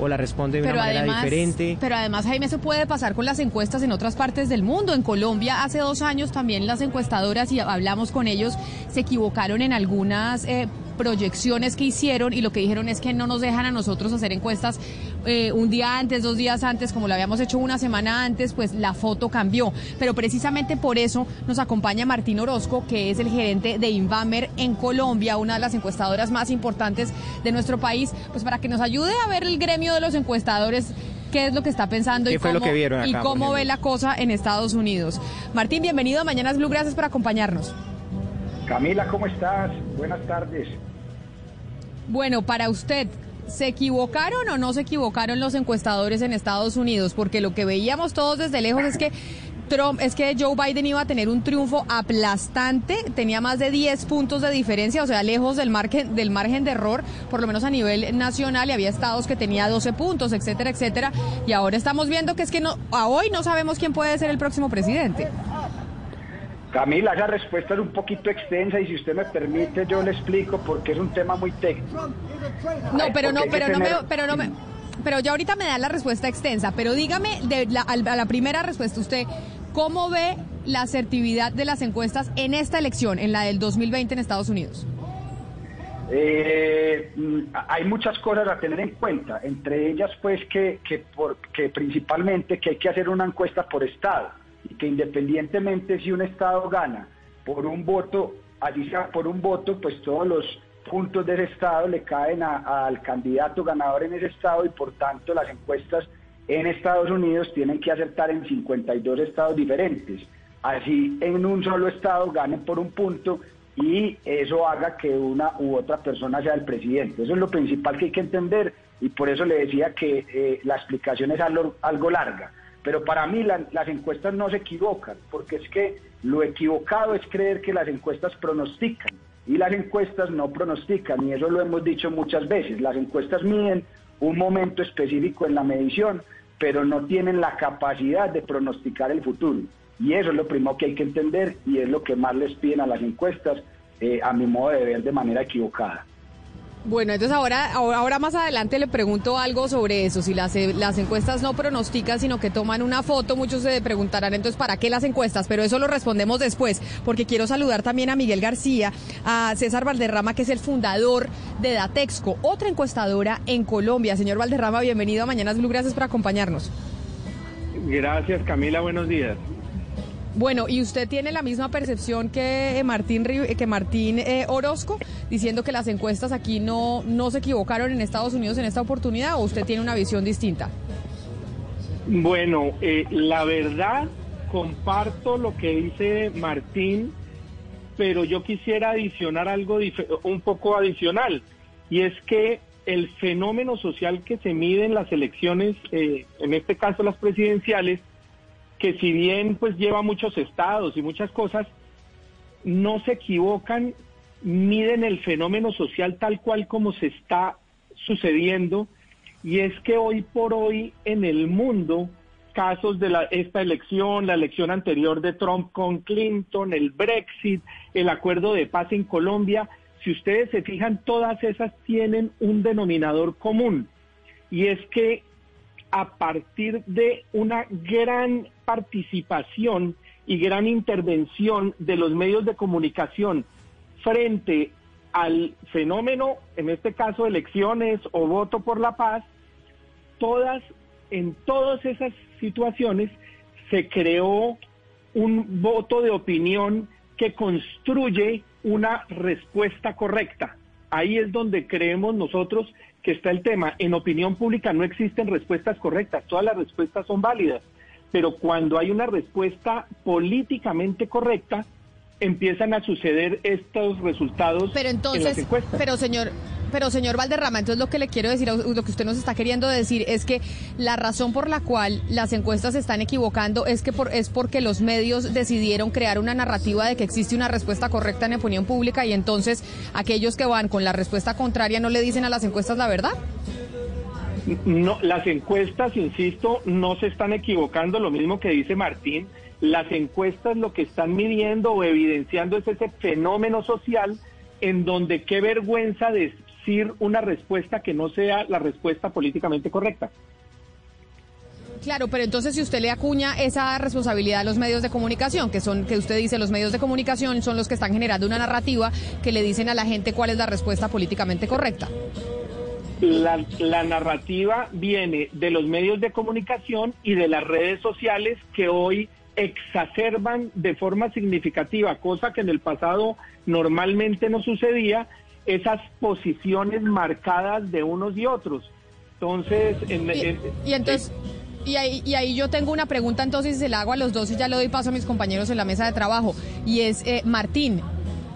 o la responde de una manera diferente? pero además, Jaime, eso puede pasar con las encuestas en otras partes del mundo. En Colombia, hace dos años también las encuestadoras, y hablamos con ellos, se equivocaron en algunas eh, proyecciones que hicieron y lo que dijeron es que no nos dejan a nosotros hacer encuestas eh, un día antes, dos días antes, como lo habíamos hecho una semana antes, pues la foto cambió. Pero precisamente por eso nos acompaña Martín Orozco, que es el gerente de Invamer en Colombia, una de las encuestadoras más importantes de nuestro país, pues para que nos ayude a ver el gremio de los encuestadores qué es lo que está pensando ¿Qué y fue lo cómo, que vieron acá, y cómo ve la cosa en Estados Unidos. Martín, bienvenido a Mañanas Blue, gracias por acompañarnos. Camila, ¿cómo estás? Buenas tardes. Bueno, para usted, ¿se equivocaron o no se equivocaron los encuestadores en Estados Unidos? Porque lo que veíamos todos desde lejos es que Trump, es que Joe Biden iba a tener un triunfo aplastante, tenía más de 10 puntos de diferencia, o sea, lejos del margen, del margen de error, por lo menos a nivel nacional, y había estados que tenía 12 puntos, etcétera, etcétera, y ahora estamos viendo que es que no, a hoy no sabemos quién puede ser el próximo presidente. Camila, esa respuesta es un poquito extensa y si usted me permite yo le explico porque es un tema muy técnico. No, pero no, pero no me, pero no me, pero ya ahorita me da la respuesta extensa, pero dígame de la, a la primera respuesta usted, ¿cómo ve la asertividad de las encuestas en esta elección, en la del 2020 en Estados Unidos? Eh, mm, hay muchas cosas a tener en cuenta, entre ellas pues que, que, por- que principalmente que hay que hacer una encuesta por estado y que independientemente si un estado gana por un voto, allí sea por un voto, pues todos los puntos de ese estado le caen al candidato ganador en ese estado y por tanto las encuestas en Estados Unidos tienen que acertar en 52 estados diferentes. Así en un solo estado ganen por un punto y eso haga que una u otra persona sea el presidente. Eso es lo principal que hay que entender y por eso le decía que eh, la explicación es algo larga. Pero para mí la- las encuestas no se equivocan, porque es que lo equivocado es creer que las encuestas pronostican y las encuestas no pronostican y eso lo hemos dicho muchas veces. Las encuestas miden un momento específico en la medición, pero no tienen la capacidad de pronosticar el futuro. Y eso es lo primero que hay que entender y es lo que más les piden a las encuestas, eh, a mi modo de ver, de manera equivocada. Bueno, entonces ahora, ahora, más adelante le pregunto algo sobre eso. Si las, eh, las encuestas no pronostican, sino que toman una foto, muchos se preguntarán entonces para qué las encuestas, pero eso lo respondemos después, porque quiero saludar también a Miguel García, a César Valderrama, que es el fundador de Datexco, otra encuestadora en Colombia. Señor Valderrama, bienvenido a Mañanas Blue, gracias por acompañarnos. Gracias Camila, buenos días. Bueno, ¿y usted tiene la misma percepción que eh, Martín, Ri- que Martín eh, Orozco, diciendo que las encuestas aquí no, no se equivocaron en Estados Unidos en esta oportunidad, o usted tiene una visión distinta? Bueno, eh, la verdad, comparto lo que dice Martín, pero yo quisiera adicionar algo un poco adicional, y es que el fenómeno social que se mide en las elecciones, eh, en este caso las presidenciales, que si bien pues lleva muchos estados y muchas cosas, no se equivocan, miden el fenómeno social tal cual como se está sucediendo, y es que hoy por hoy en el mundo, casos de la, esta elección, la elección anterior de Trump con Clinton, el Brexit, el acuerdo de paz en Colombia, si ustedes se fijan, todas esas tienen un denominador común, y es que a partir de una gran participación y gran intervención de los medios de comunicación frente al fenómeno, en este caso elecciones o voto por la paz, todas, en todas esas situaciones se creó un voto de opinión que construye una respuesta correcta. Ahí es donde creemos nosotros que está el tema. En opinión pública no existen respuestas correctas, todas las respuestas son válidas, pero cuando hay una respuesta políticamente correcta, empiezan a suceder estos resultados pero entonces, en las encuestas. Pero señor, pero señor Valderrama, entonces lo que le quiero decir, lo que usted nos está queriendo decir es que la razón por la cual las encuestas se están equivocando es que por, es porque los medios decidieron crear una narrativa de que existe una respuesta correcta en opinión pública y entonces aquellos que van con la respuesta contraria no le dicen a las encuestas la verdad. No, las encuestas, insisto, no se están equivocando, lo mismo que dice Martín. Las encuestas lo que están midiendo o evidenciando es ese fenómeno social en donde qué vergüenza decir una respuesta que no sea la respuesta políticamente correcta. Claro, pero entonces si usted le acuña esa responsabilidad a los medios de comunicación, que son, que usted dice, los medios de comunicación son los que están generando una narrativa que le dicen a la gente cuál es la respuesta políticamente correcta. La, la, narrativa viene de los medios de comunicación y de las redes sociales que hoy exacerban de forma significativa, cosa que en el pasado normalmente no sucedía, esas posiciones marcadas de unos y otros. Entonces, en, y, en, y entonces... Y ahí, y ahí, yo tengo una pregunta, entonces se la hago a los dos y ya le doy paso a mis compañeros en la mesa de trabajo. Y es, eh, Martín,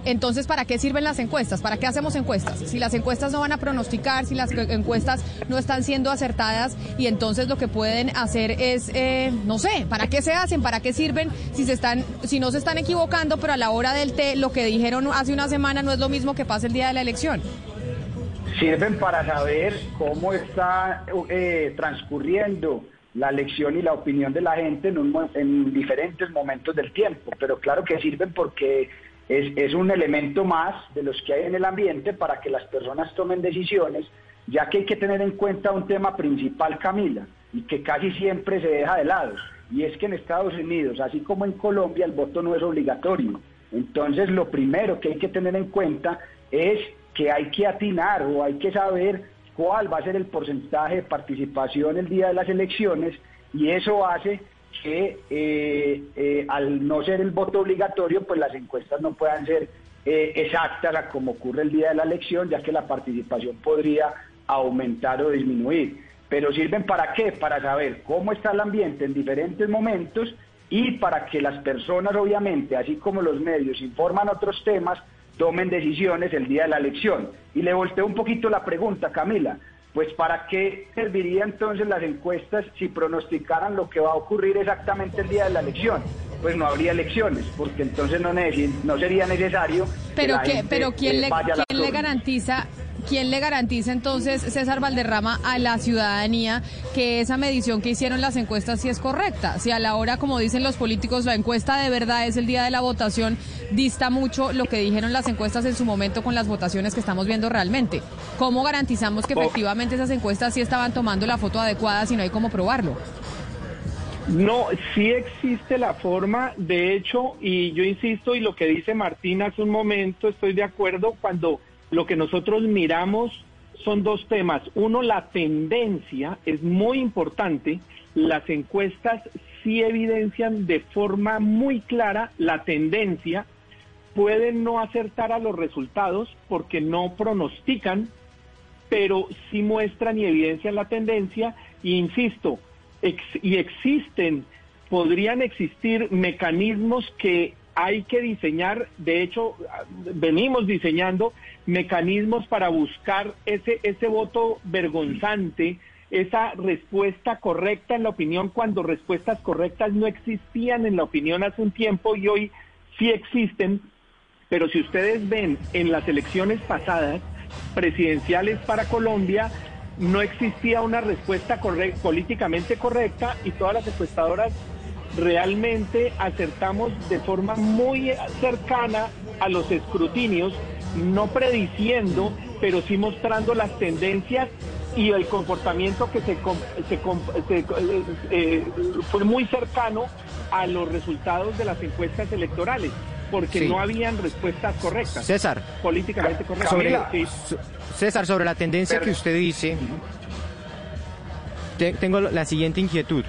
entonces, ¿para qué sirven las encuestas? ¿Para qué hacemos encuestas? Si las encuestas no van a pronosticar, si las encuestas no están siendo acertadas y entonces lo que pueden hacer es, eh, no sé, ¿para qué se hacen? ¿Para qué sirven? Si se están, si no se están equivocando, pero a la hora del té lo que dijeron hace una semana no es lo mismo que pasa el día de la elección. Sirven para saber cómo está eh, transcurriendo la elección y la opinión de la gente en, un, en diferentes momentos del tiempo, pero claro que sirven porque es, es, un elemento más de los que hay en el ambiente para que las personas tomen decisiones, ya que hay que tener en cuenta un tema principal, Camila, y que casi siempre se deja de lado, y es que en Estados Unidos, así como en Colombia, el voto no es obligatorio. Entonces, lo primero que hay que tener en cuenta es que hay que atinar o hay que saber cuál va a ser el porcentaje de participación el día de las elecciones, y eso hace que eh, eh, al no ser el voto obligatorio, pues las encuestas no puedan ser eh, exactas a como ocurre el día de la elección, ya que la participación podría aumentar o disminuir. Pero sirven para qué? Para saber cómo está el ambiente en diferentes momentos y para que las personas, obviamente, así como los medios informan otros temas, tomen decisiones el día de la elección. Y le volteo un poquito la pregunta, Camila. Pues para qué serviría entonces las encuestas si pronosticaran lo que va a ocurrir exactamente el día de la elección? Pues no habría elecciones, porque entonces no, no sería necesario. Pero que, que pero quién le, quién le garantiza ¿quién le garantiza entonces, César Valderrama, a la ciudadanía que esa medición que hicieron las encuestas sí es correcta? Si a la hora, como dicen los políticos, la encuesta de verdad es el día de la votación, dista mucho lo que dijeron las encuestas en su momento con las votaciones que estamos viendo realmente. ¿Cómo garantizamos que efectivamente esas encuestas sí estaban tomando la foto adecuada si no hay cómo probarlo? No, sí existe la forma, de hecho, y yo insisto, y lo que dice Martín hace un momento, estoy de acuerdo, cuando lo que nosotros miramos son dos temas. Uno, la tendencia es muy importante. Las encuestas sí evidencian de forma muy clara la tendencia. Pueden no acertar a los resultados porque no pronostican, pero sí muestran y evidencian la tendencia. Y insisto, ex y existen, podrían existir mecanismos que hay que diseñar, de hecho, venimos diseñando mecanismos para buscar ese, ese voto vergonzante, esa respuesta correcta en la opinión cuando respuestas correctas no existían en la opinión hace un tiempo y hoy sí existen, pero si ustedes ven en las elecciones pasadas presidenciales para Colombia, no existía una respuesta políticamente correcta y todas las encuestadoras realmente acertamos de forma muy cercana a los escrutinios, no prediciendo, pero sí mostrando las tendencias y el comportamiento que se, se, se eh, fue muy cercano a los resultados de las encuestas electorales, porque Sí. no habían respuestas correctas. César. Políticamente correctas. Sobre, Sí. so- César, sobre la tendencia que usted dice, te- tengo la siguiente inquietud.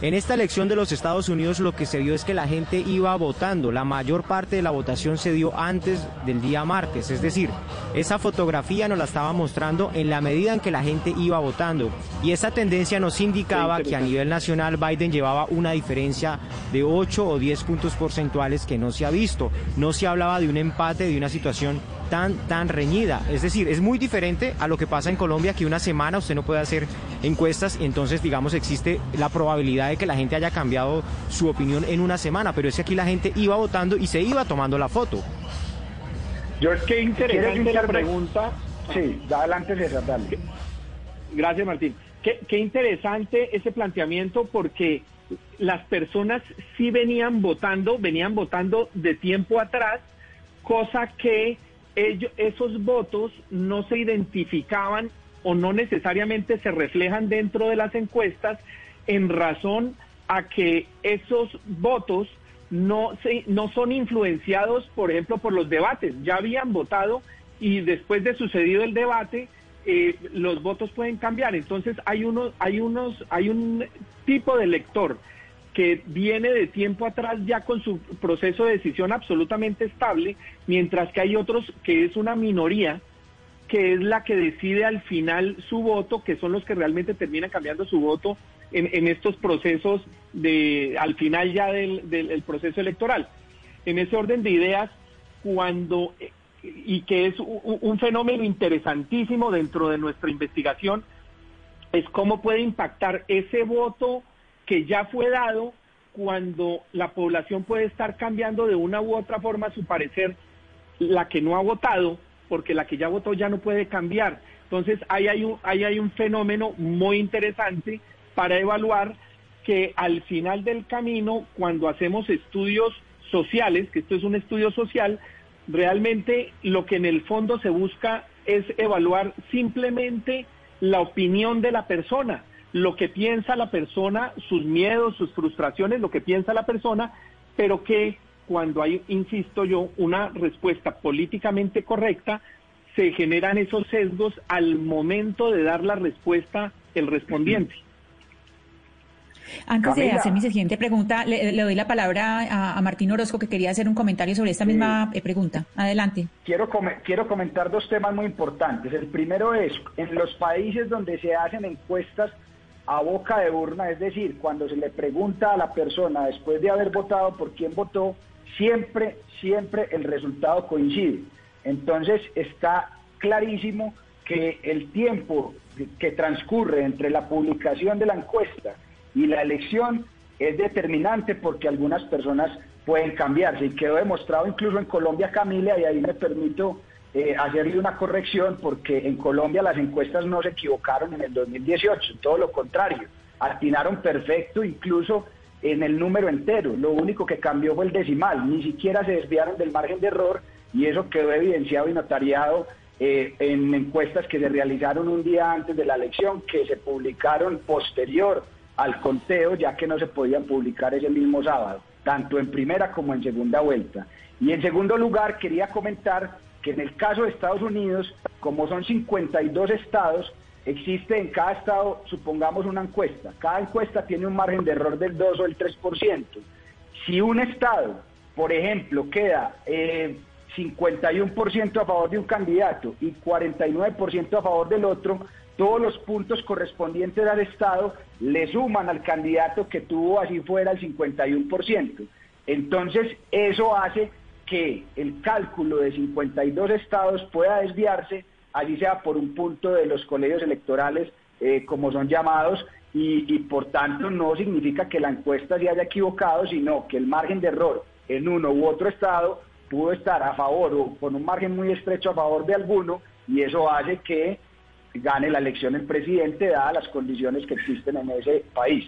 En esta elección de los Estados Unidos lo que se vio es que la gente iba votando. La mayor parte de la votación se dio antes del día martes. Es decir, esa fotografía nos la estaba mostrando en la medida en que la gente iba votando. Y esa tendencia nos indicaba que a nivel nacional Biden llevaba una diferencia de 8 o 10 puntos porcentuales que no se ha visto. No se hablaba de un empate, de una situación tan, tan reñida. Es decir, es muy diferente a lo que pasa en Colombia, que una semana usted no puede hacer encuestas y entonces, digamos, existe la probabilidad de que la gente haya cambiado su opinión en una semana, pero es que aquí la gente iba votando y se iba tomando la foto. Yo qué interesante ¿Quieres la pregunta. Sí, adelante César, dale. Gracias, Martín. Qué, qué interesante ese planteamiento porque las personas sí venían votando, venían votando de tiempo atrás, cosa que ellos, esos votos no se identificaban o no necesariamente se reflejan dentro de las encuestas en razón a que esos votos no, se, no son influenciados, por ejemplo, por los debates. Ya habían votado y después de sucedido el debate, eh, los votos pueden cambiar. Entonces hay unos, hay unos, hay un tipo de lector que viene de tiempo atrás ya con su proceso de decisión absolutamente estable, mientras que hay otros que es una minoría que es la que decide al final su voto, que son los que realmente terminan cambiando su voto en, estos procesos de al final ya del, del el proceso electoral. En ese orden de ideas, cuando y que es un fenómeno interesantísimo dentro de nuestra investigación, es cómo puede impactar ese voto que ya fue dado cuando la población puede estar cambiando de una u otra forma su parecer, la que no ha votado, porque la que ya votó ya no puede cambiar. Entonces, ahí hay un, hay un fenómeno muy interesante para evaluar que al final del camino, cuando hacemos estudios sociales, que esto es un estudio social, realmente lo que en el fondo se busca es evaluar simplemente la opinión de la persona, lo que piensa la persona, sus miedos, sus frustraciones, lo que piensa la persona, pero que cuando hay, insisto yo, una respuesta políticamente correcta, se generan esos sesgos al momento de dar la respuesta el respondiente. Antes de hacer mi siguiente pregunta, le, le doy la palabra a, a Martín Orozco, que quería hacer un comentario sobre esta misma eh, pregunta. Adelante. Quiero, come- quiero comentar dos temas muy importantes. El primero es, en los países donde se hacen encuestas a boca de urna, es decir, cuando se le pregunta a la persona después de haber votado por quién votó, siempre, siempre el resultado coincide. Entonces está clarísimo que el tiempo que transcurre entre la publicación de la encuesta y la elección es determinante porque algunas personas pueden cambiarse y quedó demostrado incluso en Colombia, Camila, y ahí me permito eh, hacerle una corrección porque en Colombia las encuestas no se equivocaron en el 2018, todo lo contrario, atinaron perfecto incluso en el número entero, lo único que cambió fue el decimal, ni siquiera se desviaron del margen de error y eso quedó evidenciado y notariado eh, en encuestas que se realizaron un día antes de la elección, que se publicaron posterior al conteo, ya que no se podían publicar ese mismo sábado, tanto en primera como en segunda vuelta. Y en segundo lugar, quería comentar que en el caso de Estados Unidos, como son 52 estados, existe en cada estado, supongamos una encuesta. Cada encuesta tiene un margen de error del 2 o el 3%. Si un estado, por ejemplo, queda eh, 51% a favor de un candidato y 49% a favor del otro, todos los puntos correspondientes al Estado le suman al candidato que tuvo así fuera el 51%. Entonces, eso hace que el cálculo de 52 estados pueda desviarse, allí sea por un punto de los colegios electorales, eh, como son llamados, y, y por tanto no significa que la encuesta se haya equivocado, sino que el margen de error en uno u otro estado pudo estar a favor o con un margen muy estrecho a favor de alguno, y eso hace que gane la elección el presidente, dadas las condiciones que existen en ese país.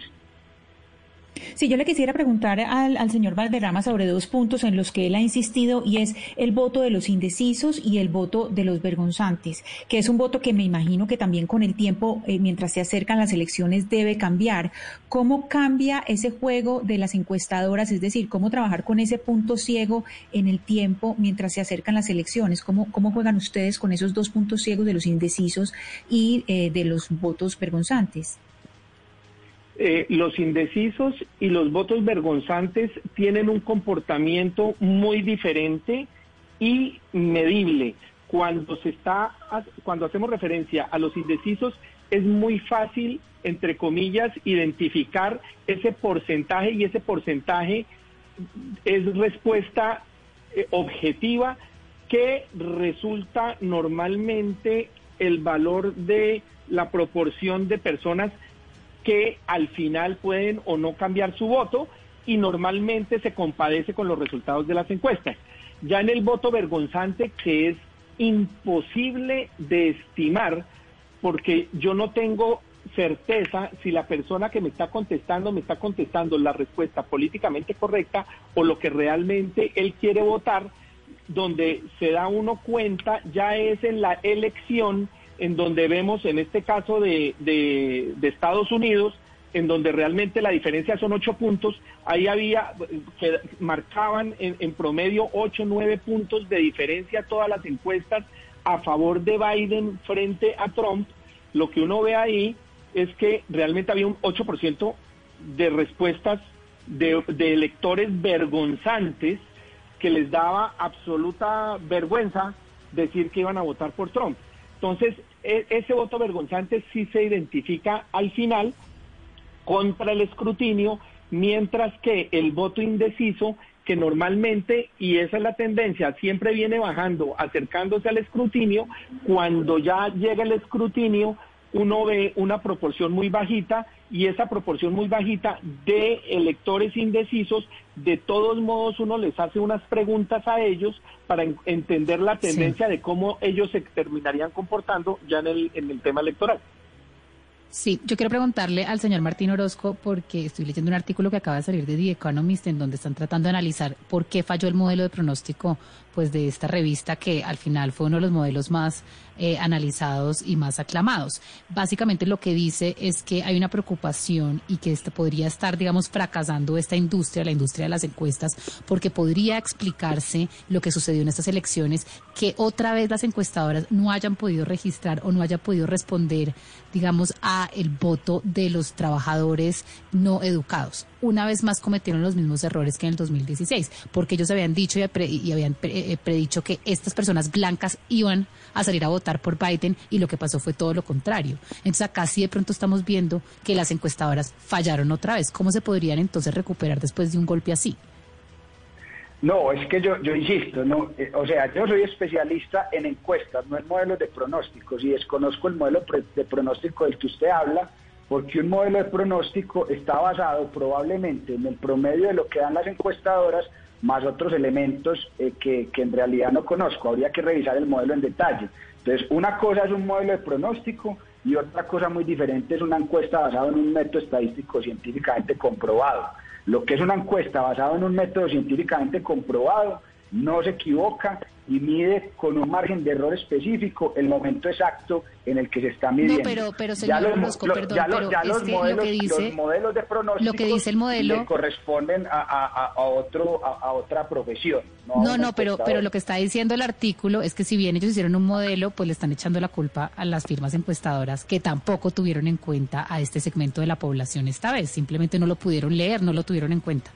Sí, yo le quisiera preguntar al, al, señor Valderrama sobre dos puntos en los que él ha insistido y es el voto de los indecisos y el voto de los vergonzantes, que es un voto que me imagino que también con el tiempo, eh, mientras se acercan las elecciones, debe cambiar. ¿Cómo cambia ese juego de las encuestadoras? Es decir, ¿cómo trabajar con ese punto ciego en el tiempo mientras se acercan las elecciones? ¿Cómo, cómo juegan ustedes con esos dos puntos ciegos de los indecisos y eh, de los votos vergonzantes? Eh, los indecisos y los votos vergonzantes tienen un comportamiento muy diferente y medible. Cuando se está, cuando hacemos referencia a los indecisos, es muy fácil, entre comillas, identificar ese porcentaje y ese porcentaje es respuesta eh, objetiva que resulta normalmente el valor de la proporción de personas que al final pueden o no cambiar su voto y normalmente se compadece con los resultados de las encuestas. Ya en el voto vergonzante, que es imposible de estimar, porque yo no tengo certeza si la persona que me está contestando me está contestando la respuesta políticamente correcta o lo que realmente él quiere votar, donde se da uno cuenta ya es en la elección en donde vemos en este caso de, de, Estados Unidos, en donde realmente la diferencia son ocho puntos, ahí había, que marcaban en, en promedio ocho, nueve puntos de diferencia todas las encuestas a favor de Biden frente a Trump. Lo que uno ve ahí es que realmente había un 8% de respuestas de, electores vergonzantes que les daba absoluta vergüenza decir que iban a votar por Trump. Entonces, ese voto vergonzante sí se identifica al final contra el escrutinio, mientras que el voto indeciso, que normalmente, y esa es la tendencia, siempre viene bajando, acercándose al escrutinio, cuando ya llega el escrutinio, uno ve una proporción muy bajita y esa proporción muy bajita de electores indecisos, de todos modos uno les hace unas preguntas a ellos para entender la tendencia de cómo ellos se terminarían comportando ya en el, en el tema electoral. Sí, yo quiero preguntarle al señor Martín Orozco, porque estoy leyendo un artículo que acaba de salir de The Economist, en donde están tratando de analizar por qué falló el modelo de pronóstico pues de esta revista, que al final fue uno de los modelos más eh, analizados y más aclamados. Básicamente lo que dice es que hay una preocupación y que este podría estar, digamos, fracasando esta industria, la industria de las encuestas, porque podría explicarse lo que sucedió en estas elecciones, que otra vez las encuestadoras no hayan podido registrar o no hayan podido responder, digamos, a el voto de los trabajadores no educados. Una vez más cometieron los mismos errores que en el 2016, porque ellos habían dicho y, habían eh, predicho que estas personas blancas iban a salir a votar por Biden y lo que pasó fue todo lo contrario. Entonces acá sí de pronto estamos viendo que las encuestadoras fallaron otra vez. ¿Cómo se podrían entonces recuperar después de un golpe así? No, es que yo, yo insisto, no, eh, o sea, yo soy especialista en encuestas, no en modelos de pronósticos, y desconozco el modelo de pronóstico del que usted habla, porque un modelo de pronóstico está basado probablemente en el promedio de lo que dan las encuestadoras, más otros elementos eh, que, que en realidad no conozco. Habría que revisar el modelo en detalle. Entonces, una cosa es un modelo de pronóstico y otra cosa muy diferente es una encuesta basada en un método estadístico científicamente comprobado. Lo que es una encuesta basada en un método científicamente comprobado no se equivoca y mide con un margen de error específico el momento exacto en el que se está midiendo. No, pero, pero señor ya los, perdón, ya pero ya los, modelos, que dice, los modelos de pronóstico lo que dice el modelo corresponden a, a, a otro a, otra profesión. No, no, no pero, pero lo que está diciendo el artículo es que si bien ellos hicieron un modelo, pues le están echando la culpa a las firmas encuestadoras que tampoco tuvieron en cuenta a este segmento de la población esta vez. Simplemente no lo pudieron leer, no lo tuvieron en cuenta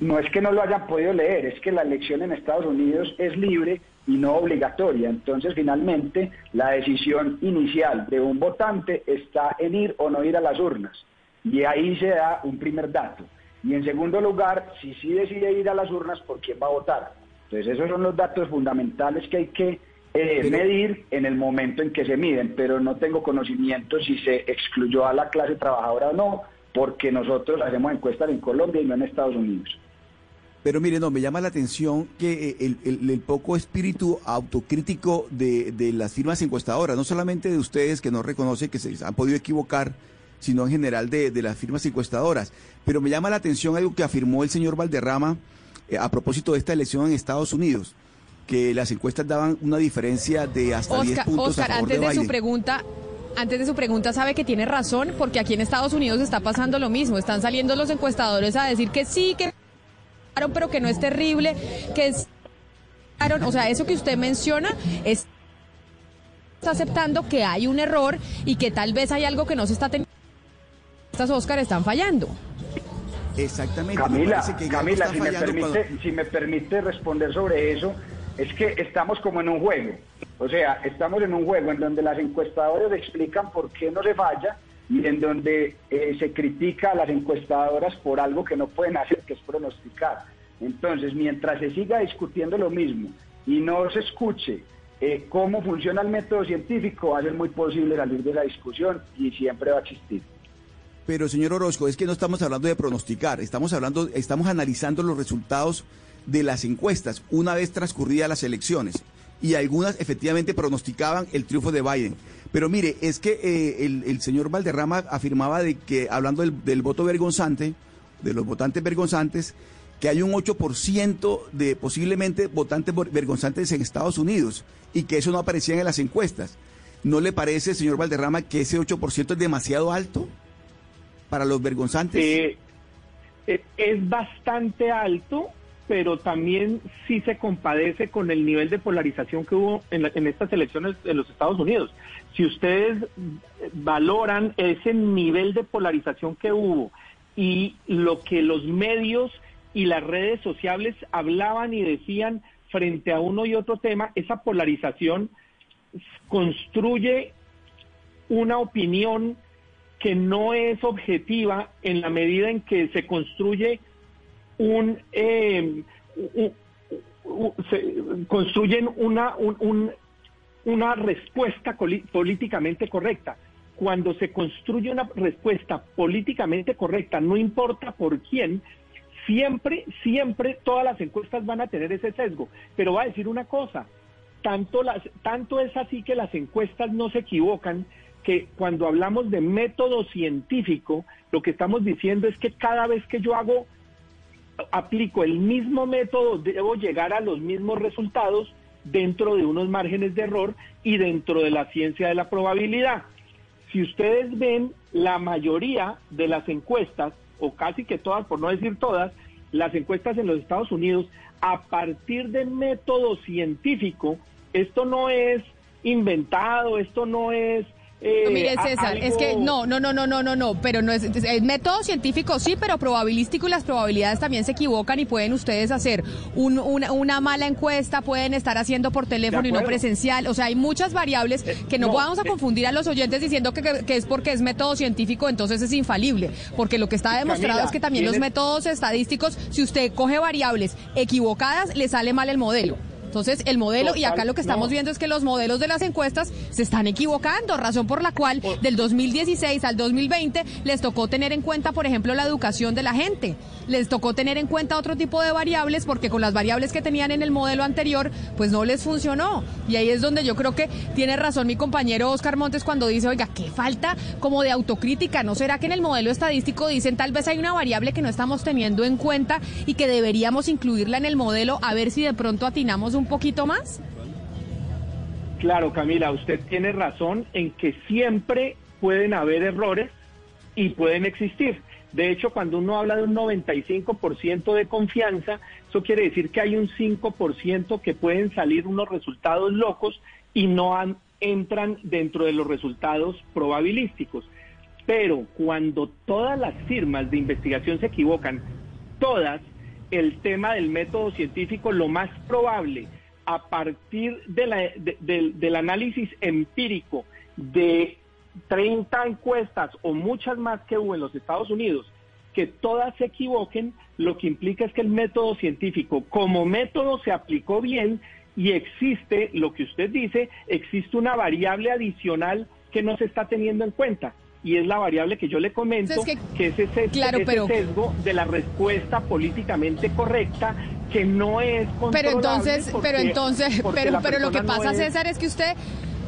no es que no lo hayan podido leer, es que la elección en Estados Unidos es libre y no obligatoria. Entonces, finalmente, la decisión inicial de un votante está en ir o no ir a las urnas. Y ahí se da un primer dato. Y en segundo lugar, si sí decide ir a las urnas, ¿por quién va a votar? Entonces, esos son los datos fundamentales que hay que eh, medir en el momento en que se miden, pero no tengo conocimiento si se excluyó a la clase trabajadora o no porque nosotros hacemos encuestas en Colombia y no en Estados Unidos. Pero mire, no, me llama la atención que eh, el, poco espíritu autocrítico de, las firmas encuestadoras, no solamente de ustedes que no reconocen que se han podido equivocar, sino en general de, de las firmas encuestadoras. Pero me llama la atención algo que afirmó el señor Valderrama eh, a propósito de esta elección en Estados Unidos, que las encuestas daban una diferencia de hasta 10 Oscar, puntos Oscar, a favor antes de de su pregunta, antes de su pregunta sabe que tiene razón, porque aquí en Estados Unidos está pasando lo mismo. Están saliendo los encuestadores a decir que sí, que pero que no es terrible, que es o sea, eso que usted menciona es está aceptando que hay un error y que tal vez hay algo que no se está teniendo. Estas Oscar están fallando. Exactamente. me Camila, que Camila, si me, permite, cuando- si me permite responder sobre eso, es que estamos como en un juego. O sea, estamos en un juego en donde las encuestadoras explican por qué no se falla y en donde eh, se critica a las encuestadoras por algo que no pueden hacer, que es pronosticar. Entonces, mientras se siga discutiendo lo mismo y no se escuche eh, cómo funciona el método científico, va a ser muy posible salir de la discusión y siempre va a existir. Pero señor Orozco, es que no estamos hablando de pronosticar, estamos hablando, estamos analizando los resultados de las encuestas una vez transcurridas las elecciones y algunas efectivamente pronosticaban el triunfo de Biden. Pero mire, es que eh, el, señor Valderrama afirmaba de que, hablando del, voto vergonzante, de los votantes vergonzantes, que hay un 8% de posiblemente votantes vergonzantes en Estados Unidos y que eso no aparecía en las encuestas. ¿No le parece, señor Valderrama, que ese 8% es demasiado alto para los vergonzantes? Eh, es bastante alto, pero también sí se compadece con el nivel de polarización que hubo en, la- en estas elecciones en los Estados Unidos. Si ustedes eh, valoran ese nivel de polarización que hubo y lo que los medios y las redes sociales hablaban y decían frente a uno y otro tema, esa polarización construye una opinión que no es objetiva en la medida en que se construye un, eh, se construyen una un- un- una respuesta políticamente correcta. Cuando se construye una respuesta políticamente correcta, no importa por quién, siempre, siempre todas las encuestas van a tener ese sesgo. Pero va a decir una cosa, tanto, las, tanto es así que las encuestas no se equivocan, que cuando hablamos de método científico, lo que estamos diciendo es que cada vez que yo hago, aplico el mismo método, debo llegar a los mismos resultados dentro de unos márgenes de error y dentro de la ciencia de la probabilidad. Si ustedes ven la mayoría de las encuestas, o casi que todas, por no decir todas, las encuestas en los Estados Unidos, a partir de método científico, esto no es inventado, esto no es... eh, No, mire, a- César, es que no, no, no, no, no, no, no, pero no es, es- es método científico sí, pero probabilístico y las probabilidades también se equivocan y pueden ustedes hacer un- una, una mala encuesta, pueden estar haciendo por teléfono y no presencial, o sea, hay muchas variables que no, no, vamos a eh, confundir a los oyentes diciendo que, que- que es porque es método científico, entonces es infalible, porque lo que está demostrado Camila, es que también los métodos estadísticos, si usted coge variables equivocadas, le sale mal el modelo. Entonces, el modelo, y acá lo que estamos no. viendo es que los modelos de las encuestas se están equivocando, razón por la cual del 2016 al 2020 les tocó tener en cuenta, por ejemplo, la educación de la gente, les tocó tener en cuenta otro tipo de variables porque con las variables que tenían en el modelo anterior, pues no les funcionó. Y ahí es donde yo creo que tiene razón mi compañero Oscar Montes cuando dice, oiga, qué falta como de autocrítica, ¿no será que en el modelo estadístico dicen tal vez hay una variable que no estamos teniendo en cuenta y que deberíamos incluirla en el modelo a ver si de pronto atinamos un poquito más? Claro, Camila, usted tiene razón en que siempre pueden haber errores y pueden existir. De hecho, cuando uno habla de un 95% de confianza, eso quiere decir que hay un 5% que pueden salir unos resultados locos y no entran dentro de los resultados probabilísticos. Pero cuando todas las firmas de investigación se equivocan, todas, el tema del método científico, lo más probable, a partir del análisis empírico de 30 encuestas o muchas más que hubo en los Estados Unidos, que todas se equivoquen, lo que implica es que el método científico como método se aplicó bien y existe, lo que usted dice, existe una variable adicional que no se está teniendo en cuenta. Y es la variable que yo le comento, Es que- que, es ese, claro, ese pero- sesgo de la respuesta políticamente correcta que no es Pero entonces, porque- pero entonces, pero, pero lo que no pasa, es- César, es que usted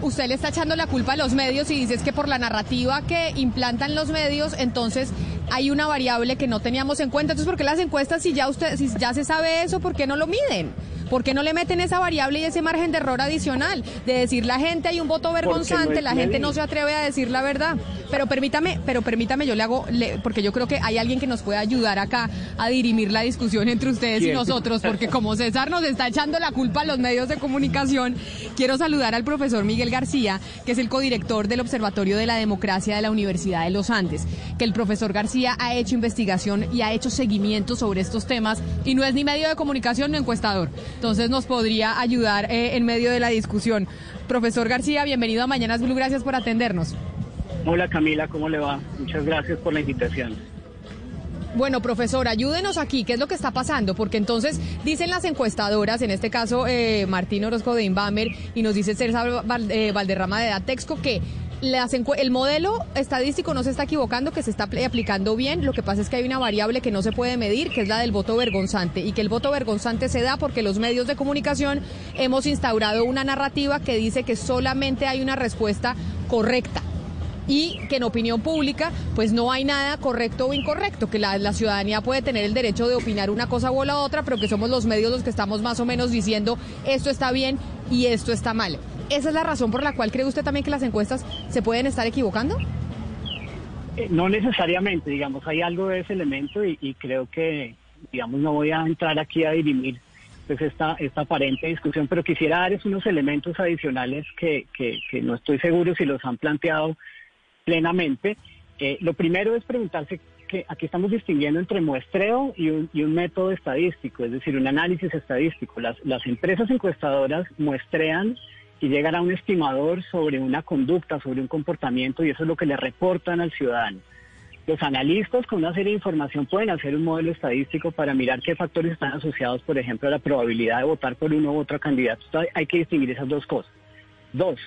usted le está echando la culpa a los medios y dice es que por la narrativa que implantan los medios, entonces hay una variable que no teníamos en cuenta. Entonces, ¿por qué las encuestas, si ya usted, si ya se sabe eso, por qué no lo miden? ¿Por qué no le meten esa variable y ese margen de error adicional? De decir la gente hay un voto vergonzante, la gente no se atreve a decir la verdad. Pero permítame, pero permítame, yo le hago, porque yo creo que hay alguien que nos puede ayudar acá a dirimir la discusión entre ustedes y nosotros, porque como César nos está echando la culpa a los medios de comunicación, quiero saludar al profesor Miguel García, que es el codirector del Observatorio de la Democracia de la Universidad de los Andes, que el profesor García ha hecho investigación y ha hecho seguimiento sobre estos temas y no es ni medio de comunicación ni encuestador. Entonces nos podría ayudar eh, en medio de la discusión. Profesor García, bienvenido a Mañanas Blue, gracias por atendernos. Hola Camila, ¿cómo le va? Muchas gracias por la invitación. Bueno, profesor, ayúdenos aquí, ¿qué es lo que está pasando? Porque entonces dicen las encuestadoras, en este caso eh, Martín Orozco de Inbamer y nos dice César eh, Valderrama de Datexco, que el modelo estadístico no se está equivocando, que se está aplicando bien. Lo que pasa es que hay una variable que no se puede medir, que es la del voto vergonzante. Y que el voto vergonzante se da porque los medios de comunicación hemos instaurado una narrativa que dice que solamente hay una respuesta correcta y que en opinión pública pues no hay nada correcto o incorrecto, que la, la, ciudadanía puede tener el derecho de opinar una cosa o la otra, pero que somos los medios los que estamos más o menos diciendo esto está bien y esto está mal. ¿Esa es la razón por la cual cree usted también que las encuestas se pueden estar equivocando? Eh, no necesariamente, digamos, hay algo de ese elemento y, creo que, digamos, no voy a entrar aquí a dirimir pues esta, esta aparente discusión, pero quisiera darles unos elementos adicionales que, que, no estoy seguro si los han planteado plenamente. Eh, lo primero es preguntarse que aquí estamos distinguiendo entre muestreo y un, y un, método estadístico, es decir, un análisis estadístico. Las, las empresas encuestadoras muestrean y llegan a un estimador sobre una conducta, sobre un comportamiento, y eso es lo que le reportan al ciudadano. Los analistas con una serie de información pueden hacer un modelo estadístico para mirar qué factores están asociados, por ejemplo, a la probabilidad de votar por uno u otro candidato. hay que distinguir esas dos cosas. Dos,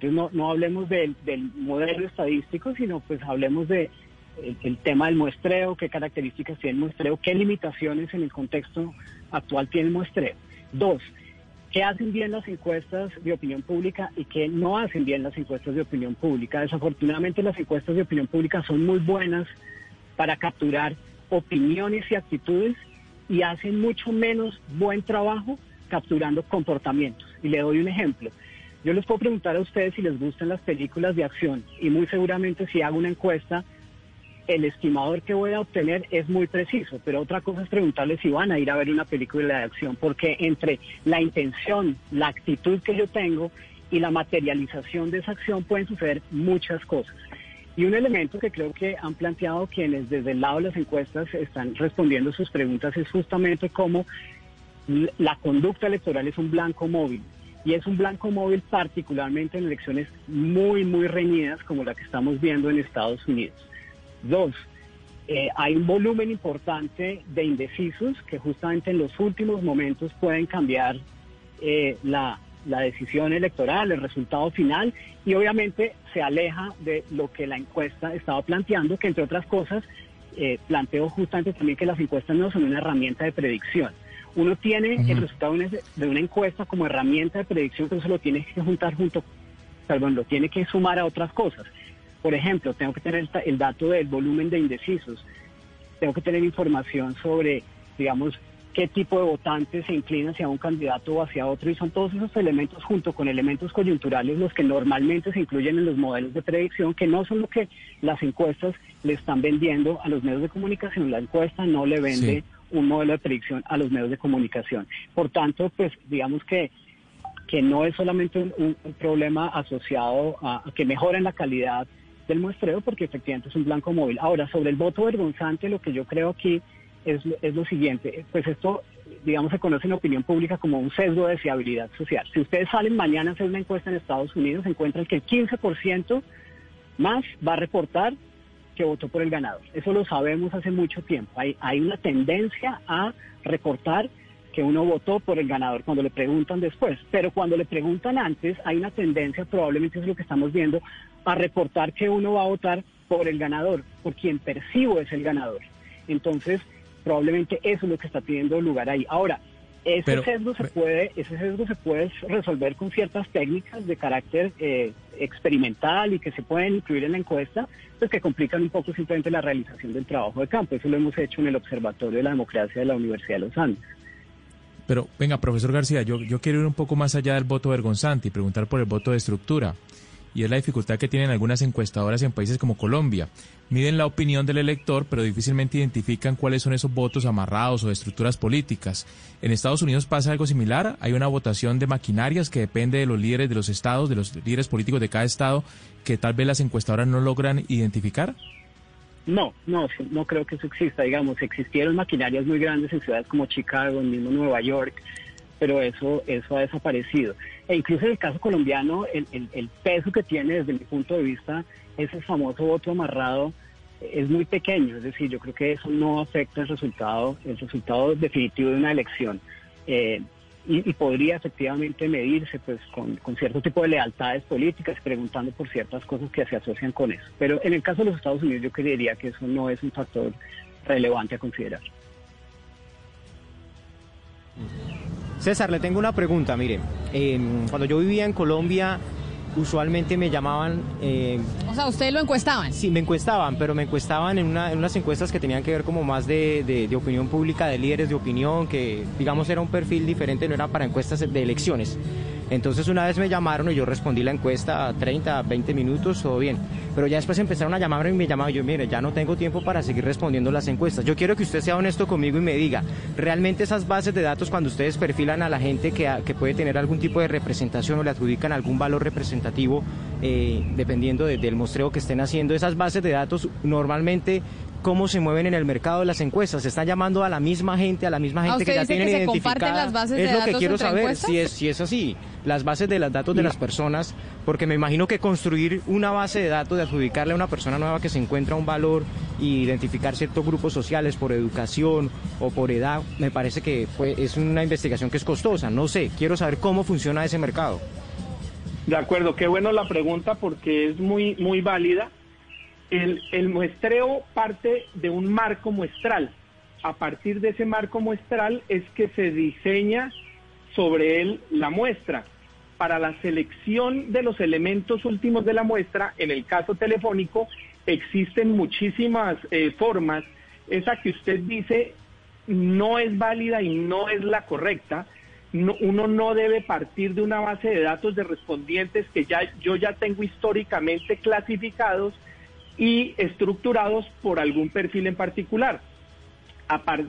entonces no, no hablemos del, modelo estadístico, sino pues hablemos de el, tema del muestreo, qué características tiene el muestreo, qué limitaciones en el contexto actual tiene el muestreo. Dos, qué hacen bien las encuestas de opinión pública y qué no hacen bien las encuestas de opinión pública. Desafortunadamente las encuestas de opinión pública son muy buenas para capturar opiniones y actitudes y hacen mucho menos buen trabajo capturando comportamientos. Y le doy un ejemplo. Yo les puedo preguntar a ustedes si les gustan las películas de acción y muy seguramente si hago una encuesta el estimador que voy a obtener es muy preciso, pero otra cosa es preguntarle si van a ir a ver una película de acción, porque entre la intención, la actitud que yo tengo y la materialización de esa acción pueden suceder muchas cosas. Y un elemento que creo que han planteado quienes desde el lado de las encuestas están respondiendo sus preguntas es justamente cómo la conducta electoral es un blanco móvil. Y es un blanco móvil particularmente en elecciones muy, muy reñidas como la que estamos viendo en Estados Unidos. Dos, eh, hay un volumen importante de indecisos que justamente en los últimos momentos pueden cambiar eh, la, decisión electoral, el resultado final, y obviamente se aleja de lo que la encuesta estaba planteando, que entre otras cosas eh, planteó justamente también que las encuestas no son una herramienta de predicción. Uno tiene el resultado de una encuesta como herramienta de predicción, pero eso lo tiene que juntar junto, perdón, lo tiene que sumar a otras cosas. Por ejemplo, tengo que tener el dato del volumen de indecisos, tengo que tener información sobre, digamos, qué tipo de votantes se inclina hacia un candidato o hacia otro, y son todos esos elementos junto con elementos coyunturales los que normalmente se incluyen en los modelos de predicción, que no son lo que las encuestas le están vendiendo a los medios de comunicación. La encuesta no le vende un modelo de predicción a los medios de comunicación. Por tanto, pues digamos que que no es solamente un, problema asociado a, a que mejoren la calidad del muestreo porque efectivamente es un blanco móvil. Ahora, sobre el voto vergonzante, lo que yo creo aquí es, es lo siguiente, pues esto, digamos, se conoce en opinión pública como un sesgo de fiabilidad social. Si ustedes salen mañana a hacer una encuesta en Estados Unidos, encuentran que el 15% más va a reportar que votó por el ganador. Eso lo sabemos hace mucho tiempo. Hay, hay una tendencia a reportar que uno votó por el ganador cuando le preguntan después, pero cuando le preguntan antes hay una tendencia, probablemente es lo que estamos viendo, a reportar que uno va a votar por el ganador, por quien percibo es el ganador. Entonces, probablemente eso es lo que está teniendo lugar ahí. Ahora, ese sesgo se puede, ese sesgo se puede resolver con ciertas técnicas de carácter eh, experimental y que se pueden incluir en la encuesta, pues que complican un poco simplemente la realización del trabajo de campo. Eso lo hemos hecho en el Observatorio de la Democracia de la Universidad de Los Andes. Pero venga, profesor García, yo, yo quiero ir un poco más allá del voto vergonzante y preguntar por el voto de estructura y es la dificultad que tienen algunas encuestadoras en países como Colombia. Miden la opinión del elector, pero difícilmente identifican cuáles son esos votos amarrados o de estructuras políticas. En Estados Unidos pasa algo similar. Hay una votación de maquinarias que depende de los líderes de los estados, de los líderes políticos de cada estado, que tal vez las encuestadoras no logran identificar. No, no, no creo que eso exista. Digamos, existieron maquinarias muy grandes en ciudades como Chicago, en mismo Nueva York, pero eso, eso ha desaparecido. E incluso en el caso colombiano, el, el, peso que tiene desde mi punto de vista ese famoso voto amarrado es muy pequeño, es decir, yo creo que eso no afecta el resultado, el resultado definitivo de una elección. Eh, y, podría efectivamente medirse pues con, con, cierto tipo de lealtades políticas, preguntando por ciertas cosas que se asocian con eso. Pero en el caso de los Estados Unidos yo creería que eso no es un factor relevante a considerar. César, le tengo una pregunta, mire. Em, cuando yo vivía en Colombia, usualmente me llamaban... Eh, o sea, ¿ustedes lo encuestaban? Sí, me encuestaban, pero me encuestaban en, una, en unas encuestas que tenían que ver como más de, de, opinión pública, de líderes de opinión, que digamos era un perfil diferente, no era para encuestas de elecciones. Entonces una vez me llamaron y yo respondí la encuesta a 30, 20 minutos, todo bien. Pero ya después empezaron a llamarme y me llamaban y yo, mire, ya no tengo tiempo para seguir respondiendo las encuestas. Yo quiero que usted sea honesto conmigo y me diga, ¿realmente esas bases de datos cuando ustedes perfilan a la gente que, que puede tener algún tipo de representación o le adjudican algún valor representativo, eh, dependiendo del muestreo que estén haciendo, esas bases de datos normalmente cómo se mueven en el mercado de las encuestas. Se están llamando a la misma gente, a la misma gente que ya tienen que identificada. las bases es lo que quiero saber, si es, si es así, las bases de los datos de las personas, porque me imagino que construir una base de datos, de adjudicarle a una persona nueva que se encuentra un valor y identificar ciertos grupos sociales por educación o por edad, me parece que fue, es una investigación que es costosa. No sé, quiero saber cómo funciona ese mercado. De acuerdo, qué bueno la pregunta porque es muy, muy válida el, muestreo parte de un marco muestral. A partir de ese marco muestral es que se diseña sobre él la muestra. Para la selección de los elementos últimos de la muestra, en el caso telefónico, existen muchísimas eh, formas. Esa que usted dice no es válida y no es la correcta. uno no debe partir de una base de datos de respondientes que ya yo ya tengo históricamente clasificados y estructurados por algún perfil en particular.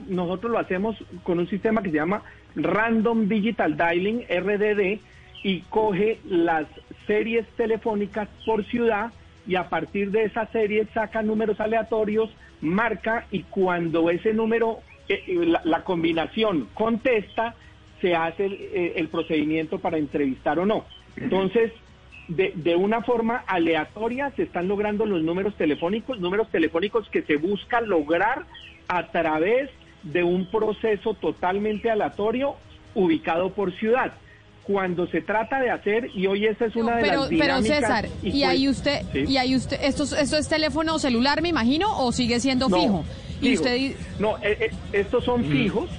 Nosotros lo hacemos con un sistema que se llama Random Digital Dialing, RDD, y coge las series telefónicas por ciudad y a partir de esa serie saca números aleatorios, marca y cuando ese número, eh, eh, la, combinación contesta, se hace el, eh, el procedimiento para entrevistar o no. Entonces, de, de, una forma aleatoria se están logrando los números telefónicos, números telefónicos que se busca lograr a través de un proceso totalmente aleatorio ubicado por ciudad. Cuando se trata de hacer, y hoy esa es una de las dinámicas... Pero César, y, ahí usted, y ahí usted, ¿esto, ¿esto es teléfono celular, me imagino, o sigue siendo fijo? Y usted... No, eh, eh, estos son mm. fijos,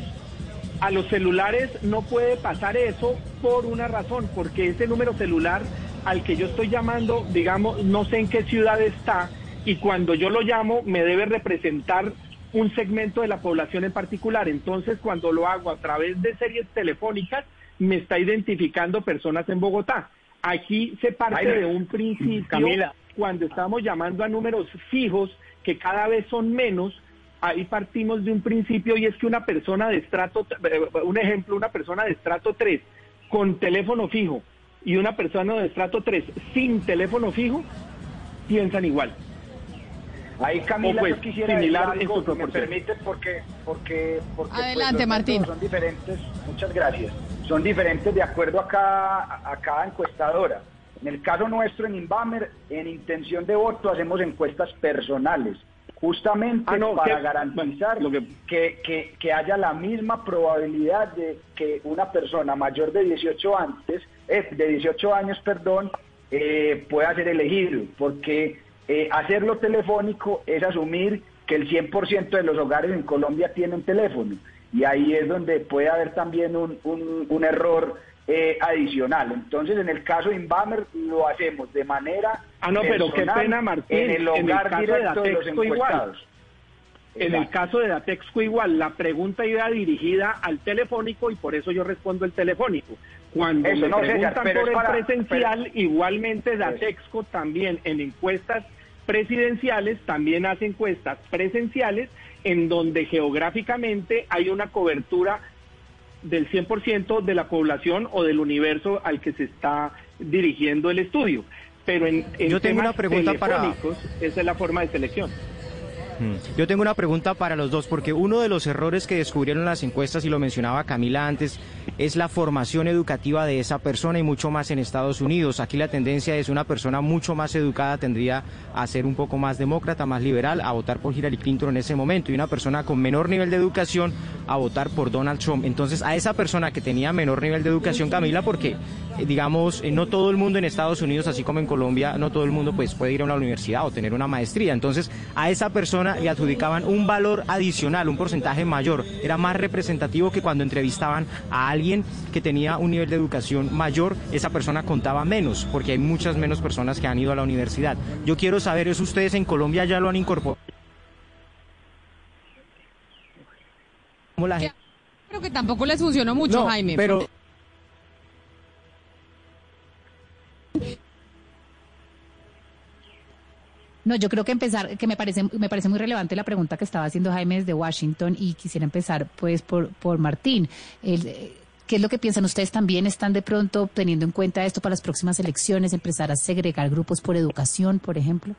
a los celulares no puede pasar eso por una razón, porque ese número celular al que yo estoy llamando, digamos, no sé en qué ciudad está y cuando yo lo llamo me debe representar un segmento de la población en particular. Entonces, cuando lo hago a través de series telefónicas, me está identificando personas en Bogotá. Aquí se parte de un principio, cuando estamos llamando a números fijos, que cada vez son menos, ahí partimos de un principio y es que una persona de estrato, eh, un ejemplo, una persona de estrato 3 con teléfono fijo y una persona de estrato 3 sin teléfono fijo piensan igual. Ahí Camila, pues, yo quisiera similar algo, me permite, porque, porque, porque pues, Adelante, Martín. son diferentes, muchas gracias, son diferentes de acuerdo a cada, a cada encuestadora. En el caso nuestro en Inbamer, en intención de voto hacemos encuestas personales, justamente ah, para garantizar que... Que, que, haya la misma probabilidad de que una persona mayor de 18 antes, eh, de 18 años, perdón, eh, pueda ser elegido, porque eh, hacerlo telefónico es asumir que el 100% de los hogares en Colombia tienen teléfono Y ahí es donde puede haber también un, un, un error eh, adicional. Entonces, en el caso de Inbamer, lo hacemos de manera. Ah, no, pero qué pena, Martín. En el hogar caso directo de, los Datexco igual. encuestados. En el caso de Datexco igual, la pregunta iba dirigida al telefónico y por eso yo respondo el telefónico. Cuando Eso me no, César, preguntan pero por es el para- presencial, igualmente Datexco también en encuestas presidenciales también hace encuestas presenciales en donde geográficamente hay una cobertura del 100% de la población o del universo al que se está dirigiendo el estudio. Pero en, en Yo tengo temas una pregunta para- esa es la forma de selección. Mm. Yo tengo una pregunta para los dos, porque uno de los errores que descubrieron las encuestas, y lo mencionaba Camila antes, es la formación educativa de esa persona y mucho más en Estados Unidos. Aquí la tendencia es una persona mucho más educada tendría a ser un poco más demócrata, más liberal, a votar por Hillary Clinton en ese momento, y una persona con menor nivel de educación a votar por Donald Trump. Entonces, a esa persona que tenía menor nivel de educación, Camila, porque eh, digamos, eh, no todo el mundo en Estados Unidos, así como en Colombia, no todo el mundo pues puede ir a una universidad o tener una maestría. Entonces, a esa persona le adjudicaban un valor adicional, un porcentaje mayor. Era más representativo que cuando entrevistaban a alguien que tenía un nivel de educación mayor, esa persona contaba menos, porque hay muchas menos personas que han ido a la universidad. Yo quiero saber, ¿eso ustedes en Colombia ya lo han incorporado? ¿Cómo la gente- Creo que tampoco les funcionó mucho, No, Jaime. pero- No, yo creo que empezar, que me parece, me parece muy relevante la pregunta que estaba haciendo Jaime desde Washington y quisiera empezar pues por, por Martín. El, eh, ¿Qué es lo que piensan ustedes también? ¿Están de pronto teniendo en cuenta esto para las próximas elecciones, empezar a segregar grupos por educación, por ejemplo?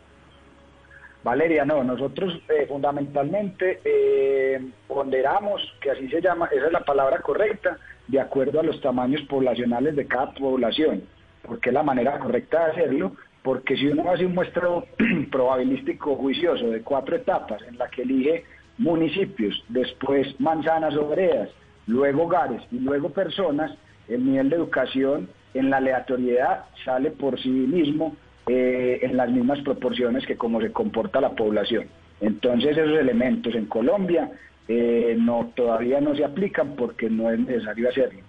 Valeria, no, nosotros eh, fundamentalmente eh, ponderamos, que así se llama, esa es la palabra correcta, de acuerdo a los tamaños poblacionales de cada población, porque es la manera correcta de hacerlo, porque si uno hace un muestreo probabilístico juicioso de cuatro etapas en la que elige municipios, después manzanas o veredas, luego hogares y luego personas, el nivel de educación en la aleatoriedad sale por sí mismo eh, en las mismas proporciones que como se comporta la población. Entonces esos elementos en Colombia eh, no todavía no se aplican porque no es necesario hacerlo.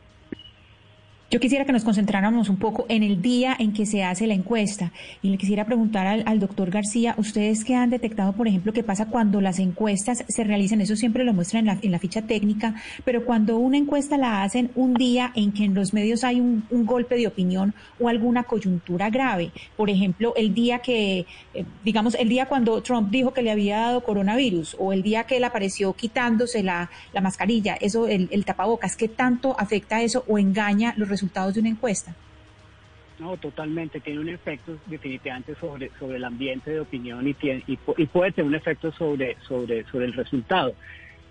Yo quisiera que nos concentráramos un poco en el día en que se hace la encuesta y le quisiera preguntar al, doctor García, ustedes que han detectado, por ejemplo, qué pasa cuando las encuestas se realizan, eso siempre lo muestran en la, ficha técnica, pero cuando una encuesta la hacen un día en que en los medios hay un, golpe de opinión o alguna coyuntura grave, por ejemplo, el día que, eh, digamos, el día cuando Trump dijo que le había dado coronavirus o el día que él apareció quitándose la, la mascarilla, eso, el, el tapabocas, ¿qué tanto afecta eso o engaña los resultados de una encuesta? No, totalmente. Tiene un efecto definitivamente sobre, sobre el ambiente de opinión y, tiene, y, pu- y puede tener un efecto sobre, sobre, sobre el resultado.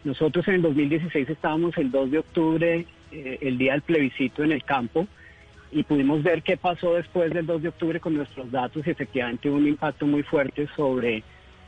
Nosotros en el 2016 estábamos el 2 de octubre, eh, el día del plebiscito en el campo, y pudimos ver qué pasó después del 2 de octubre con nuestros datos y efectivamente hubo un impacto muy fuerte sobre,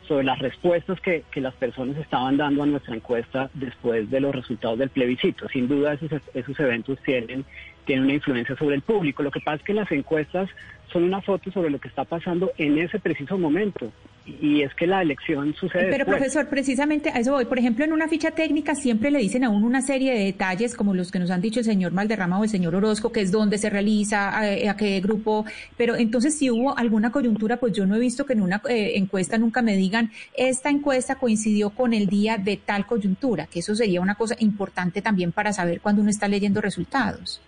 sobre las respuestas que, que las personas estaban dando a nuestra encuesta después de los resultados del plebiscito. Sin duda esos, esos eventos tienen, tienen una influencia sobre el público. Lo que pasa es que las encuestas son una foto sobre lo que está pasando en ese preciso momento y es que la elección sucede Pero después. profesor, precisamente a eso voy. Por ejemplo, en una ficha técnica siempre le dicen a uno una serie de detalles, como los que nos han dicho el señor Malderrama o el señor Orozco, que es dónde se realiza, a, a qué grupo. Pero entonces, si hubo alguna coyuntura, pues yo no he visto que en una eh, encuesta nunca me digan, esta encuesta coincidió con el día de tal coyuntura, que eso sería una cosa importante también para saber cuando uno está leyendo resultados.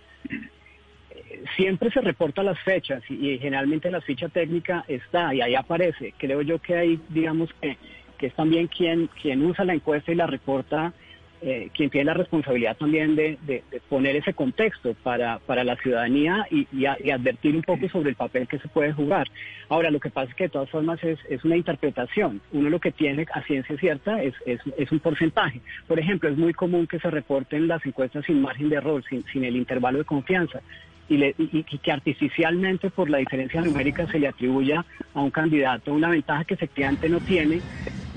Siempre se reporta las fechas y, y generalmente la ficha técnica está y ahí aparece. Creo yo que ahí, digamos que, que es también quien, quien usa la encuesta y la reporta, eh, quien tiene la responsabilidad también de, de- de poner ese contexto para, para la ciudadanía y, y a- y advertir un poco sobre el papel que se puede jugar. Ahora, lo que pasa es que de todas formas es, es una interpretación. Uno lo que tiene a ciencia cierta es, es, es un porcentaje. Por ejemplo, es muy común que se reporten las encuestas sin margen de error, sin, sin el intervalo de confianza y, le- y- y que artificialmente por la diferencia numérica se le atribuya a un candidato una ventaja que efectivamente no tiene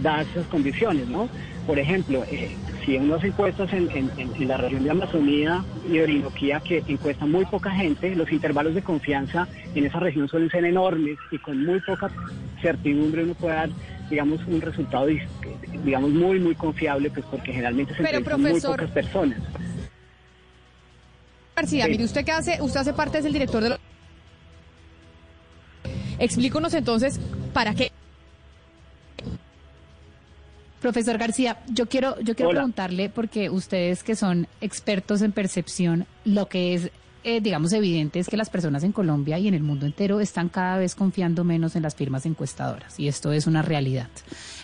dadas esas condiciones, ¿no? Por ejemplo, eh, si uno hace encuestas en, en- en- en la región de Amazonía y Orinoquía que encuesta muy poca gente, los intervalos de confianza en esa región suelen ser enormes y con muy poca certidumbre uno puede dar digamos, un resultado, digamos, muy, muy confiable, pues porque generalmente se Pero, muy pocas personas. García, mire, usted que hace, usted hace parte, es el director de los... Explíconos entonces, ¿para qué? Profesor García, yo quiero, yo quiero Hola. preguntarle, porque ustedes que son expertos en percepción, lo que es, eh, digamos, evidente es que las personas en Colombia y en el mundo entero están cada vez confiando menos en las firmas encuestadoras, y esto es una realidad.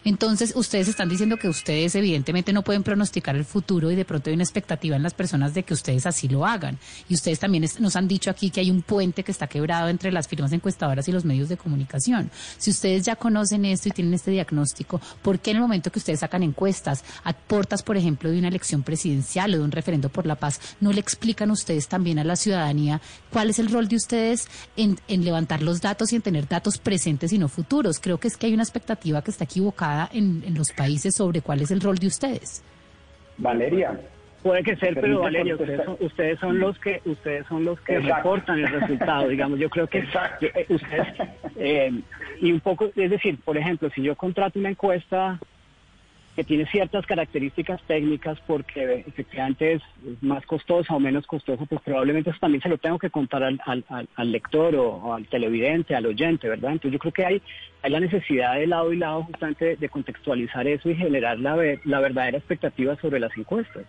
Entonces, ustedes están diciendo que ustedes evidentemente no pueden pronosticar el futuro y de pronto hay una expectativa en las personas de que ustedes así lo hagan. Y ustedes también nos han dicho aquí que hay un puente que está quebrado entre las firmas encuestadoras y los medios de comunicación. Si ustedes ya conocen esto y tienen este diagnóstico, ¿por qué en el momento que ustedes sacan encuestas, aportas, por ejemplo, de una elección presidencial o de un referendo por la paz, no le explican ustedes también a la ciudadanía cuál es el rol de ustedes en, en levantar los datos y en tener datos presentes y no futuros? Creo que es que hay una expectativa que está equivocada en, en los países sobre cuál es el rol de ustedes. Valeria. Puede que ser, pero Valeria, ustedes son, ustedes son los que ustedes son los que Exacto. reportan el resultado, digamos. Yo creo que eh, ustedes eh, y un poco, es decir, por ejemplo, si yo contrato una encuesta que tiene ciertas características técnicas porque efectivamente es, es más costosa o menos costosa, pues probablemente eso también se lo tengo que contar al, al- lector o, o al televidente, al oyente, ¿verdad? Entonces yo creo que hay, hay la necesidad de lado y lado justamente de, de contextualizar eso y generar la, la verdadera expectativa sobre las encuestas.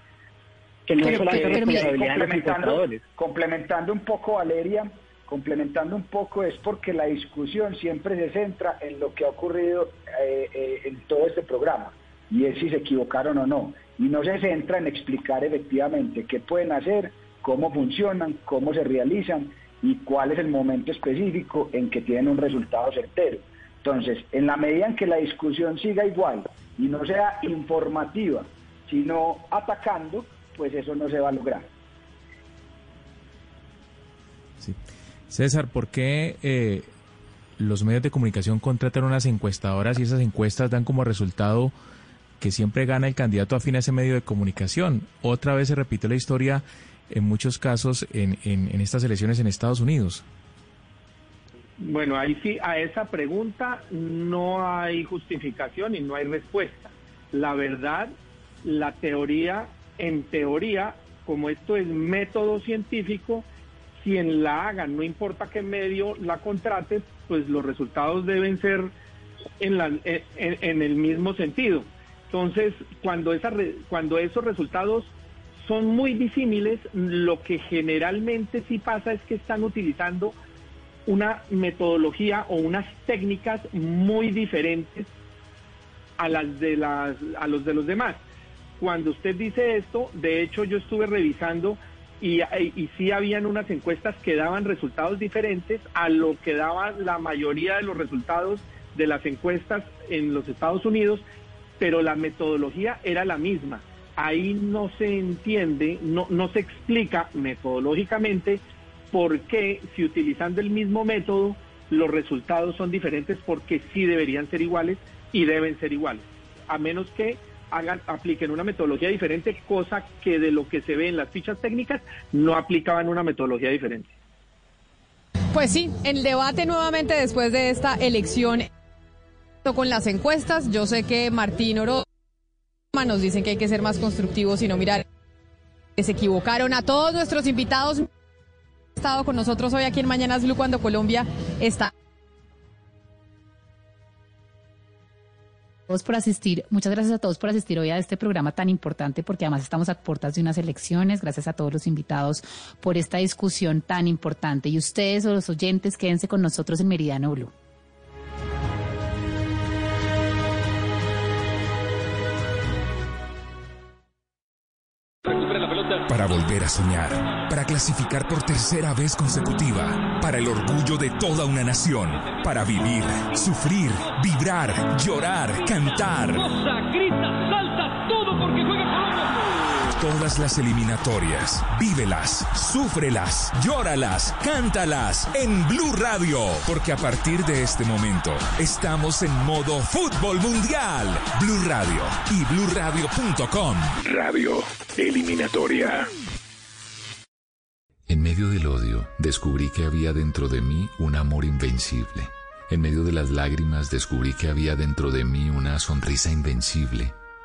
Que no Pero- solamente pero- es responsabilidad de los complementando, encuestadores. complementando un poco, Valeria, complementando un poco es porque la discusión siempre se centra en lo que ha ocurrido eh, eh, en todo este programa y es si se equivocaron o no. Y no se centra en explicar efectivamente qué pueden hacer, cómo funcionan, cómo se realizan y cuál es el momento específico en que tienen un resultado certero. Entonces, en la medida en que la discusión siga igual y no sea informativa, sino atacando, pues eso no se va a lograr. César, ¿por qué eh, los medios de comunicación contratan unas encuestadoras y esas encuestas dan como resultado que siempre gana el candidato afín a ese medio de comunicación? Otra vez se repite la historia en muchos casos en, en- estas elecciones en Estados Unidos. Bueno, ahí sí, a esa pregunta no hay justificación y no hay respuesta. La verdad, la teoría, en teoría, como esto es método científico, quien la haga, no importa qué medio la contrate, pues los resultados deben ser en, la- en- en el mismo sentido. Entonces, cuando, esa cuando esos resultados son muy disímiles, lo que generalmente sí pasa es que están utilizando una metodología o unas técnicas muy diferentes a las de las a los de los demás. Cuando usted dice esto, de hecho yo estuve revisando y, y sí habían unas encuestas que daban resultados diferentes a lo que daban la mayoría de los resultados de las encuestas en los Estados Unidos, pero la metodología era la misma. Ahí no se entiende, no, no se explica metodológicamente por qué, si utilizando el mismo método, los resultados son diferentes, porque sí deberían ser iguales y deben ser iguales, a menos que hagan, apliquen una metodología diferente, cosa que de lo que se ve en las fichas técnicas no aplicaban una metodología diferente. Pues sí, el debate nuevamente después de esta elección con las encuestas. Yo sé que Martín Oro nos dicen que hay que ser más constructivos y no mirar se equivocaron. A todos nuestros invitados han estado con nosotros hoy aquí en Mañanas Blue cuando Colombia está. todos por asistir. Muchas gracias a todos por asistir hoy a este programa tan importante porque además estamos a puertas de unas elecciones. Gracias a todos los invitados por esta discusión tan importante. Y ustedes o los oyentes, quédense con nosotros en Meridiano Blue. Para volver a soñar, para clasificar por tercera vez consecutiva, para el orgullo de toda una nación, para vivir, sufrir, vibrar, llorar, cantar. Todas las eliminatorias, vívelas, súfrelas, llóralas, cántalas en Blue Radio, porque a partir de este momento estamos en modo fútbol mundial. Blue Radio y bluradio.com. Radio Eliminatoria. En medio del odio, descubrí que había dentro de mí un amor invencible. En medio de las lágrimas descubrí que había dentro de mí una sonrisa invencible.